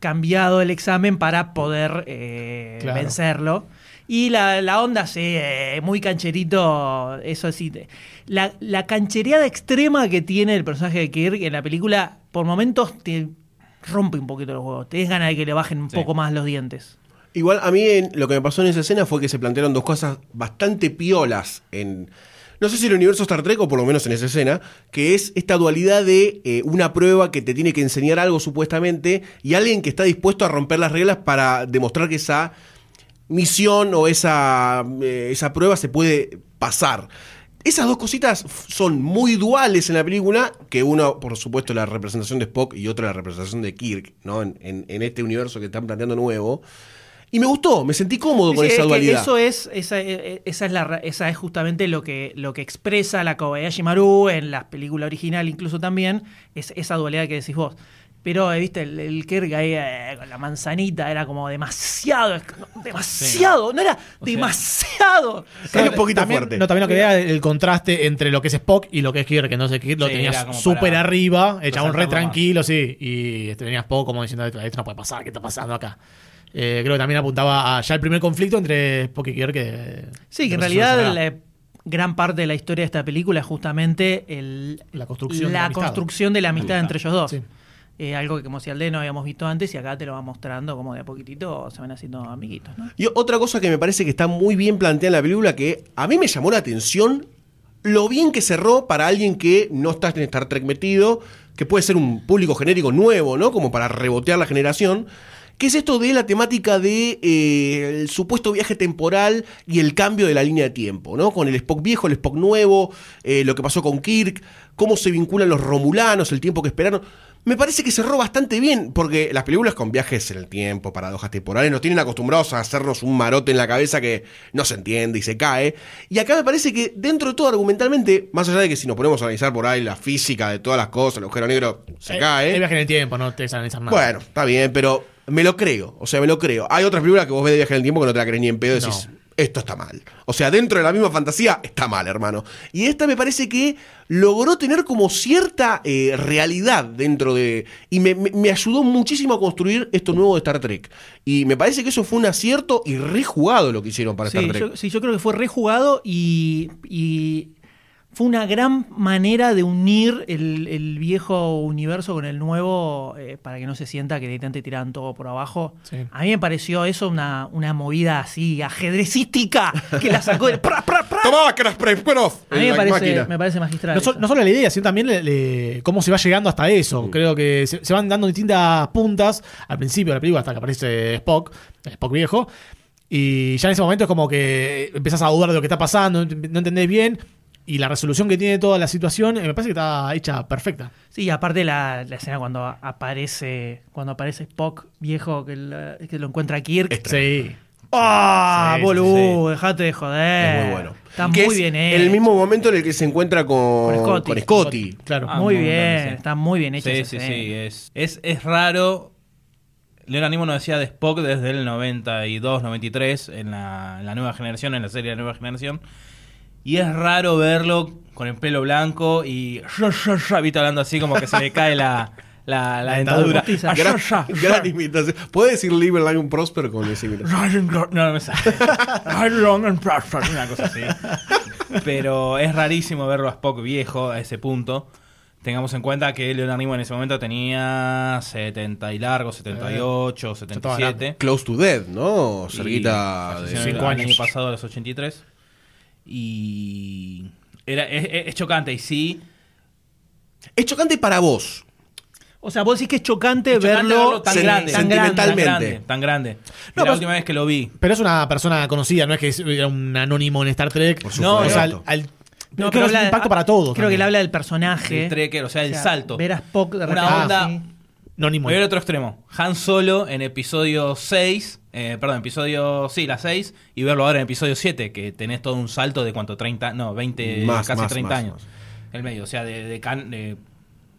cambiado el examen para poder eh, Claro. vencerlo. Y la, la onda, sí, eh, muy cancherito, eso sí. La, la canchereada extrema que tiene el personaje de Kirk en la película, por momentos te rompe un poquito los huevos. Te des ganas de que le bajen un Sí. poco más los dientes. Igual a mí en- lo que me pasó en esa escena fue que se plantearon dos cosas bastante piolas en... No sé si el universo Star Trek o por lo menos en esa escena, que es esta dualidad de eh, una prueba que te tiene que enseñar algo supuestamente y alguien que está dispuesto a romper las reglas para demostrar que esa misión o esa, eh, esa prueba se puede pasar. Esas dos cositas son muy duales en la película, que uno, por supuesto, la representación de Spock y otra la representación de Kirk, ¿no? En, en- en este universo que están planteando nuevo. Y me gustó, me sentí cómodo con esa es dualidad. eso es, esa, esa es la, ra- esa es justamente lo que, lo que expresa la Kobayashi Maru en la película original, incluso también, es esa dualidad que decís vos. Pero, eh, viste, el, el Kirk ahí eh, con la manzanita era como demasiado, demasiado, no era demasiado. Es un poquito también, fuerte. No, también lo que vea el contraste entre lo que es Spock y lo que es Kirk, que no sé, Kirk lo Sí, era tenías como súper arriba, el chabón re más. tranquilo, sí, y este, tenías Spock como diciendo, esto no puede pasar, ¿qué está pasando acá? Eh, creo que también apuntaba a ya el primer conflicto entre Spock y Kirk. Que, Sí, que en realidad la- gran parte de la historia de esta película es justamente el, La construcción de la la amistad. construcción de la amistad entre ellos dos. Sí. Eh, algo que como si Alde no habíamos visto antes y acá te lo va mostrando como de a poquitito se van haciendo amiguitos. Y otra cosa que me parece que está muy bien planteada en la película, que a mí me llamó la atención lo bien que cerró para alguien que no está en Star Trek metido, que puede ser un público genérico nuevo, ¿no? Como para rebotear la generación. que es esto de la temática de eh, supuesto viaje temporal y el cambio de la línea de tiempo, ¿no? Con el Spock viejo, el Spock nuevo, eh, lo que pasó con Kirk, cómo se vinculan los romulanos, el tiempo que esperaron. Me parece que cerró bastante bien, porque las películas con viajes en el tiempo, paradojas temporales, nos tienen acostumbrados a hacernos un marote en la cabeza que no se entiende y se cae. Y acá me parece que dentro de todo argumentalmente, más allá de que si nos ponemos a analizar por ahí la física de todas las cosas, el agujero negro se Eh, cae. El viaje en el tiempo, no te analizar nada. Bueno, está bien, pero me lo creo. O sea, me lo creo. Hay otras películas que vos ves de viaje en el tiempo que no te la crees ni en pedo decís, esto está mal. O sea, dentro de la misma fantasía, está mal, hermano. Y esta me parece que logró tener como cierta eh, realidad dentro de. Y me, me- me ayudó muchísimo a construir esto nuevo de Star Trek. Y me parece que eso fue un acierto y rejugado lo que hicieron para Sí, Star Trek. yo, sí, yo creo que fue rejugado y, y fue una gran manera de unir el, el viejo universo con el nuevo eh, para que no se sienta que directamente tiraban todo por abajo. Sí. A mí me pareció eso una, una movida así ajedrecística que la sacó del... pra, pra, pra. ¡Tomá, Krasprevkonov! A mí me parece, me parece magistral. No, so- eso. no solo la idea, sino también le- le- cómo se va llegando hasta eso. Creo que se, se van dando distintas puntas al principio de la película hasta que aparece Spock, Spock viejo. Y ya en ese momento es como que empezás a dudar de lo que está pasando, no no entendés bien. Y la resolución que tiene toda la situación eh, me parece que está hecha perfecta. Sí, aparte la, la escena cuando aparece cuando aparece Spock viejo que, la- que lo encuentra Kirk. Sí. ¡Ah, Sí, sí, boludo! Dejate de joder. Es muy bueno. Está Que muy es bien hecho. El mismo momento en el que se encuentra con, Con Scotty. con Scotty. Claro. Ah, muy montón, bien, sí. está muy bien hecha Sí, esa sí, escena. sí. Es, es, es raro. Leonard Nimoy no decía de Spock desde el 92, 93, en la, en la nueva generación, en la serie de la nueva generación. Y es raro verlo con el pelo blanco y. ¿Viste hablando así como que se le cae la, la, la dentadura. Ah, Gran, ya, ya, gran imitación. ¿Puede decir Live Long Prosper con esa imitación? No, no me sale. Una cosa así. Pero es rarísimo verlo a Spock viejo a ese punto. Tengamos en cuenta que Leonard Nimoy en ese momento tenía 70 y largo, 78, 77. Close to Dead, ¿no? Y Cerquita de el- cinco el años. año pasado, a los 83. Y. Era, es, es- es chocante, y sí. Es chocante para vos. O sea, vos decís que es chocante, es chocante verlo, tan sen- grande, tan grande, tan sentimentalmente. grande, tan grande. No, la pero- última vez que lo vi. Pero es una persona conocida, no es que era un anónimo en Star Trek. Por No, o sea, al, al- No, creo pero que es un impacto para todos. Creo que él habla del personaje. El trekker, o sea, el O sea, salto. Ver a Spock de Una onda-. No, ni Voy a ver otro extremo. Han Solo en episodio 6, eh, perdón, episodio, sí, la 6, y verlo ahora en episodio 7, que tenés todo un salto de cuánto, 30, no, 20, Más, casi más, 30 más, años. más. El medio, o sea, de, de can- de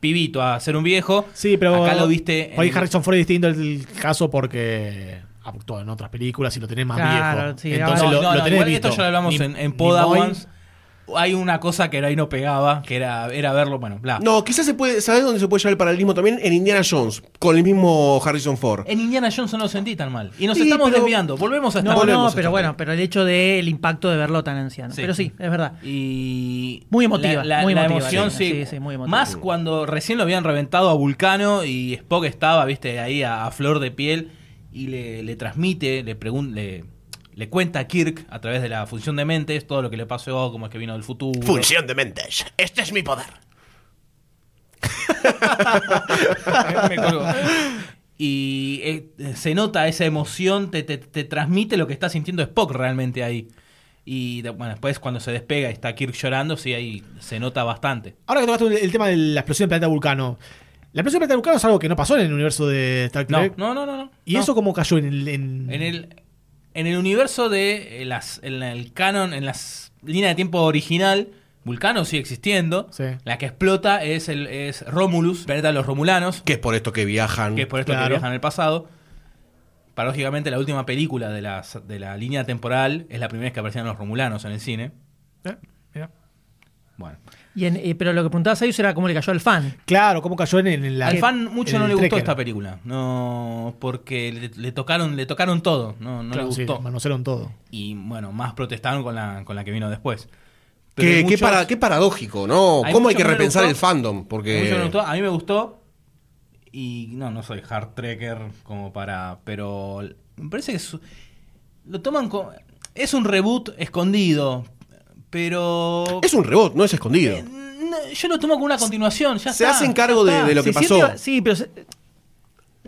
pibito a ser un viejo. Sí, pero. Acá lo viste. Hoy en- Harrison Ford es distinto el caso porque actuó en otras películas y lo tenés más Claro, viejo. sí, Entonces No, lo, no, lo no, tenés igual visto. Esto ya lo hablamos Ni- en, en ni Podawans. Hay una cosa que ahí no pegaba, que era, era verlo, bueno, bla. No, quizás se puede. ¿Sabes dónde se puede llevar el paralelismo también? En Indiana Jones, con el mismo Harrison Ford. En Indiana Jones no lo sentí tan mal. Y nos Sí, estamos pero- desviando. Volvemos a estar No, no, pero estar bueno, bien. pero el hecho del impacto de verlo tan anciano. Sí. Pero sí, es verdad. Y. Muy emotiva, La, la- muy la emotiva, emoción, sí, sí. sí, sí, muy emotiva. Más cuando recién lo habían reventado a Vulcano y Spock estaba, viste, ahí a, a flor de piel y le, le transmite, le, pregun- le, le cuenta a Kirk a través de la función de mentes todo lo que le pasó, cómo es que vino del futuro. Función de mentes. Este es mi poder. Me colgó. Y eh, se nota esa emoción, te, te- te transmite lo que está sintiendo Spock realmente ahí. Y de- bueno, después cuando se despega y está Kirk llorando, sí, ahí se nota bastante. Ahora que tocaste el, tema de la explosión del planeta Vulcano. La explosión del planeta Vulcano es algo que no pasó en el universo de Star No, Trek. no, no, no. no. ¿Y No. eso cómo cayó en el. En, En el, en el universo de eh, las, en el canon, en las líneas de tiempo original, Vulcano sigue existiendo. Sí. La que explota es el es Romulus, planeta de los Romulanos, Que es por esto que viajan. que es por esto que viajan en el pasado. Paradójicamente, la última película de, las, de la línea temporal es la primera vez que aparecían los Romulanos en el cine. Eh, mira. Bueno. Y en- eh, pero lo que preguntabas a ellos era cómo le cayó al fan. Claro, cómo cayó en, en la. Al fan mucho no el le gustó esta película. No, porque le, le tocaron, le tocaron todo. No, no Claro, le sí, gustó. manosearon todo. y bueno, más protestaron con la, con la que vino después. Qué, qué para- qué paradójico, ¿no? hay ¿Cómo hay que repensar gustó. el fandom? Porque. no les gustó, a mí me gustó. Y no, no soy hard trekker como para. Pero me parece que es- lo toman como. Es un reboot escondido. Pero. Es un rebot, no es escondido. no, yo lo tomo como una continuación. Ya Se está, hacen cargo de, lo que Se pasó. siente- sí, pero se-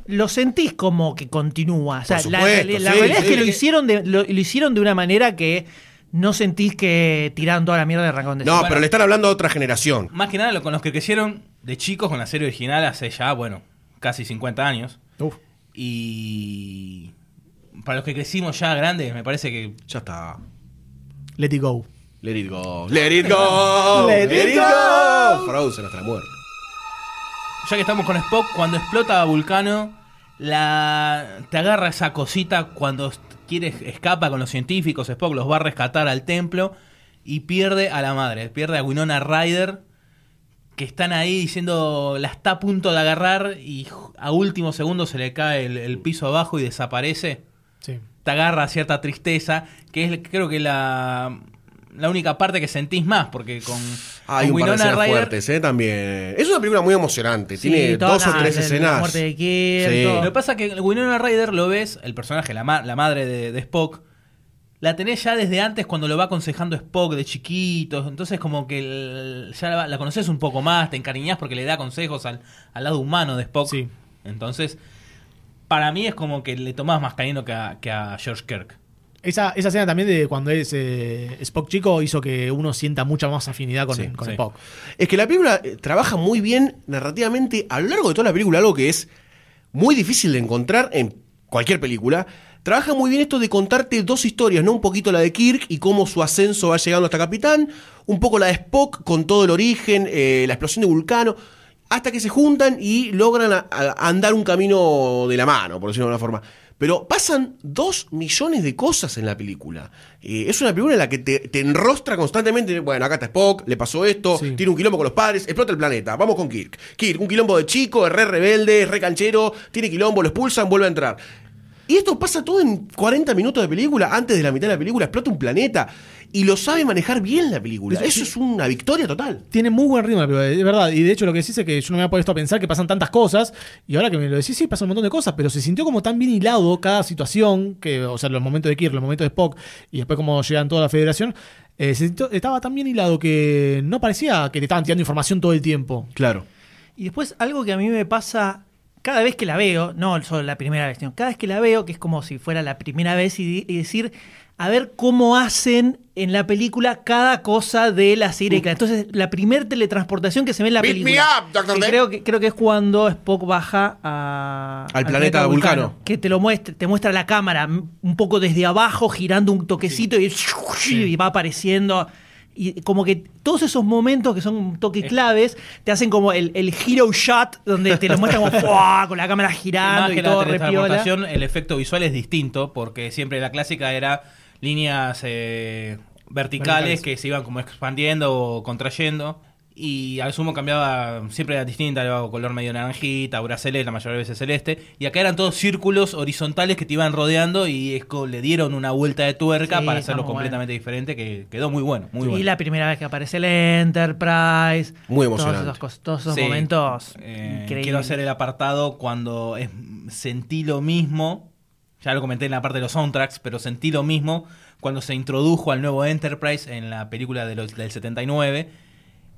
lo sentís como que continúa. O sea, Por la, la- la sí, realidad es que lo hicieron, de, lo, lo hicieron de una manera que no sentís que tiraron toda la mierda de arrancón de No, pero le están hablando a otra generación. Más que nada lo- con los que crecieron de chicos con la serie original hace ya, bueno, casi 50 años. Uf. Y para los que crecimos ya grandes, me parece que Ya está. Let it go. Let it go. Let it go. Let it go. Frozen hasta la muerte. ya que estamos con Spock, cuando explota Vulcano, la te agarra esa cosita cuando quiere escapa con los científicos, Spock los va a rescatar al templo y pierde a la madre, pierde a Winona Ryder que están ahí diciendo la está a punto de agarrar y a último segundo se le cae el, el piso abajo y desaparece. Sí. Te agarra cierta tristeza, que es creo que la la única parte que sentís más, porque con, Hay con un par de escenas Ryder- fuertes, ¿eh? También. Es una película muy emocionante. Sí, Tiene todo, dos o nada, tres la- la escenas. muerte de Kirk, Sí. todo. Lo que pasa es que Winona Ryder lo ves, el personaje, la, ma- la madre de, de Spock, la tenés ya desde antes cuando lo va aconsejando Spock de chiquitos. Entonces, como que el- ya la, la conoces un poco más, te encariñás porque le da consejos al, al lado humano de Spock. Sí. Entonces, para mí es como que le tomás más cariño que a, que a George Kirk. Esa, esa escena también de cuando es eh, Spock chico hizo que uno sienta mucha más afinidad con, Sí, con sí. Spock. Es que la película eh, trabaja muy bien narrativamente a lo largo de toda la película, algo que es muy difícil de encontrar en cualquier película. Trabaja muy bien esto de contarte dos historias, ¿no? Un poquito la de Kirk y cómo su ascenso va llegando hasta capitán, un poco la de Spock con todo el origen, eh, la explosión de Vulcano, hasta que se juntan y logran a- a- andar un camino de la mano, por decirlo de alguna forma. Pero pasan dos millones de cosas en la película. Eh, es una película en la que te, te enrostra constantemente. Bueno, acá está Spock, le pasó esto, Sí. tiene un quilombo con los padres, explota el planeta. Vamos con Kirk. Kirk, un quilombo de chico, es re rebelde, es re canchero, tiene quilombo, lo expulsan, vuelve a entrar. Y esto pasa todo en 40 minutos de película, antes de la mitad de la película, explota un planeta. Y lo sabe manejar bien la película. Eso es una victoria total. Tiene muy buen ritmo la película, de verdad. Y de hecho lo que decís es que yo no me había puesto a pensar que pasan tantas cosas. Y ahora que me lo decís, sí, pasan un montón de cosas. Pero se sintió como tan bien hilado cada situación, que, o sea, los momentos de Kirk, los momentos de Spock, y después como llegan toda la federación. eh, se sintió- estaba tan bien hilado que no parecía que te estaban tirando información todo el tiempo. Claro. Y después algo que a mí me pasa cada vez que la veo, no solo la primera vez, sino cada vez que la veo, que es como si fuera la primera vez y, y decir, a ver cómo hacen en la película cada cosa de la serie. Entonces, la primer teletransportación que se ve en la Beat me película. up, Dr. que Death. creo, que, creo que es cuando Spock baja a- Al planeta Vulcano. Que te lo muestra, te muestra la cámara un poco desde abajo, girando un toquecito y, y va apareciendo. Y como que todos esos momentos que son un toque claves te hacen como el, el hero shot donde te lo muestran como ¡fua! con la cámara girando Más y que todo la el efecto visual es distinto, porque siempre la clásica era líneas eh, verticales, Verticales. que se iban como expandiendo o contrayendo. Y al sumo cambiaba, siempre era distinta, era color medio naranjita, aura celeste, la mayoría de veces celeste. Y acá eran todos círculos horizontales que te iban rodeando y es le dieron una vuelta de tuerca Sí, para hacerlo completamente diferente, que quedó muy bueno. Muy y bueno. la primera vez que aparece el Enterprise. Muy emocionante. esas cosas, todos esos Sí. momentos Eh, increíbles. quiero hacer el apartado cuando es- sentí lo mismo. Ya lo comenté en la parte de los soundtracks, pero sentí lo mismo cuando se introdujo al nuevo Enterprise en la película de los- del 79.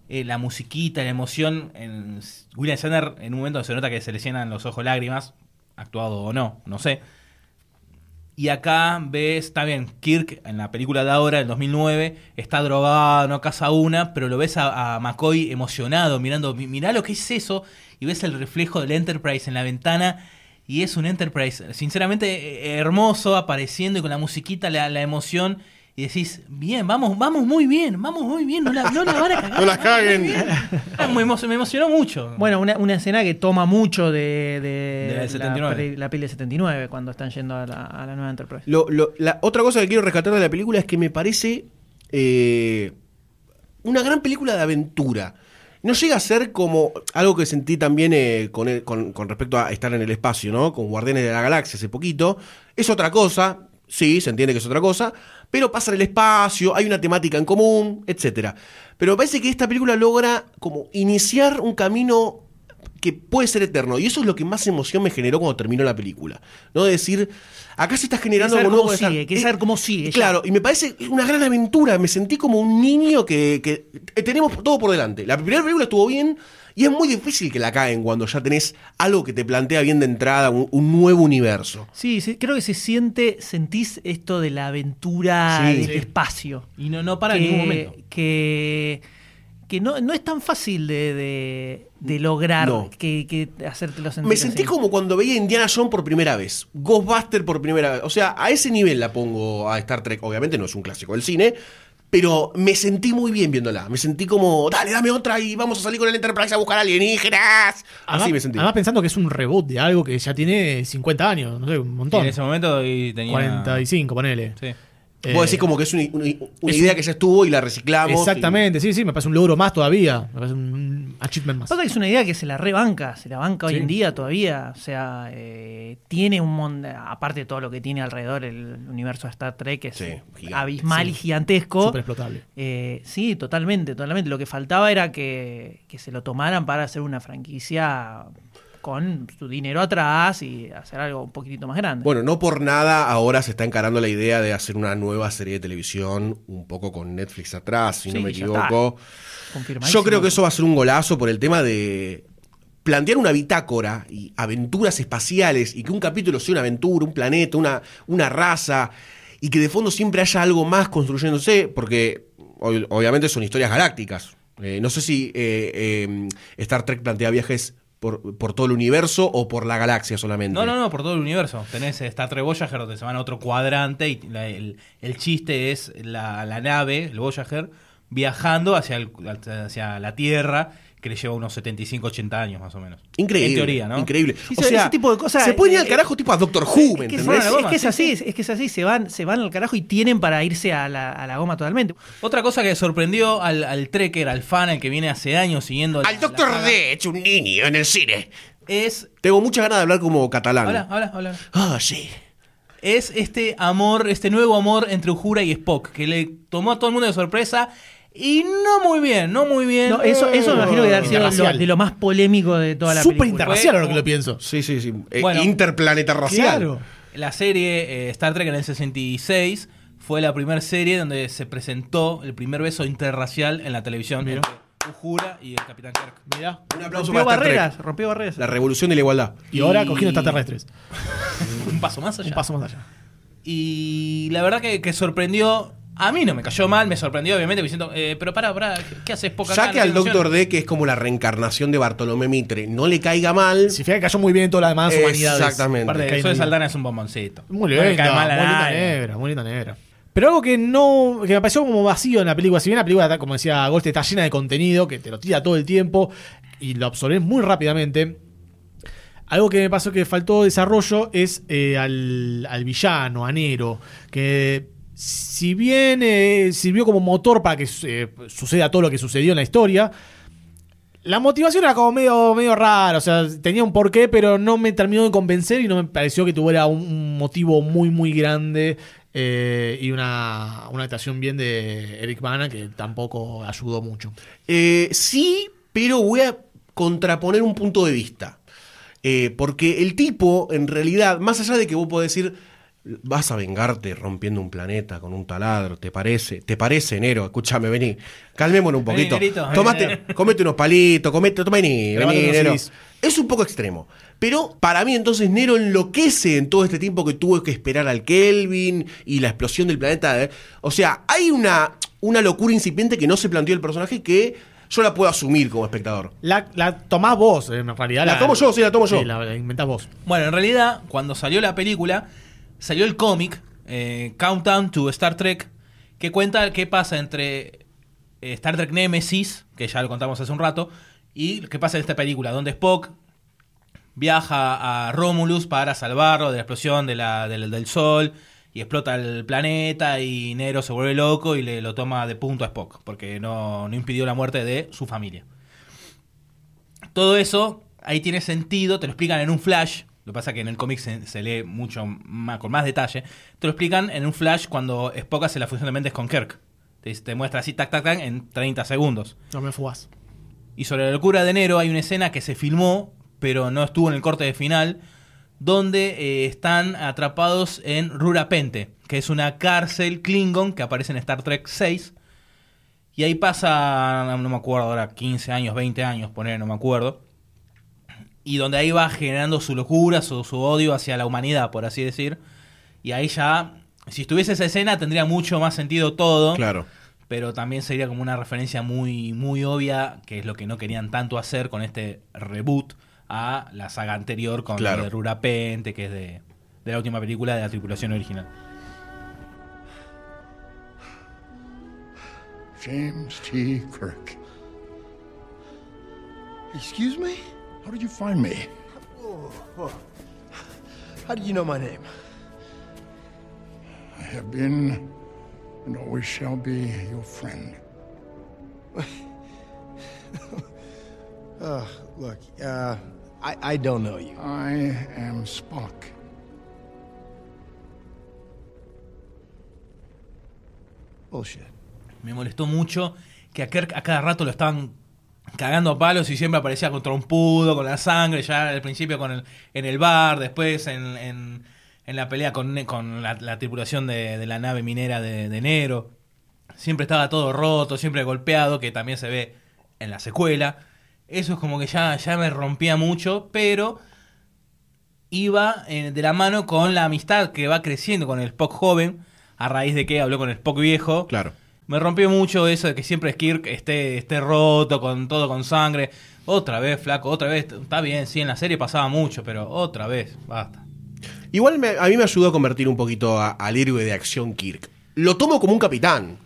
Eh, la musiquita, la emoción. En, William Shatner en un momento se nota que se le llenan los ojos lágrimas, actuado o no, no sé. Y acá ves, está bien, Kirk en la película de ahora, del 2009, está drogado, no caza una, pero lo ves a, a McCoy emocionado, mirando, "Mi- mirá lo que es eso, y ves el reflejo del Enterprise en la ventana, y es un Enterprise, sinceramente, eh, hermoso, apareciendo y con la musiquita, la, la emoción, y decís, bien, vamos, vamos muy bien, vamos muy bien, no la, no la van a cagar. No las caguen. Ah, me, emo- me emocionó mucho. Bueno, una, una escena que toma mucho de, de De la del la, 79. peli, la peli de 79, cuando están yendo a la, a la nueva Enterprise. Lo- lo- la otra cosa que quiero rescatar de la película es que me parece eh, una gran película de aventura. No llega a ser como algo que sentí también eh, con, el- con- con respecto a estar en el espacio, ¿no? Con Guardianes de la Galaxia hace poquito. Es otra cosa, sí, se entiende que es otra cosa, pero pasa en el espacio, hay una temática en común, etcétera. Pero me parece que esta película logra como iniciar un camino que puede ser eterno. Y eso es lo que más emoción me generó cuando terminó la película. ¿No? De decir, acá se está generando saber algo nuevo. cómo sigue, querés Eh, saber cómo sigue, ya. Claro, y me parece una gran aventura. Me sentí como un niño que, que eh, tenemos todo por delante. La primera película estuvo bien y es muy difícil que la caen cuando ya tenés algo que te plantea bien de entrada, un, un nuevo universo. Sí, sí, creo que se siente, sentís esto de la aventura Sí. del Sí. espacio. Y no, no para que, en ningún momento. Que, que no, no es tan fácil de, de- de lograr No. que, que hacértelo sentir Me sentí así. como cuando veía Indiana Jones por primera vez, Ghostbuster por primera vez. O sea, a ese nivel la pongo a Star Trek. Obviamente no es un clásico del cine, pero me sentí muy bien viéndola. Me sentí como, dale, dame otra y vamos a salir con el Enterprise a buscar alienígenas. Además, Así me sentí. además pensando que es un reboot de algo que ya tiene 50 años, no sé, un montón. en ese momento y tenía. 45, ponele. Sí. Eh, Vos decís como que es una, una- una es idea un- que ya estuvo y la reciclamos. Exactamente, sí, sí, me parece un logro más todavía. Me parece un achievement más. Pasa que es una idea que se la rebanca, se la banca hoy en día todavía. O sea, eh, tiene un montón, aparte de todo lo que tiene alrededor el universo de Star Trek, que es Sí, gigante. abismal Sí. y gigantesco. Súper explotable. Eh, sí, totalmente, totalmente. Lo que faltaba era que, que se lo tomaran para hacer una franquicia con su dinero atrás y hacer algo un poquitito más grande. Bueno, no por nada ahora se está encarando la idea de hacer una nueva serie de televisión, un poco con Netflix atrás, si no me equivoco. Yo creo que eso va a ser un golazo por el tema de plantear una bitácora y aventuras espaciales y que un capítulo sea una aventura, un planeta, una, una raza y que de fondo siempre haya algo más construyéndose, porque ob- obviamente son historias galácticas. Eh, no sé si eh, eh, Star Trek plantea viajes por, por todo el universo o por la galaxia solamente. No, no, no, por todo el universo. Tenés Star Trek Voyager donde se van a otro cuadrante y la- el, el chiste es la, la nave, el Voyager, viajando hacia, el- hacia la Tierra, que le lleva unos 75, 80 años más o menos. Increíble. En teoría, ¿no? Increíble. Sí, o ese sea, tipo de cosas, Se puede ir al eh, carajo tipo a Doctor Who, ¿me Es que, es, entendés? la goma, es que es sí, así, sí. es que es así, se van, se van al carajo y tienen para irse a la, a la goma totalmente. Otra cosa que sorprendió al, al trekker, al fan, al que viene hace años siguiendo... Al la Doctor D, hecho un niño en el cine. Es... Tengo muchas ganas de hablar como catalán. Habla, habla, habla. Ah, sí. es este amor, este nuevo amor entre Uhura y Spock, que le tomó a todo el mundo de sorpresa y no muy bien, no muy bien. No, eso, eso me imagino que debe sido lo- de lo más polémico de toda la Súper película. interracial ahora que lo pienso. Sí, sí, sí. Eh, Bueno. interplaneta racial. Claro. La serie eh, Star Trek en el 66 fue la primera serie donde se presentó el primer beso interracial en la televisión Mira. y el Capitán Kirk. Mirá. Un aplauso Rompió para barreras, Trek. rompió barreras. La revolución de la igualdad. Y ahora cogiendo extraterrestres. Un paso más allá. Un paso más allá. Y la verdad que, que sorprendió. A mí no me cayó mal, me sorprendió, obviamente, diciendo, eh, pero para, para, ¿qué haces poca Ya que al Doctor D, que es como la reencarnación de Bartolomé Mitre, no le caiga mal. Si fija que cayó muy bien en todas las demás humanidades. Exactamente. Aparte, Cae eso de bien. Saldana es un bomboncito. Muy No le cae mal a muy linda nadie. negra, muy linda negra. Pero algo que no. que me pareció como vacío en la película. Si bien la película, está, como decía Gold, está llena de contenido, que te lo tira todo el tiempo y lo absorbes muy rápidamente. Algo que me pasó que faltó desarrollo es eh, al, al villano, a Nero, que si bien eh, sirvió como motor para que eh, suceda todo lo que sucedió en la historia, la motivación era como medio, medio rara, o sea, tenía un porqué, pero no me terminó de convencer y no me pareció que tuviera un, motivo muy, muy grande eh, y una, una actuación bien de Eric Bana que tampoco ayudó mucho. Sí, pero voy a contraponer un punto de vista. Porque el tipo, en realidad, más allá de que vos podés decir, vas a vengarte rompiendo un planeta con un taladro, ¿te parece? ¿Te parece, Nero? Escúchame, vení. Calmémonos un Vení, poquito. Nerito, vení, Tomate, comete unos palitos, comete, toma, vení, vení. Es un poco extremo. Pero para mí entonces Nero enloquece en todo este tiempo que tuvo que esperar al Kelvin y la explosión del planeta. O sea, hay una, una locura incipiente que no se planteó el personaje que yo la puedo asumir como espectador. La, la tomás vos, en realidad. La tomo yo, sí, la tomo yo. Sí, la, la inventás vos. Bueno, en realidad, cuando salió la película, salió el cómic, eh, Countdown to Star Trek, que cuenta qué pasa entre eh, Star Trek Nemesis, que ya lo contamos hace un rato, y qué pasa en esta película, donde Spock viaja a Romulus para salvarlo de la explosión del Sol y explota el planeta y Nero se vuelve loco y le lo toma de punto a Spock, porque no, no impidió la muerte de su familia. Todo eso ahí tiene sentido, te lo explican en un flash. Lo que pasa es que en el cómic se, se lee mucho más, con más detalle. Te lo explican en un flash cuando Spock hace la función de mentes con Kirk. Te, te muestra así, tac, tac, tac, en 30 segundos. No me fugás. Y sobre la locura de enero hay una escena que se filmó, pero no estuvo en el corte de final, donde eh, están atrapados en Rurapente, que es una cárcel Klingon que aparece en Star Trek 6. Y ahí pasa, no me acuerdo ahora, 15 años, 20 años, poner, no me acuerdo. Y donde ahí va generando su locura, su, su odio hacia la humanidad, por así decir. Y ahí ya, si estuviese esa escena, tendría mucho más sentido todo. Claro. Pero también sería como una referencia muy, muy obvia, que es lo que no querían tanto hacer con este reboot a la saga anterior con Claro. lo de Rurapente, que es de, de la última película de la tripulación original. James T. Kirk. Excuse me? How did you find me? How do you know my name? I have been and always shall be your friend. Uh, look, uh, I, I don't know you. I am Spock. Bullshit. Me molestó mucho que a Kirk a cada rato lo estaban cagando palos y siempre aparecía con trompudo, con la sangre, ya al principio con el, en el bar, después en, en- la pelea con, con la, la tripulación de, de la nave minera de, de enero. Siempre estaba todo roto, siempre golpeado, que también se ve en la secuela. Eso es como que ya, ya me rompía mucho, pero iba eh, de la mano con la amistad que va creciendo con el Spock joven, a raíz de que habló con el Spock viejo. Claro. Me rompió mucho eso de que siempre Kirk esté, esté roto, con todo con sangre. Otra vez, flaco, otra vez. Está bien, sí, en la serie pasaba mucho, pero otra vez, basta. Igual a mí me ayudó a convertir un poquito al héroe de acción Kirk. Lo tomo como un capitán.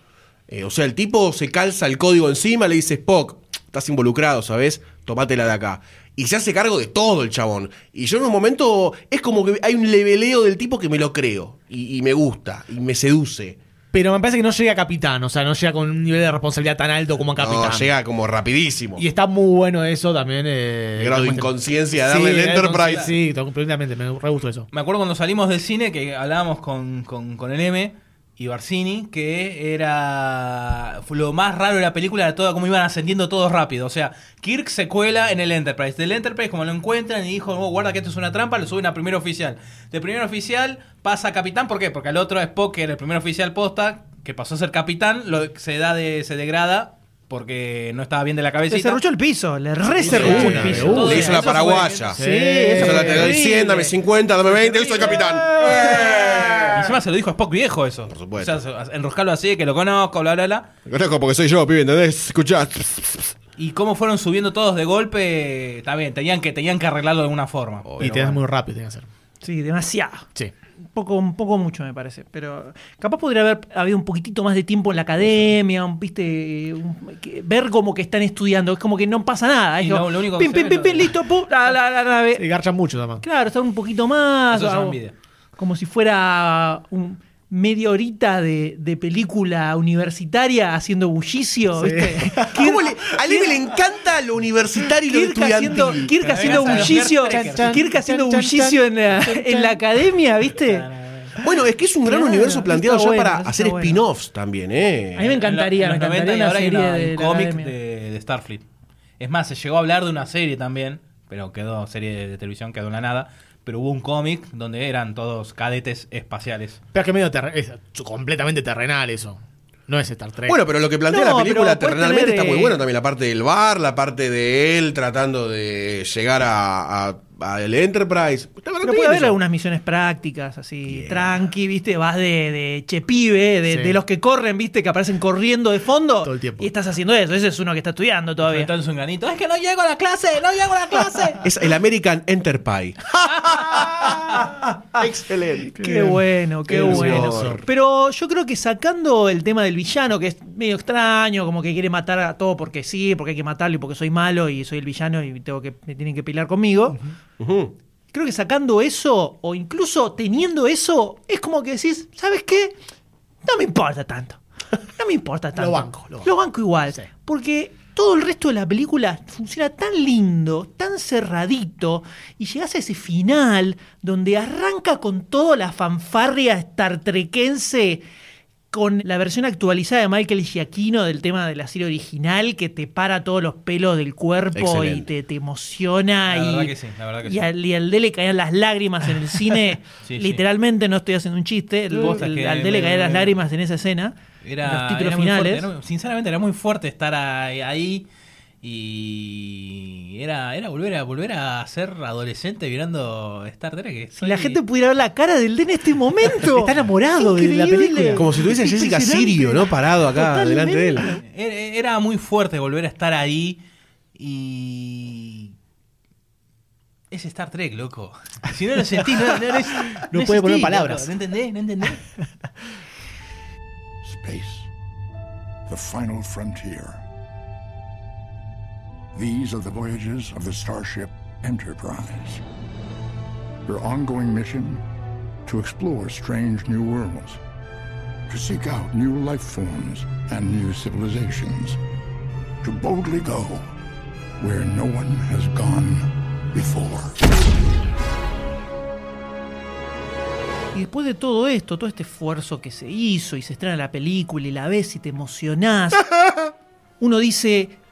Eh, o sea, el tipo se calza el código encima, le dice Spock, estás involucrado, ¿sabes? Tomátela de acá. Y se hace cargo de todo el chabón. Y yo en un momento es como que hay un leveleo del tipo que me lo creo. Y me gusta, y me seduce. Pero me parece que no llega a capitán, o sea, no llega con un nivel de responsabilidad tan alto como a capitán. No, llega como rapidísimo. Y está muy bueno eso también. Eh, El grado de inconsciencia, darle el de Enterprise. Sí, completamente, me re gustó eso. Me acuerdo cuando salimos del cine que hablábamos con, con, con el M y Barcini, que era lo más raro de la película de todo, cómo iban ascendiendo todos rápido. O sea, Kirk se cuela en el Enterprise. Del Enterprise, como lo encuentran y dijo, oh, guarda que esto es una trampa, lo suben a primer oficial. De primer oficial pasa a capitán, ¿por qué? Porque al otro Spock, que era el primer oficial posta, que pasó a ser capitán, lo, se da de, se degrada porque no estaba bien de la Le cabecita. cerruchó el piso, le re Sí, cerruchó de el una, piso. Todo Le eso hizo la fue- paraguaya. Sí, eso Yo fue te doy 100, dame 50, dame 20, yo soy capitán. Y encima se lo dijo a Spock viejo eso. Por supuesto. O sea, enroscarlo así, que lo conozco, bla, bla, bla. Lo conozco porque soy yo, pibe, ¿entendés? Escuchá. Y cómo fueron subiendo todos de golpe, está bien, tenían que, tenían que arreglarlo de alguna forma. y te das bueno. muy rápido, tiene que ser. Sí, demasiado. Sí. Poco, un poco mucho, me parece. Pero capaz podría haber habido un poquitito más de tiempo en la academia, un- viste, un- que- ver como que están estudiando. Es como que no pasa nada. Es lo- lo único que pim, pim, pim, pim, listo, pum, la, la, la nave. Se garchan mucho, además. Claro, está un poquito más. Eso o- envidia. como si fuera un media horita de, de película universitaria haciendo bullicio, Sí. ¿viste? ¿Cómo le- a Leve le encanta lo universitario y lo Kirk haciendo, estudiantil. Kirk haciendo bullicio, Kirk haciendo bullicio en la, en la academia, ¿viste? Bueno, es que es un gran Claro, universo planteado ya bueno, para hacer bueno. spin-offs también, ¿eh? A mí me encantaría, En me los 90 encantaría y una ahora hay serie una- de un cómic de, de Starfleet. Es más, se llegó a hablar de una serie también, pero quedó serie de, de televisión, quedó en la nada. Pero hubo un cómic donde eran todos cadetes espaciales. Pero es que medio es completamente terrenal eso. No es Star Trek. Bueno, pero lo que plantea No, la película terrenalmente tener, está muy eh, bueno también. La parte del bar, la parte de él tratando de llegar a, a- al Enterprise. Está Pero puede haber eso. algunas misiones prácticas, así, tranqui, ¿viste? Vas de, de che pibe, de, Sí. de los que corren, ¿viste? Que aparecen corriendo de fondo. Todo el tiempo. Y estás haciendo eso. Ese es uno que está estudiando todavía. Entonces un granito, es que no llego a la clase, no llego a la clase. Es el American Enterprise. Excelente. Qué bueno, qué, Qué bueno. Pero yo creo que sacando el tema del villano, que es medio extraño, como que quiere matar a todo porque sí, porque hay que matarlo y porque soy malo y soy el villano y tengo que me tienen que pelear conmigo. Creo que sacando eso, o incluso teniendo eso, es como que decís, ¿sabes qué? No me importa tanto. No me importa tanto. banco, lo Lo banco. igual. Porque todo el resto de la película funciona tan lindo, tan cerradito, y llegás a ese final donde arranca con toda la fanfarria startrequense con la versión actualizada de Michael Giacchino del tema de la serie original que te para todos los pelos del cuerpo y te, te emociona. La y, verdad que sí, la verdad que y sí. al, y al D le caían las lágrimas en el cine. Sí, sí. Literalmente, no estoy haciendo un chiste. el- el- al D le caían las lágrimas en esa escena. Era, los títulos era finales. fuerte, era- sinceramente era muy fuerte estar ahí, ahí y era, era volver a volver a ser adolescente mirando Star Trek. Si la gente pudiera ver la cara del D en este momento. Está enamorado de la película. Como si tuviese Jessica. Sirio, ¿no? Parado acá Totalmente. delante de él. Era, muy fuerte volver a estar ahí y es Star Trek, loco. Si no lo sentí, no, no, no, es- No puede poner palabras. loco. ¿No entendés? ¿No entendés? Space, the final frontier. These are the voyages of the Starship Enterprise. Her ongoing mission to explore strange new worlds, to seek out new life forms and new civilizations, to boldly go where no one has gone before. Y después de todo esto, todo este esfuerzo que se hizo y se estrena la película y la ves y te emocionás, uno dice,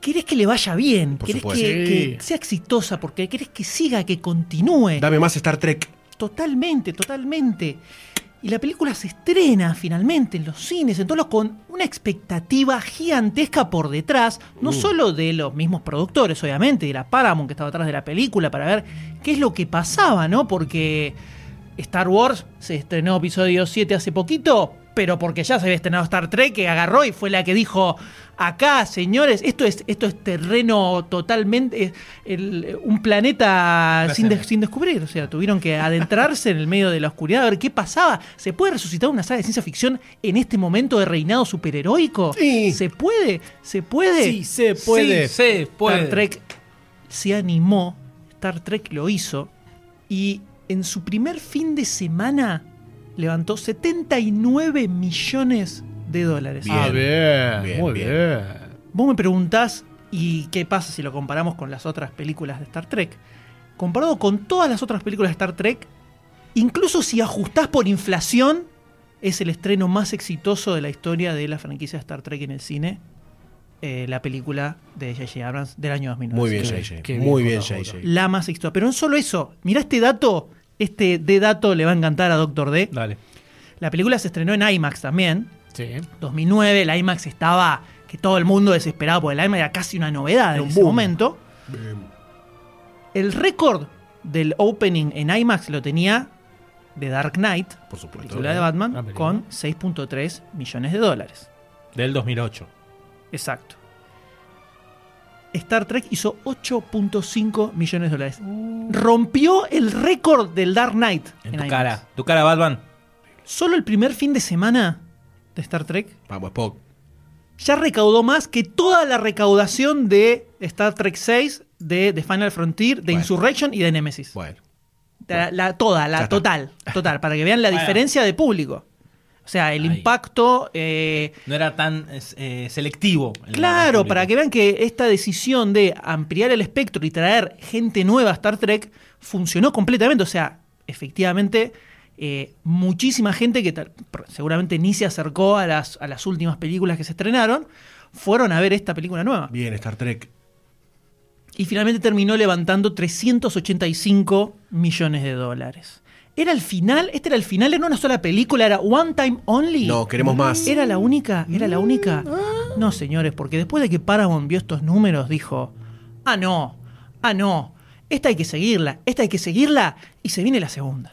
¿querés que le vaya bien? Por ¿Querés que, Sí. que sea exitosa? Porque querés que siga, que continúe. Dame más Star Trek. Totalmente, totalmente. Y la película se estrena finalmente en los cines, entonces con una expectativa gigantesca por detrás, no solo de los mismos productores, obviamente, de la Paramount que estaba atrás de la película, para ver qué es lo que pasaba, ¿no? Porque Star Wars se estrenó episodio 7 hace poquito, pero porque ya se había estrenado Star Trek, que agarró y fue la que dijo, acá, señores, esto es, esto es terreno totalmente, eh, el- un planeta sin, de- sin descubrir. O sea, tuvieron que adentrarse en el medio de la oscuridad a ver qué pasaba. ¿Se puede resucitar una saga de ciencia ficción en este momento de reinado superheroico? Sí. ¿Se puede? ¿Se puede? Sí, se puede. Sí, se puede. Star Trek se animó, Star Trek lo hizo y en su primer fin de semana levantó 79 millones de dólares. Bien. Ah, bien, Bien, muy bien. bien. Vos me preguntás, ¿y qué pasa si lo comparamos con las otras películas de Star Trek? Comparado con todas las otras películas de Star Trek, incluso si ajustás por inflación, es el estreno más exitoso de la historia de la franquicia de Star Trek en el cine. eh, la película de J.J. Abrams del año 2009. Muy bien, JJ. Muy bien, JJ. La más exitosa. Pero no solo eso. Mirá este dato. Este D dato le va a encantar a Doctor D. Dale. La película se estrenó en IMAX también. Sí. 2009, el IMAX estaba que todo el mundo desesperado porque el IMAX era casi una novedad en un ese boom. momento. El récord del opening en IMAX lo tenía The Dark Knight, Por supuesto. película de Batman, película. con 6.3 millones de dólares. Del 2008. Exacto. Star Trek hizo 8.5 millones de dólares. Rompió el récord del Dark Knight. En tu IMAX. cara. Tu cara, Batman. Solo el primer fin de semana de Star Trek Vamos, Spock. ya recaudó más que toda la recaudación de Star Trek 6, de The Final Frontier, de Bueno. Insurrection y de Nemesis. Bueno. La, la- toda, la total, total, para que vean la Bueno. diferencia de público. O sea, el Ahí. impacto... eh, No era tan eh, selectivo. Claro, para que vean que esta decisión de ampliar el espectro y traer gente nueva a Star Trek funcionó completamente. O sea, efectivamente, eh, muchísima gente que seguramente ni se acercó a las, a las últimas películas que se estrenaron, fueron a ver esta película nueva. Bien, Star Trek. Y finalmente terminó levantando 385 millones de dólares. Era el final, este era el final, era una sola película, era One Time Only. No, queremos más. ¿Era la única? ¿Era la única? No, señores, porque después de que Paramount vio estos números, dijo, ah, no, ah, no, esta hay que seguirla, esta hay que seguirla, y se viene la segunda.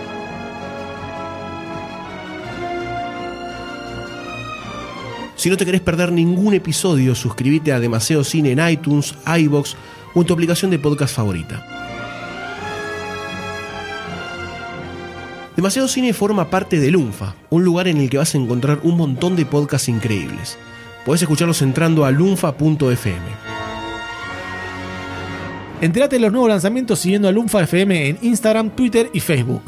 Si no te querés perder ningún episodio, suscríbete a Demasiado Cine en iTunes, iBox o en tu aplicación de podcast favorita. Demasiado Cine forma parte de Lunfa, un lugar en el que vas a encontrar un montón de podcasts increíbles. Podés escucharlos entrando a lunfa.fm. Entérate de los nuevos lanzamientos siguiendo a Lunfa FM en Instagram, Twitter y Facebook.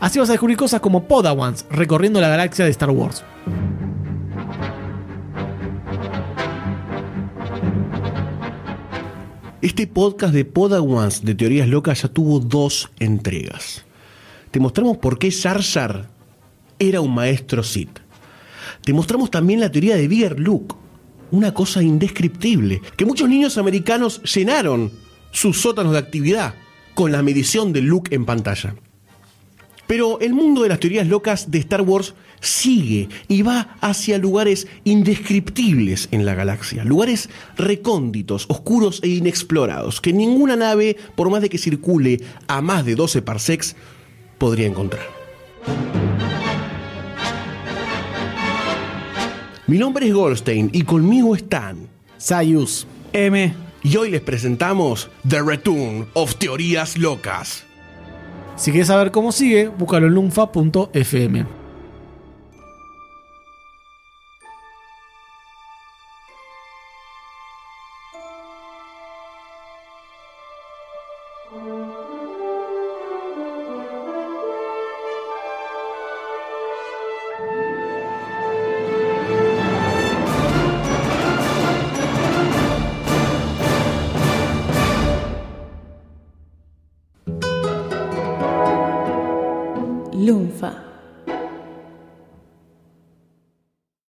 Así vas a descubrir cosas como Podawans recorriendo la galaxia de Star Wars. Este podcast de Podawans de Teorías Locas ya tuvo dos entregas. Te mostramos por qué Jar era un maestro Sith. Te mostramos también la teoría de Bigger Luke, una cosa indescriptible, que muchos niños americanos llenaron sus sótanos de actividad con la medición de Luke en pantalla. Pero el mundo de las teorías locas de Star Wars sigue y va hacia lugares indescriptibles en la galaxia, lugares recónditos, oscuros e inexplorados, que ninguna nave, por más de que circule a más de 12 parsecs, podría encontrar. Mi nombre es Goldstein y conmigo están Sayus, M. y hoy les presentamos The Return of Teorías Locas. Si quieres saber cómo sigue, búscalo en lunfa.fm.